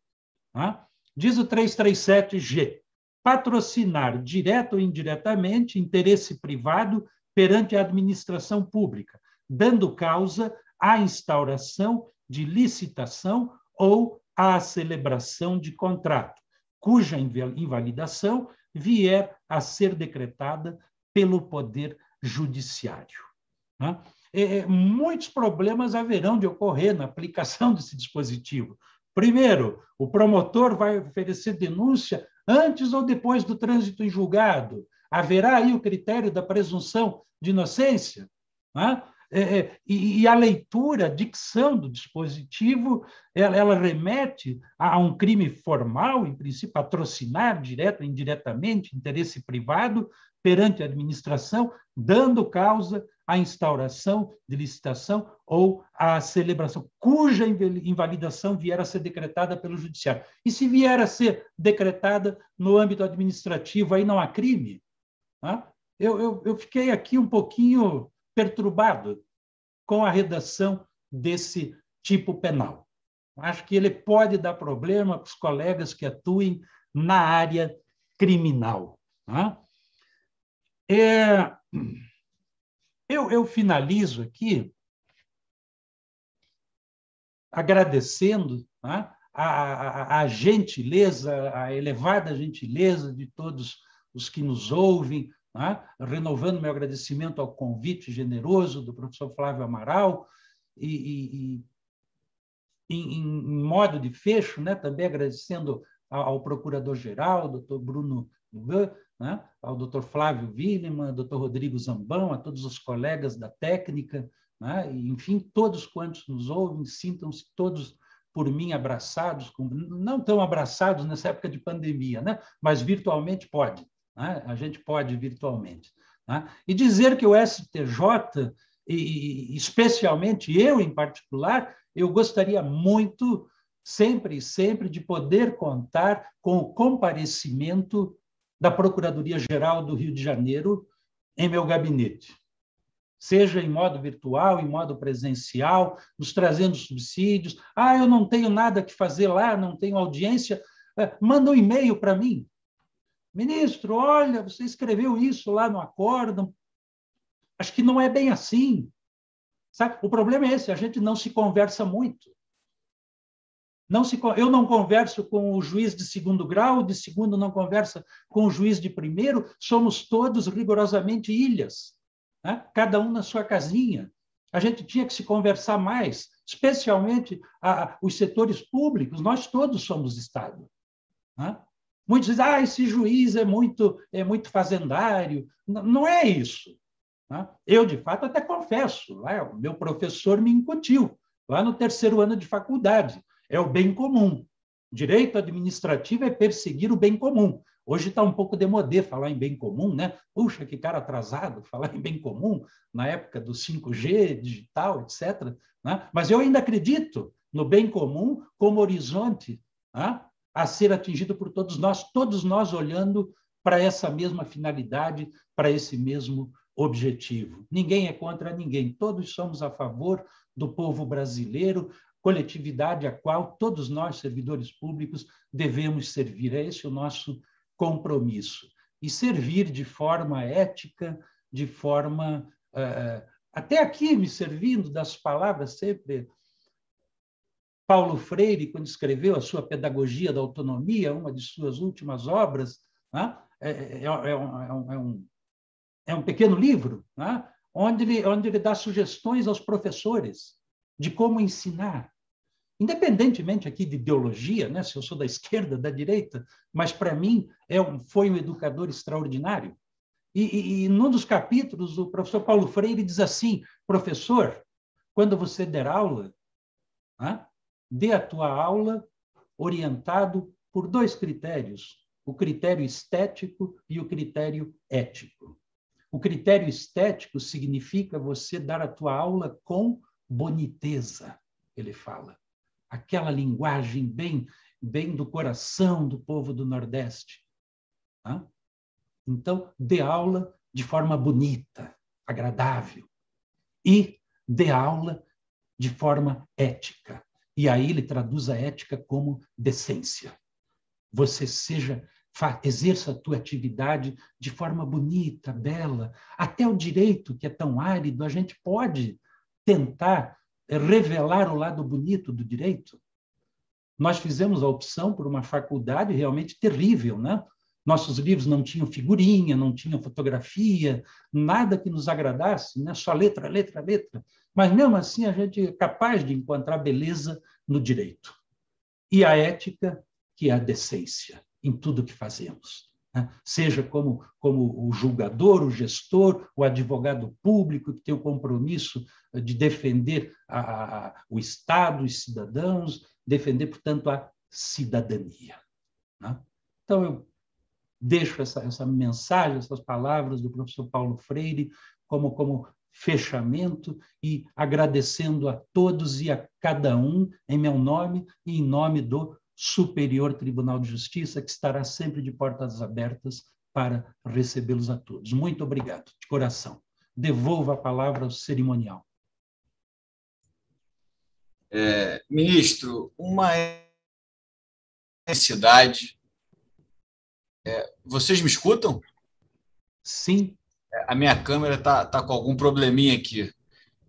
Tá? Diz o 337G: patrocinar, direto ou indiretamente, interesse privado perante a administração pública, dando causa à instauração de licitação ou à celebração de contrato, cuja invalidação vier a ser decretada pelo Poder Judiciário. Né? É, muitos problemas haverão de ocorrer na aplicação *laughs* desse dispositivo. Primeiro, o promotor vai oferecer denúncia antes ou depois do trânsito em julgado. Haverá aí o critério da presunção de inocência. Né? É, é, e, e, a leitura, a dicção do dispositivo, ela, ela, remete a um crime formal, em princípio, patrocinar, direto ou indiretamente, interesse privado perante a administração, dando causa à instauração de licitação ou à celebração, cuja invalidação vier a ser decretada pelo judiciário. E se vier a ser decretada no âmbito administrativo, aí não há crime? Tá? Eu, eu, eu fiquei aqui um pouquinho perturbado com a redação desse tipo penal. Acho que ele pode dar problema para os colegas que atuem na área criminal. Tá? É, eu, eu finalizo aqui agradecendo tá? a, a, a gentileza, a elevada gentileza de todos os que nos ouvem, né? renovando meu agradecimento ao convite generoso do professor Flávio Amaral e, e, e em, em, modo de fecho, né? também agradecendo ao, procurador-geral, doutor Bruno Lugan, né? ao doutor Flávio Willeman, doutor Rodrigo Zambão, a todos os colegas da técnica, né? e, enfim, todos quantos nos ouvem, sintam-se todos por mim abraçados, não tão abraçados nessa época de pandemia, né? mas virtualmente pode. Né? A gente pode virtualmente. Né? E dizer que o STJ, e especialmente eu em particular, eu gostaria muito, sempre e sempre, de poder contar com o comparecimento da Procuradoria-Geral do Rio de Janeiro em meu gabinete. Seja em modo virtual, em modo presencial, nos trazendo subsídios. Ah, eu não tenho nada que fazer lá, não tenho audiência. É, manda um e-mail para mim. Ministro, olha, você escreveu isso lá no acórdão. Acho que não é bem assim. Sabe? O problema é esse, a gente não se conversa muito. Não se, eu não converso com o juiz de segundo grau, de segundo não conversa com o juiz de primeiro, somos todos rigorosamente ilhas, né? cada um na sua casinha. A gente tinha que se conversar mais, especialmente a, os setores públicos, nós todos somos Estado. Né? Muitos dizem, ah, esse juiz é muito, é muito fazendário. Não, não é isso. Né? Eu, de fato, até confesso, né? o meu professor me incutiu, lá no terceiro ano de faculdade, é o bem comum. Direito administrativo é perseguir o bem comum. Hoje está um pouco demodê falar em bem comum, né? Puxa, que cara atrasado *laughs* falar em bem comum na época do 5G, digital, etc. Né? Mas eu ainda acredito no bem comum como horizonte né? A ser atingido por todos nós, todos nós olhando para essa mesma finalidade, para esse mesmo objetivo. Ninguém é contra ninguém, todos somos a favor do povo brasileiro, coletividade a qual todos nós, servidores públicos, devemos servir. É esse o nosso compromisso. E servir de forma ética, de forma. Uh, até aqui, me servindo das palavras sempre. Paulo Freire, quando escreveu a sua Pedagogia da Autonomia, uma de suas últimas obras, né? é, é, é, um, é, um, é um pequeno livro, né? onde, ele, onde ele dá sugestões aos professores de como ensinar, independentemente aqui de ideologia, né, se eu sou da esquerda, da direita, mas para mim é um, foi um educador extraordinário. E, e, e num dos capítulos, o professor Paulo Freire diz assim: professor, quando você der aula, né, dê a tua aula orientado por dois critérios: o critério estético e o critério ético. O critério estético significa você dar a tua aula com boniteza, ele fala aquela linguagem bem, bem do coração do povo do Nordeste. Tá? Então, dê aula de forma bonita, agradável, e dê aula de forma ética. E aí ele traduz a ética como decência. Você seja exerça a tua atividade de forma bonita, bela, até o direito que é tão árido, a gente pode tentar revelar o lado bonito do direito. Nós fizemos a opção por uma faculdade realmente terrível, né? Nossos livros não tinham figurinha, não tinham fotografia, nada que nos agradasse, né? só letra, letra, letra. Mas mesmo assim a gente é capaz de encontrar beleza no direito. E a ética, que é a decência em tudo que fazemos né? seja como, como o julgador, o gestor, o advogado público, que tem o compromisso de defender a, a, o Estado, os cidadãos, defender, portanto, a cidadania. Né? Então, eu deixo essa, essa mensagem, essas palavras do professor Paulo Freire como, como fechamento e agradecendo a todos e a cada um, em meu nome e em nome do Superior Tribunal de Justiça, que estará sempre de portas abertas para recebê-los a todos. Muito obrigado, de coração. Devolvo a palavra ao cerimonial. É, ministro, uma necessidade. É, vocês me escutam? Sim. É, a minha câmera está tá com algum probleminha aqui.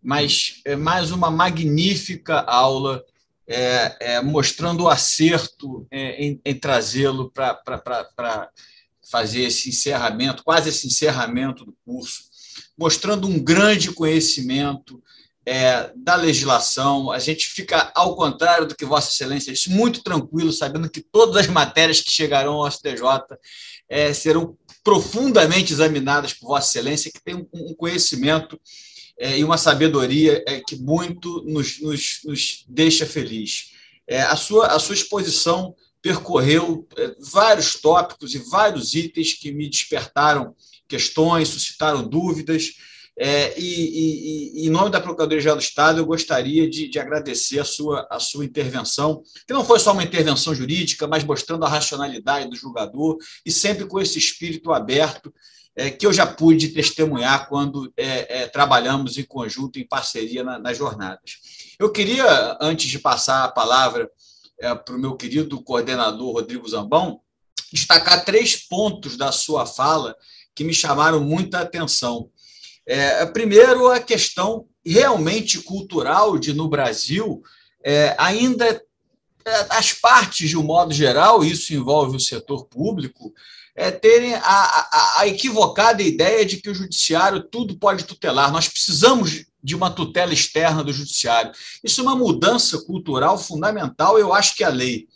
Mas é mais uma magnífica aula é, é, mostrando o acerto é, em, em trazê-lo para fazer esse encerramento, quase esse encerramento do curso, mostrando um grande conhecimento é, da legislação. A gente fica, ao contrário do que Vossa Excelência disse, muito tranquilo, sabendo que todas as matérias que chegarão ao STJ é, serão profundamente examinadas por Vossa Excelência, que tem um, um conhecimento é, e uma sabedoria é, que muito nos, nos, nos deixa feliz. É, a, sua, a sua exposição percorreu é, vários tópicos e vários itens que me despertaram questões, suscitaram dúvidas. É, e, e, e, em nome da Procuradoria-Geral do Estado, eu gostaria de, de, agradecer a sua, a sua intervenção, que não foi só uma intervenção jurídica, mas mostrando a racionalidade do julgador e sempre com esse espírito aberto é, que eu já pude testemunhar quando é, é, trabalhamos em conjunto, em parceria na, nas jornadas. Eu queria, antes de passar a palavra é, para o meu querido coordenador Rodrigo Zambão, destacar três pontos da sua fala que me chamaram muita atenção. É, primeiro, a questão realmente cultural de, no Brasil, é, ainda as partes, de um modo geral, isso envolve o setor público, é, terem a, a, a, equivocada ideia de que o judiciário tudo pode tutelar. Nós precisamos de uma tutela externa do judiciário. Isso é uma mudança cultural fundamental. Eu acho que a lei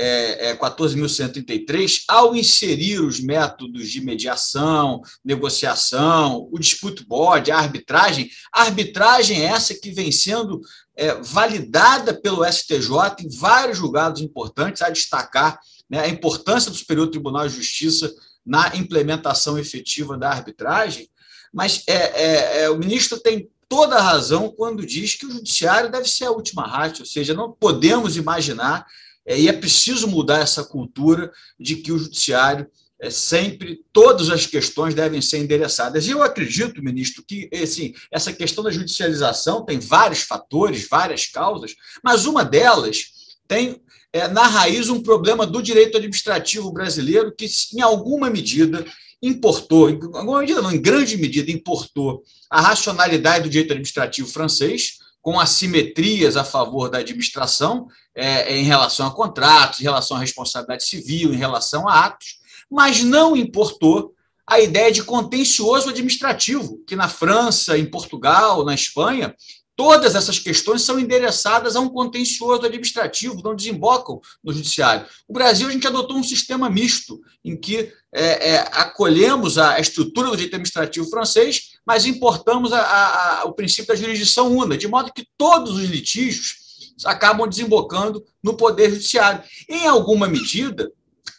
é, é 14.133, ao inserir os métodos de mediação, negociação, o dispute board, a arbitragem, a arbitragem é essa que vem sendo é, validada pelo STJ em vários julgados importantes, a destacar né, a importância do Superior Tribunal de Justiça na implementação efetiva da arbitragem, mas é, é, é, o ministro tem toda a razão quando diz que o judiciário deve ser a última rádio, ou seja, não podemos imaginar, e é preciso mudar essa cultura de que o judiciário é, sempre todas as questões devem ser endereçadas. E eu acredito, ministro, que assim, essa questão da judicialização tem vários fatores, várias causas, mas uma delas tem é, na raiz um problema do direito administrativo brasileiro que, em alguma medida, importou, em alguma medida não, em grande medida, importou a racionalidade do direito administrativo francês, com assimetrias a favor da administração é, em relação a contratos, em relação à responsabilidade civil, em relação a atos, mas não importou a ideia de contencioso administrativo, que na França, em Portugal, na Espanha, Todas essas questões são endereçadas a um contencioso administrativo, não desembocam no judiciário. O Brasil, a gente adotou um sistema misto, em que é, é, acolhemos a estrutura do direito administrativo francês, mas importamos a, a, a, o princípio da jurisdição una, de modo que todos os litígios acabam desembocando no Poder Judiciário. Em alguma medida,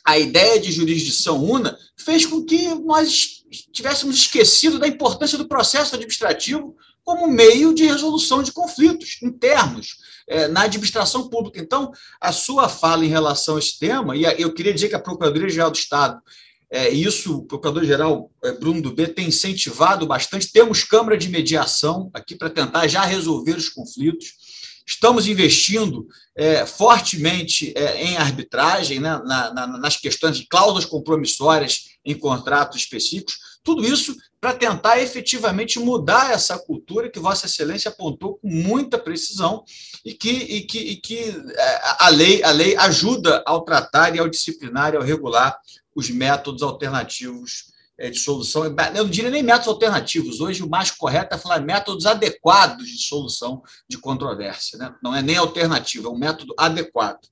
a ideia de jurisdição una fez com que nós tivéssemos esquecido da importância do processo administrativo como meio de resolução de conflitos internos é, na administração pública. Então, a sua fala em relação a esse tema, e eu queria dizer que a Procuradoria-Geral do Estado, é, isso o Procurador-Geral é, Bruno Dubé tem incentivado bastante, temos Câmara de Mediação aqui para tentar já resolver os conflitos, estamos investindo é, fortemente é, em arbitragem, né, na, na, nas questões de cláusulas compromissórias em contratos específicos, tudo isso para tentar efetivamente mudar essa cultura que Vossa Excelência apontou com muita precisão e que, e que, e que é, a, lei, a lei ajuda ao tratar e ao disciplinar e ao regular os métodos alternativos é, de solução. Eu não diria nem métodos alternativos, hoje o mais correto é falar métodos adequados de solução de controvérsia, né? não é nem alternativo, é um método adequado.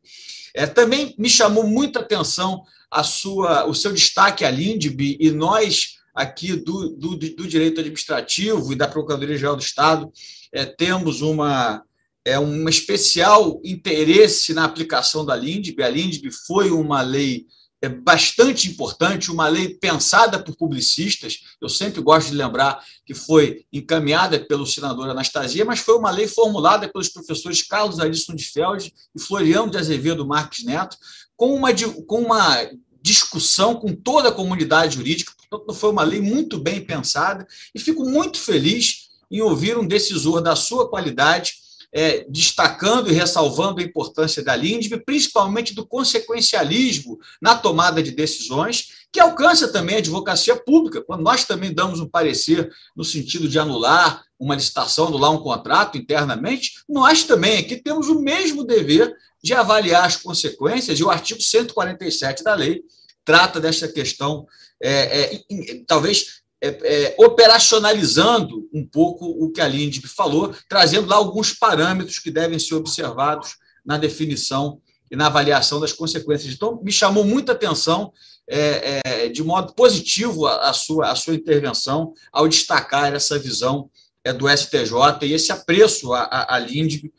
É, também me chamou muita atenção a sua, o seu destaque à LINDB, e nós aqui do, do, do direito administrativo e da Procuradoria-Geral do Estado, é, temos uma, é, um especial interesse na aplicação da LINDB. A LINDB foi uma lei é bastante importante, uma lei pensada por publicistas. Eu sempre gosto de lembrar que foi encaminhada pelo senador Anastasia, mas foi uma lei formulada pelos professores Carlos Arisson de Feld e Floriano de Azevedo Marques Neto, com uma, com uma discussão com toda a comunidade jurídica, Portanto, foi uma lei muito bem pensada e fico muito feliz em ouvir um decisor da sua qualidade é, destacando e ressalvando a importância da LINDB, principalmente do consequencialismo na tomada de decisões, que alcança também a advocacia pública, quando nós também damos um parecer no sentido de anular uma licitação, anular um contrato internamente, nós também aqui temos o mesmo dever de avaliar as consequências, e o artigo 147 da lei trata dessa questão é, é, talvez é, é, operacionalizando um pouco o que a Lindb falou, trazendo lá alguns parâmetros que devem ser observados na definição e na avaliação das consequências. Então, me chamou muita atenção, é, é, de modo positivo, a, a, sua, a sua intervenção ao destacar essa visão do STJ e esse apreço à, à Lindb,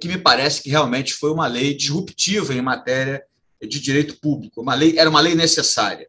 que me parece que realmente foi uma lei disruptiva em matéria de direito público. Uma lei, era uma lei necessária.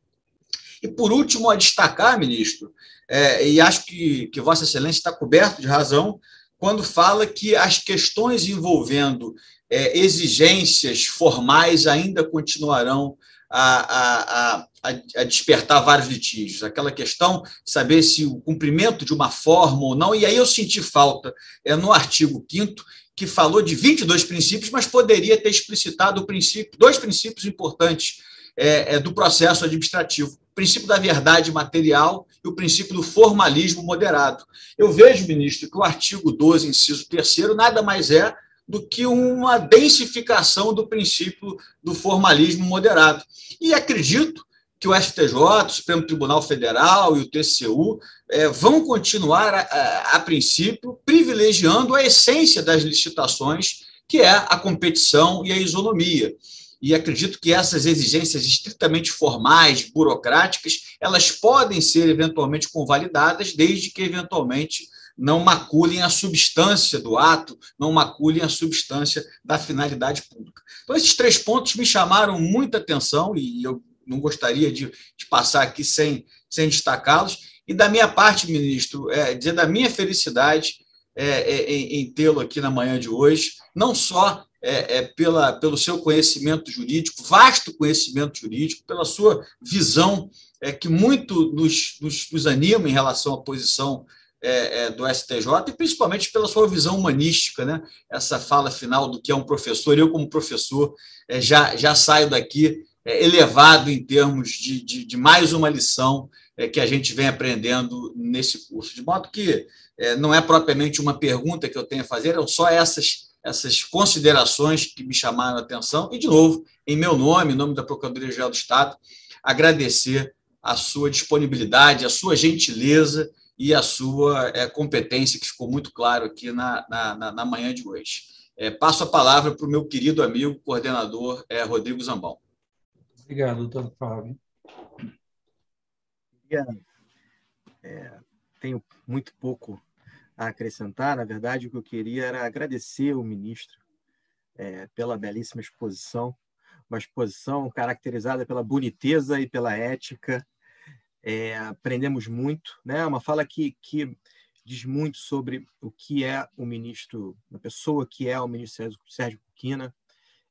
E, por último, a destacar, ministro, é, e acho que, que Vossa Excelência está coberto de razão, quando fala que as questões envolvendo é, exigências formais ainda continuarão a, a, a, a, despertar vários litígios. Aquela questão de saber se o cumprimento de uma forma ou não, e aí eu senti falta é, no artigo 5 que falou de 22 princípios, mas poderia ter explicitado princípio, dois princípios importantes é, é, do processo administrativo: princípio da verdade material e o princípio do formalismo moderado. Eu vejo, ministro, que o artigo 12, inciso 3, nada mais é do que uma densificação do princípio do formalismo moderado. E acredito que o STJ, o Supremo Tribunal Federal e o TCU é, vão continuar, a, a, a, princípio, privilegiando a essência das licitações, que é a competição e a isonomia. E acredito que essas exigências estritamente formais, burocráticas, elas podem ser eventualmente convalidadas, desde que eventualmente não maculem a substância do ato, não maculem a substância da finalidade pública. Então, esses três pontos me chamaram muita atenção e eu não gostaria de, de passar aqui sem, sem destacá-los. E da minha parte, ministro, é, dizer da minha felicidade é, é, em, em tê-lo aqui na manhã de hoje, não só é, é, pela, pelo seu conhecimento jurídico, vasto conhecimento jurídico, pela sua visão é, que muito nos, nos, nos anima em relação à posição é, é, do STJ e principalmente pela sua visão humanística, né? Essa fala final do que é um professor, eu como professor é, já já saio daqui é, elevado em termos de, de, de mais uma lição é, que a gente vem aprendendo nesse curso. De modo que é, não é propriamente uma pergunta que eu tenho a fazer, são só essas, essas considerações que me chamaram a atenção. E, de novo, em meu nome, em nome da Procuradoria-Geral do Estado, agradecer a sua disponibilidade, a sua gentileza e a sua é, competência, que ficou muito claro aqui na, na, na manhã de hoje. É, passo a palavra para o meu querido amigo, coordenador é, Rodrigo Zambão. Obrigado, doutor Fábio. É, tenho muito pouco a acrescentar. Na verdade, o que eu queria era agradecer ao ministro é, pela belíssima exposição, uma exposição caracterizada pela boniteza e pela ética. É, aprendemos muito, né? Uma fala que, que diz muito sobre o que é o ministro, a pessoa que é o ministro Sérgio Cuquina,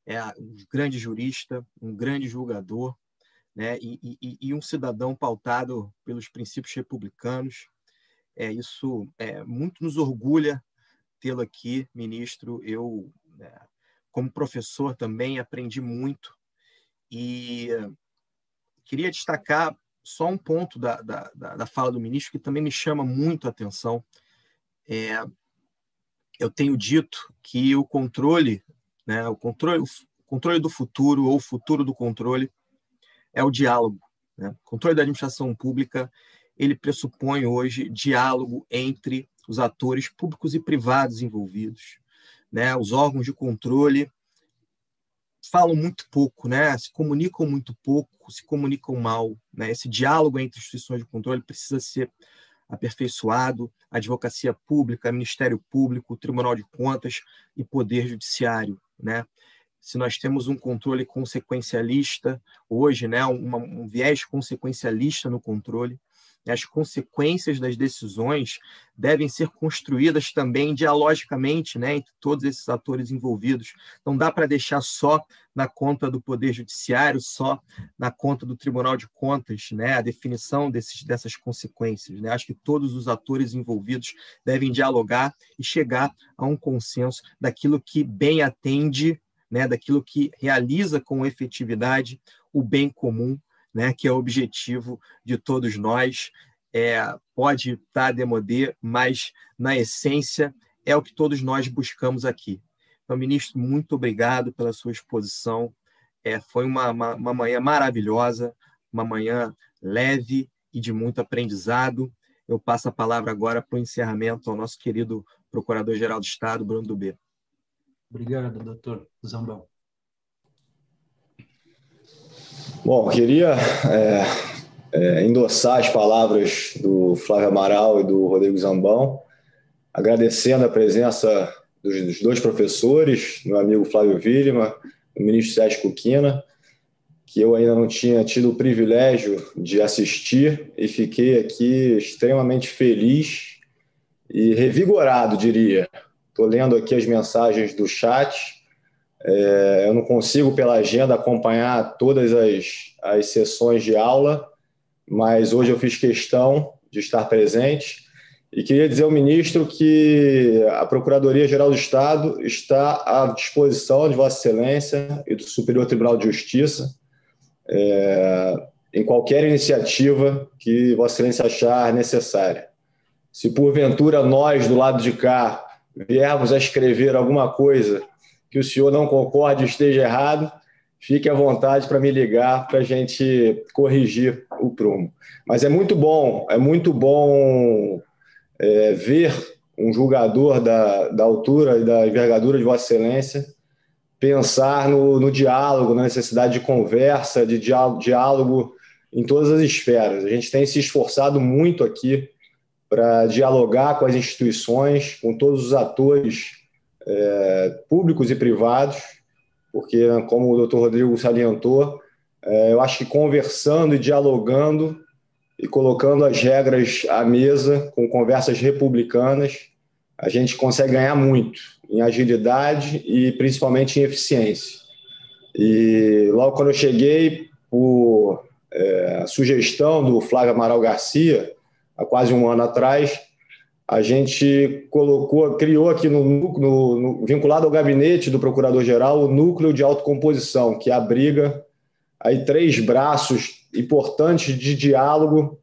é um grande jurista, um grande julgador, né? e, e, e um cidadão pautado pelos princípios republicanos. É, isso é, muito nos orgulha tê-lo aqui, ministro. Eu, é, como professor, também aprendi muito e queria destacar só um ponto da, da, da fala do ministro que também me chama muito a atenção. É, eu tenho dito que o controle né? O controle, o controle do futuro ou o futuro do controle é o diálogo. Né? Controle da administração pública ele pressupõe hoje diálogo entre os atores públicos e privados envolvidos. Né? Os órgãos de controle falam muito pouco, né? se comunicam muito pouco, se comunicam mal. Né? Esse diálogo entre instituições de controle precisa ser aperfeiçoado, advocacia pública, Ministério Público, Tribunal de Contas e Poder Judiciário né? Se nós temos um controle consequencialista hoje, né, um, um viés consequencialista no controle, as consequências das decisões devem ser construídas também dialogicamente né, entre todos esses atores envolvidos. Não dá para deixar só na conta do Poder Judiciário, só na conta do Tribunal de Contas, né, a definição desses, dessas consequências. Né? Acho que todos os atores envolvidos devem dialogar e chegar a um consenso daquilo que bem atende, né, daquilo que realiza com efetividade o bem comum né, que é o objetivo de todos nós. É, pode estar demodê, mas na essência é o que todos nós buscamos aqui. Então, ministro, muito obrigado pela sua exposição. É, foi uma, uma, uma manhã maravilhosa, uma manhã leve e de muito aprendizado. Eu passo a palavra agora para o encerramento ao nosso querido Procurador-Geral do Estado, Bruno Dubê. Obrigado, doutor Zambão. Bom, queria é, é, endossar as palavras do Flávio Amaral e do Rodrigo Zambão, agradecendo a presença dos, dos dois professores, meu amigo Flávio Vilma, o ministro Sérgio Cuquina, que eu ainda não tinha tido o privilégio de assistir e fiquei aqui extremamente feliz e revigorado, diria. Estou lendo aqui as mensagens do chat é, eu não consigo, pela agenda, acompanhar todas as, as sessões de aula, mas hoje eu fiz questão de estar presente e queria dizer ao ministro que a Procuradoria-Geral do Estado está à disposição de Vossa Excelência e do Superior Tribunal de Justiça é, em qualquer iniciativa que Vossa Excelência achar necessária. Se porventura nós, do lado de cá, viermos a escrever alguma coisa que o senhor não concorde esteja errado, fique à vontade para me ligar para a gente corrigir o prumo. Mas é muito bom, é muito bom é, ver um julgador da, da altura e da envergadura de Vossa Excelência pensar no, no diálogo, na necessidade de conversa, de diálogo, diálogo em todas as esferas. A gente tem se esforçado muito aqui para dialogar com as instituições, com todos os atores é, públicos e privados, porque, como o doutor Rodrigo salientou, é, eu acho que conversando e dialogando e colocando as regras à mesa, com conversas republicanas, a gente consegue ganhar muito em agilidade e principalmente em eficiência. E logo quando eu cheguei, por é, sugestão do Flávio Amaral Garcia, há quase um ano atrás, a gente colocou, criou aqui no, no, no vinculado ao gabinete do Procurador-Geral o núcleo de autocomposição, que abriga aí três braços importantes de diálogo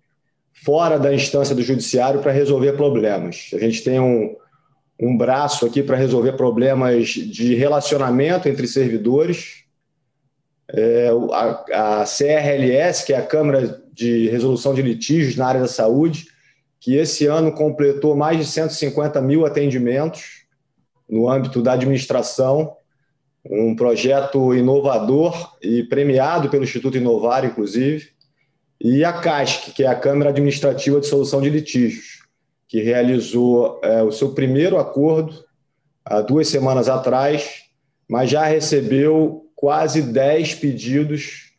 fora da instância do judiciário para resolver problemas. A gente tem um, um braço aqui para resolver problemas de relacionamento entre servidores, é, a, a CRLS, que é a Câmara de Resolução de Litígios na área da saúde, que esse ano completou mais de 150 mil atendimentos no âmbito da administração, um projeto inovador e premiado pelo Instituto Inovar, inclusive, e a CASC, que é a Câmara Administrativa de Solução de Litígios, que realizou é, o seu primeiro acordo há duas semanas atrás, mas já recebeu quase 10 pedidos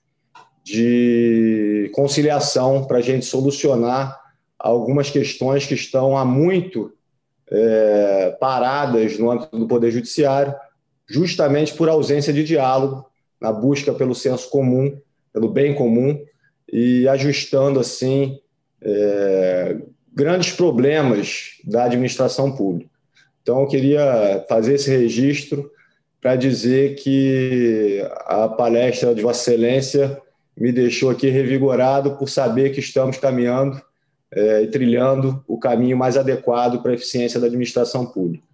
de conciliação para a gente solucionar algumas questões que estão há muito é, paradas no âmbito do Poder Judiciário, justamente por ausência de diálogo, na busca pelo senso comum, pelo bem comum, e ajustando, assim, é, grandes problemas da administração pública. Então, eu queria fazer esse registro para dizer que a palestra de Vossa Excelência me deixou aqui revigorado por saber que estamos caminhando é, trilhando o caminho mais adequado para a eficiência da administração pública.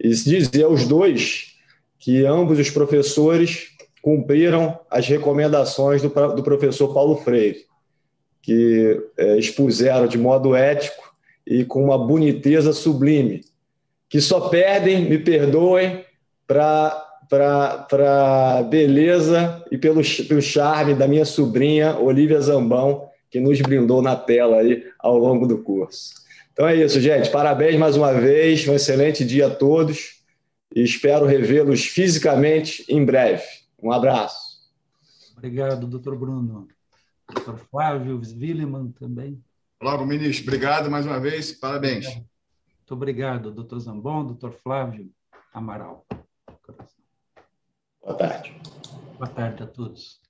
E dizer aos dois que ambos os professores cumpriram as recomendações do, do professor Paulo Freire, que é, expuseram de modo ético e com uma boniteza sublime, que só perdem, me perdoem, para a beleza e pelo, pelo charme da minha sobrinha Olivia Zambão, que nos brindou na tela aí ao longo do curso. Então é isso, gente. Parabéns mais uma vez, um excelente dia a todos e espero revê-los fisicamente em breve. Um abraço. Obrigado, doutor Bruno. Doutor Flávio Willeman também. Logo, ministro. Obrigado mais uma vez. Parabéns. Muito obrigado, doutor Zambon, doutor Flávio Amaral. Boa tarde. Boa tarde a todos.